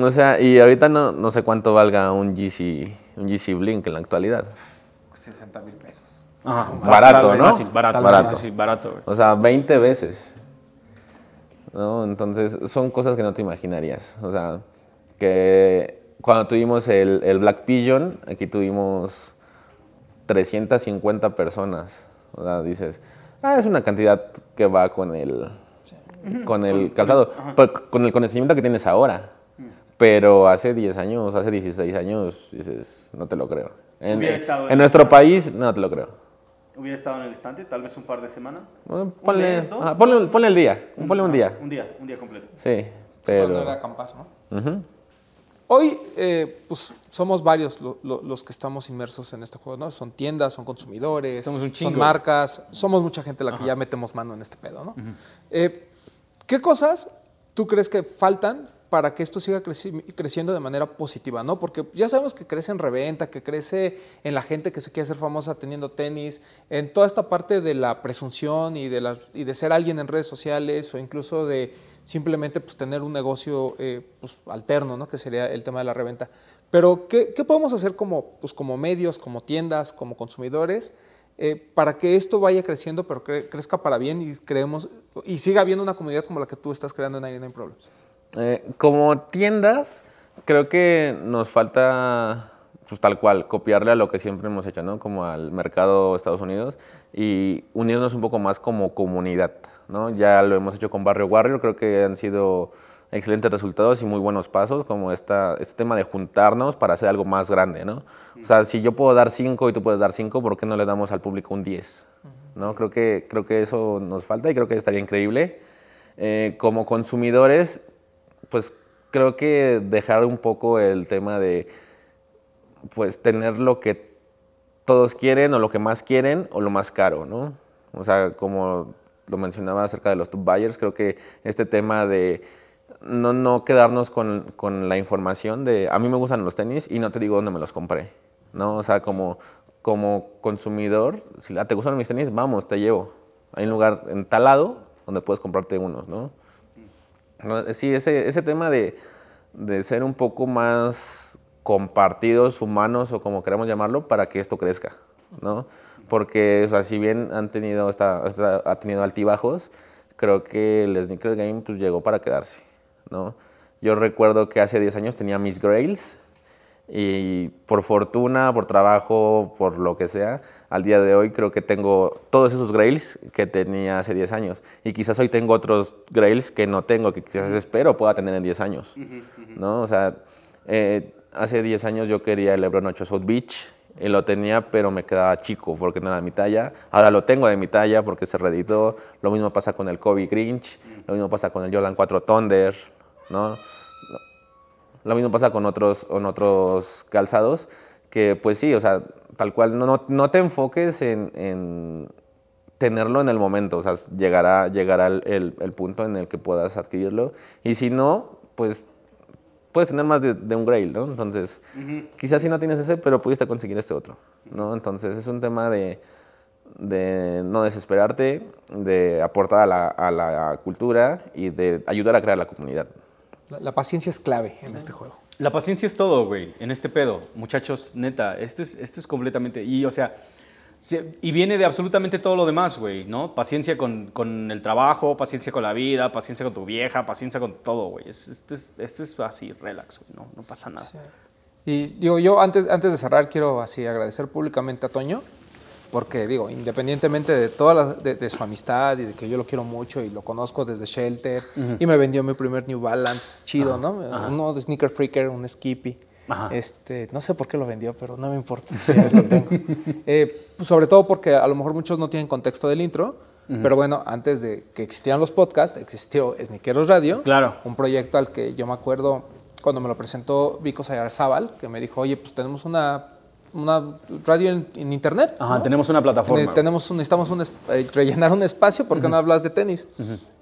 B: O sea, y ahorita no, no sé cuánto valga un GC, un GC Blink en la actualidad.
A: 60 mil pesos.
C: Ajá,
B: Barato,
C: fácil,
B: ¿no?
C: fácil, barato, barato. Sí, barato, güey.
B: O sea, 20 veces. ¿No? Entonces, son cosas que no te imaginarías. O sea, que cuando tuvimos el, el Black Pigeon, aquí tuvimos 350 personas. O sea, dices, ah, es una cantidad que va con el, con el calzado, con el conocimiento que tienes ahora. Pero hace 10 años, hace 16 años, dices, no te lo creo. En en- nuestro país, no te lo creo.
C: ¿Hubiera estado en el estante tal vez un par de semanas?
B: Bueno, Ponle,
C: mes, dos?
B: ajá, ponle, ponle el día, ponle un día.
C: Un día, un día completo.
B: Sí,
A: Pero... era
B: pero...
A: acampar, ¿no? Hoy, eh, pues, somos varios lo- lo- los que estamos inmersos en este juego, ¿no? Son tiendas, son consumidores,
C: Somos un
A: son marcas, somos mucha gente la que ya metemos mano en este pedo, ¿no? Eh, ¿Qué cosas tú crees que faltan para que esto siga creci- creciendo de manera positiva, ¿no? Porque ya sabemos que crece en reventa, que crece en la gente que se quiere hacer famosa teniendo tenis, en toda esta parte de la presunción y de, ser alguien en redes sociales o incluso de simplemente pues, tener un negocio eh, pues, alterno, ¿no? Que sería el tema de la reventa. Pero, ¿qué, podemos hacer como, pues, como medios, como tiendas, como consumidores? eh, para que esto vaya creciendo, pero cre- crezca para bien y y siga habiendo una comunidad como la que tú estás creando en 99 Problems.
B: Eh, como tiendas, creo que nos falta, pues tal cual, copiarle a lo que siempre hemos hecho, ¿no? Como al mercado Estados Unidos y unirnos un poco más como comunidad, ¿no? Ya lo hemos hecho con Barrio Warrior, creo que han sido excelentes resultados y muy buenos pasos, como esta, este tema de juntarnos para hacer algo más grande, ¿no? O sea, si yo puedo dar 5 y tú puedes dar 5, ¿por qué no le damos al público un 10? ¿No? Creo, que, creo que eso nos falta y creo que estaría increíble. Eh, como consumidores, pues creo que dejar un poco el tema de pues tener lo que todos quieren o lo que más quieren o lo más caro, ¿no? O sea, como lo mencionaba acerca de los tube buyers, creo que este tema de no, no quedarnos con, con, la información de a mí me gustan los tenis y no te digo dónde me los compré, ¿no? O sea, como, como consumidor, si te gustan mis tenis, vamos, te llevo. Hay un lugar en tal lado donde puedes comprarte unos, ¿no? Sí, ese, ese tema de, de ser un poco más compartidos, humanos o como queramos llamarlo, para que esto crezca, ¿no? Porque, o sea, si bien han tenido, esta, ha tenido altibajos, creo que el sneaker game pues, llegó para quedarse, ¿no? Yo recuerdo que hace 10 años tenía mis grails y por fortuna, por trabajo, por lo que sea, al día de hoy creo que tengo todos esos grails que tenía hace 10 años. Y quizás hoy tengo otros grails que no tengo, que quizás espero pueda tener en 10 años, ¿no? O sea, eh, hace 10 años yo quería el LeBron 8 South Beach y lo tenía, pero me quedaba chico porque no era de mi talla. Ahora lo tengo de mi talla porque se reeditó. Lo mismo pasa con el Kobe Grinch, lo mismo pasa con el Jordan 4 Thunder, ¿no? Lo mismo pasa con otros, con otros calzados que, pues sí, o sea, tal cual, no, no, te enfoques en, tenerlo en el momento, o sea, llegará, llegará el, el punto en el que puedas adquirirlo. Y si no, pues puedes tener más de, un Grail, ¿no? Entonces, quizás si no tienes ese, pero pudiste conseguir este otro, ¿no? Entonces, es un tema de, de no desesperarte, de aportar a la, a la, cultura y de ayudar a crear la comunidad.
A: La, paciencia es clave en este juego.
C: La paciencia es todo, güey, en este pedo. Muchachos, neta, esto es, esto es completamente... Y, o sea, y viene de absolutamente todo lo demás, güey, ¿no? Paciencia con, con, el trabajo, paciencia con la vida, paciencia con tu vieja, paciencia con todo, güey. Esto es, esto es así, relax, güey, no, no pasa nada.
A: Y digo, yo antes, antes de cerrar quiero así agradecer públicamente a Toño, porque digo, independientemente de toda de, su amistad y de que yo lo quiero mucho y lo conozco desde Shelter, y me vendió mi primer New Balance chido, ¿no? Uno de Sneaker Freaker, un Skippy. Este, no sé por qué lo vendió, pero no me importa. lo tengo. Eh, pues sobre todo porque a lo mejor muchos no tienen contexto del intro, pero bueno, antes de que existieran los podcasts, existió Sniqueros Radio.
C: Claro.
A: Un proyecto al que yo me acuerdo cuando me lo presentó Vico Sayarzábal, que me dijo, oye, pues tenemos una una radio en, internet.
C: Ajá, tenemos una plataforma.
A: Tenemos necesitamos un, eh, rellenar un espacio porque no hablas de tenis.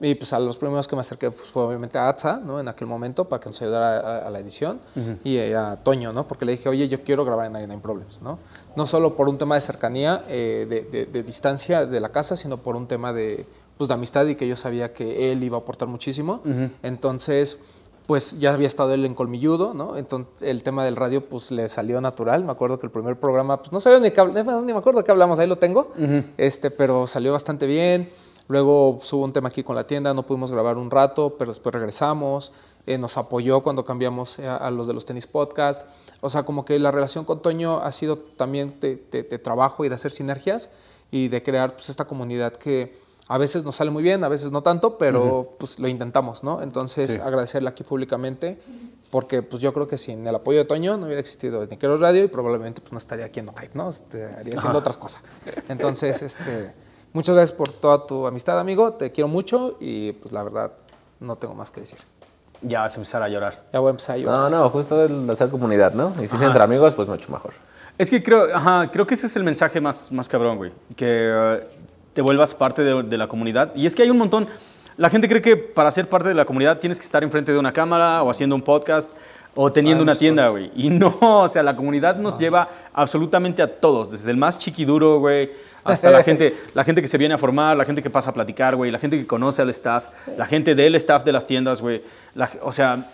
A: Y pues a los primeros que me acerqué pues, fue obviamente a Atza, ¿no? En aquel momento para que nos ayudara a, la edición y a Toño, ¿no? Porque le dije, oye, yo quiero grabar en 99 Problems, ¿no? No solo por un tema de cercanía, eh, de, de, distancia de la casa, sino por un tema de, pues, de amistad y que yo sabía que él iba a aportar muchísimo. Entonces pues ya había estado él en Colmilludo, ¿no? Entonces el tema del radio pues le salió natural. Me acuerdo que el primer programa, pues no sabía ni, qué, ni me acuerdo de qué hablamos, ahí lo tengo, este, pero salió bastante bien. Luego pues, hubo un tema aquí con la tienda, no pudimos grabar un rato, pero después regresamos. Eh, nos apoyó cuando cambiamos a, a, los de los tenis podcast. O sea, como que la relación con Toño ha sido también de, de trabajo y de hacer sinergias y de crear pues, esta comunidad que a veces nos sale muy bien, a veces no tanto, pero pues lo intentamos, ¿no? Entonces, agradecerle aquí públicamente, porque pues yo creo que sin el apoyo de Toño no hubiera existido Sniqueros Radio y probablemente pues no estaría aquí en No Hype, ¿no? estaría haciendo otras cosas. Entonces, este, muchas gracias por toda tu amistad, amigo. Te quiero mucho y pues la verdad no tengo más que decir.
C: Ya vas a empezar a llorar.
A: Ya voy a empezar a llorar.
B: No, no, justo el hacer comunidad, ¿no? Y si es entre amigos, pues mucho mejor.
C: Es que creo, ajá, creo que ese es el mensaje más, más cabrón, güey. Que te vuelvas parte de, la comunidad. Y es que hay un montón. La gente cree que para ser parte de la comunidad tienes que estar enfrente de una cámara o haciendo un podcast o teniendo una tienda, güey. Y no, o sea, la comunidad nos lleva absolutamente a todos, desde el más chiquiduro, güey, hasta la gente, la gente que se viene a formar, la gente que pasa a platicar, güey, la gente que conoce al staff, la gente del staff de las tiendas, güey. O sea,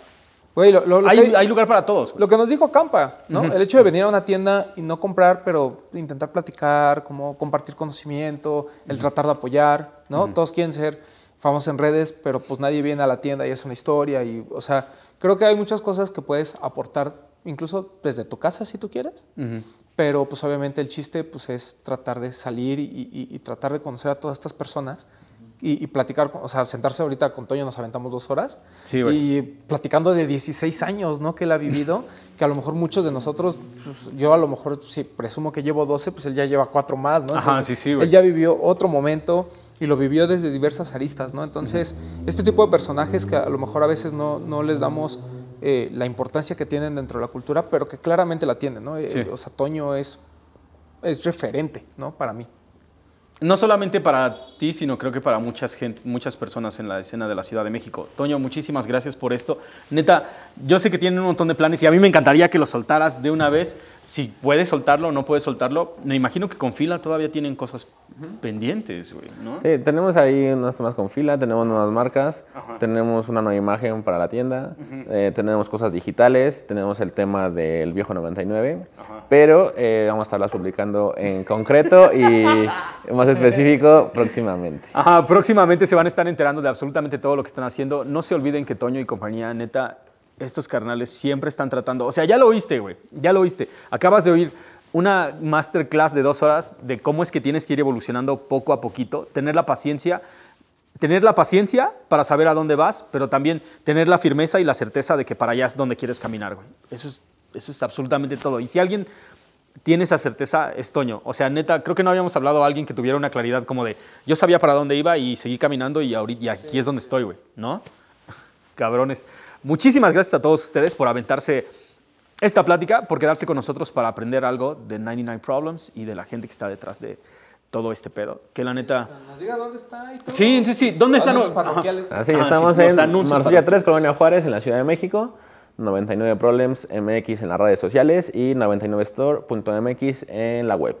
C: hay, lugar para todos.
A: Lo que nos dijo Campa, ¿no? El hecho de venir a una tienda y no comprar, pero intentar platicar, como compartir conocimiento, el tratar de apoyar, ¿no? Todos quieren ser famosos en redes, pero pues nadie viene a la tienda y es una historia. Y, o sea, creo que hay muchas cosas que puedes aportar, incluso desde tu casa si tú quieres. Pero pues obviamente el chiste pues, es tratar de salir y, y tratar de conocer a todas estas personas y, y platicar, o sea, sentarse ahorita con Toño, nos aventamos dos horas.
C: Sí, güey.
A: Y platicando de 16 años, ¿no? Que él ha vivido, que a lo mejor muchos de nosotros, pues, yo a lo mejor, si presumo que llevo 12, pues él ya lleva cuatro más, ¿no?
C: Ajá, sí, sí, güey.
A: Él ya vivió otro momento y lo vivió desde diversas aristas, ¿no? Entonces, este tipo de personajes que a lo mejor a veces no, no les damos eh, la importancia que tienen dentro de la cultura, pero que claramente la tienen, ¿no? Eh. O sea, Toño es, es referente, ¿no? Para mí.
C: No solamente para ti, sino creo que para muchas, gente, muchas personas en la escena de la Ciudad de México. Toño, muchísimas gracias por esto. Neta, yo sé que tienen un montón de planes y a mí me encantaría que lo soltaras de una vez. Si puedes soltarlo o no puedes soltarlo, me imagino que con fila todavía tienen cosas pendientes, güey, ¿no?
B: Sí, tenemos ahí unos temas con fila, tenemos nuevas marcas,
C: Ajá.
B: tenemos una nueva imagen para la tienda, eh, tenemos cosas digitales, tenemos el tema del viejo 99, pero eh, vamos a estarlas publicando en concreto y más específico próximamente.
C: Ajá, próximamente se van a estar enterando de absolutamente todo lo que están haciendo. No se olviden que Toño y compañía, neta, estos carnales siempre están tratando. O sea, ya lo oíste, güey, ya lo oíste. Acabas de oír una masterclass de dos horas de cómo es que tienes que ir evolucionando poco a poquito, tener la paciencia. Tener la paciencia para saber a dónde vas, pero también tener la firmeza y la certeza de que para allá es donde quieres caminar, güey. Eso es, eso es absolutamente todo. Y si alguien tiene esa certeza es Toño. O sea, neta, creo que no habíamos hablado a alguien que tuviera una claridad como de yo sabía para dónde iba y seguí caminando y, ahorita, y aquí es donde estoy, güey, ¿no? Cabrones. Muchísimas gracias a todos ustedes por aventarse esta plática, por quedarse con nosotros para aprender algo de 99 Problems y de la gente que está detrás de todo este pedo. Que la neta...
A: Nos diga dónde está y todo.
C: Sí, sí, sí. ¿Dónde están? Ajá.
A: parroquiales.
B: Así,
C: Ah,
B: estamos
C: sí, los
B: en Marsella 3,
C: parroquiales.
B: Colonia Juárez, en la Ciudad de México. 99 Problems MX en las redes sociales y 99store.mx en la web.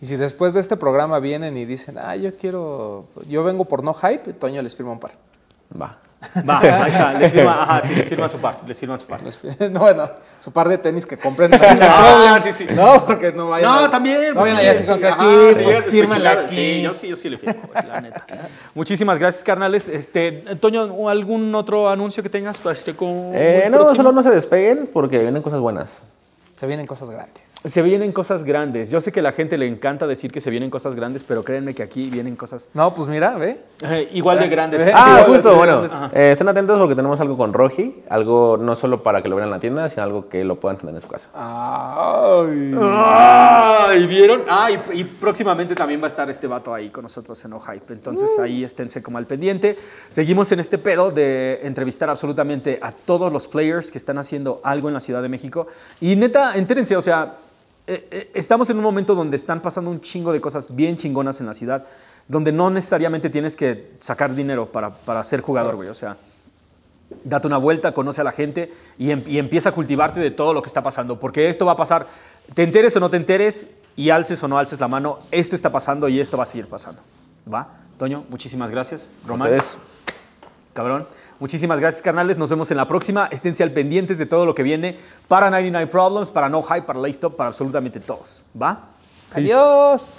A: Y si después de este programa vienen y dicen, ah, yo quiero, yo vengo por no hype, Toño les firma un par.
B: Va.
C: Va, ahí está. Les firma, ajá, sí, les firma su par. Les firma su par.
A: No, bueno, su par de tenis que compren.
C: Ah, sí, sí.
A: No, porque no vayan.
C: No,
A: a-
C: también.
A: No
C: pues,
A: vayan
C: sí,
A: allá
C: sí, ajá,
A: aquí,
C: sí,
A: pues,
C: sí,
A: aquí.
C: Sí, yo sí, yo sí le firmo, güey, la neta. Muchísimas gracias, carnales. Este, Toño, ¿algún otro anuncio que tengas? Pues, Este, con
B: Eh, no,
C: próximo?
B: solo no se despeguen porque vienen cosas buenas.
A: Se vienen cosas grandes.
C: Se vienen cosas grandes. Yo sé que a la gente le encanta decir que se vienen cosas grandes, pero créanme que aquí vienen cosas
A: No, pues mira, ve.
C: eh, igual de grandes.
B: Ah, justo,
A: sí,
B: bueno. Eh, estén atentos porque tenemos algo con Roji. Algo no solo para que lo vean en la tienda, sino algo que lo puedan tener en su casa.
A: Ay.
C: ¡Ay! ¿Vieron? Ah, y, y próximamente también va a estar este vato ahí con nosotros en No Hype. Entonces ahí esténse como al pendiente. Seguimos en este pedo de entrevistar absolutamente a todos los players que están haciendo algo en la Ciudad de México. Y neta, entérense, o sea, eh, eh, estamos en un momento donde están pasando un chingo de cosas bien chingonas en la ciudad, donde no necesariamente tienes que sacar dinero para, para ser jugador, güey. O sea, date una vuelta, conoce a la gente y, em- y empieza a cultivarte de todo lo que está pasando, porque esto va a pasar, te enteres o no te enteres y alces o no alces la mano, esto está pasando y esto va a seguir pasando. ¿Va? Toño, muchísimas gracias. Román, cabrón. Muchísimas gracias, carnales. Nos vemos en la próxima. Esténse al pendientes de todo lo que viene para 99 Problems, para No Hype, para Laystop, para absolutamente todos. ¿Va?
A: Adiós.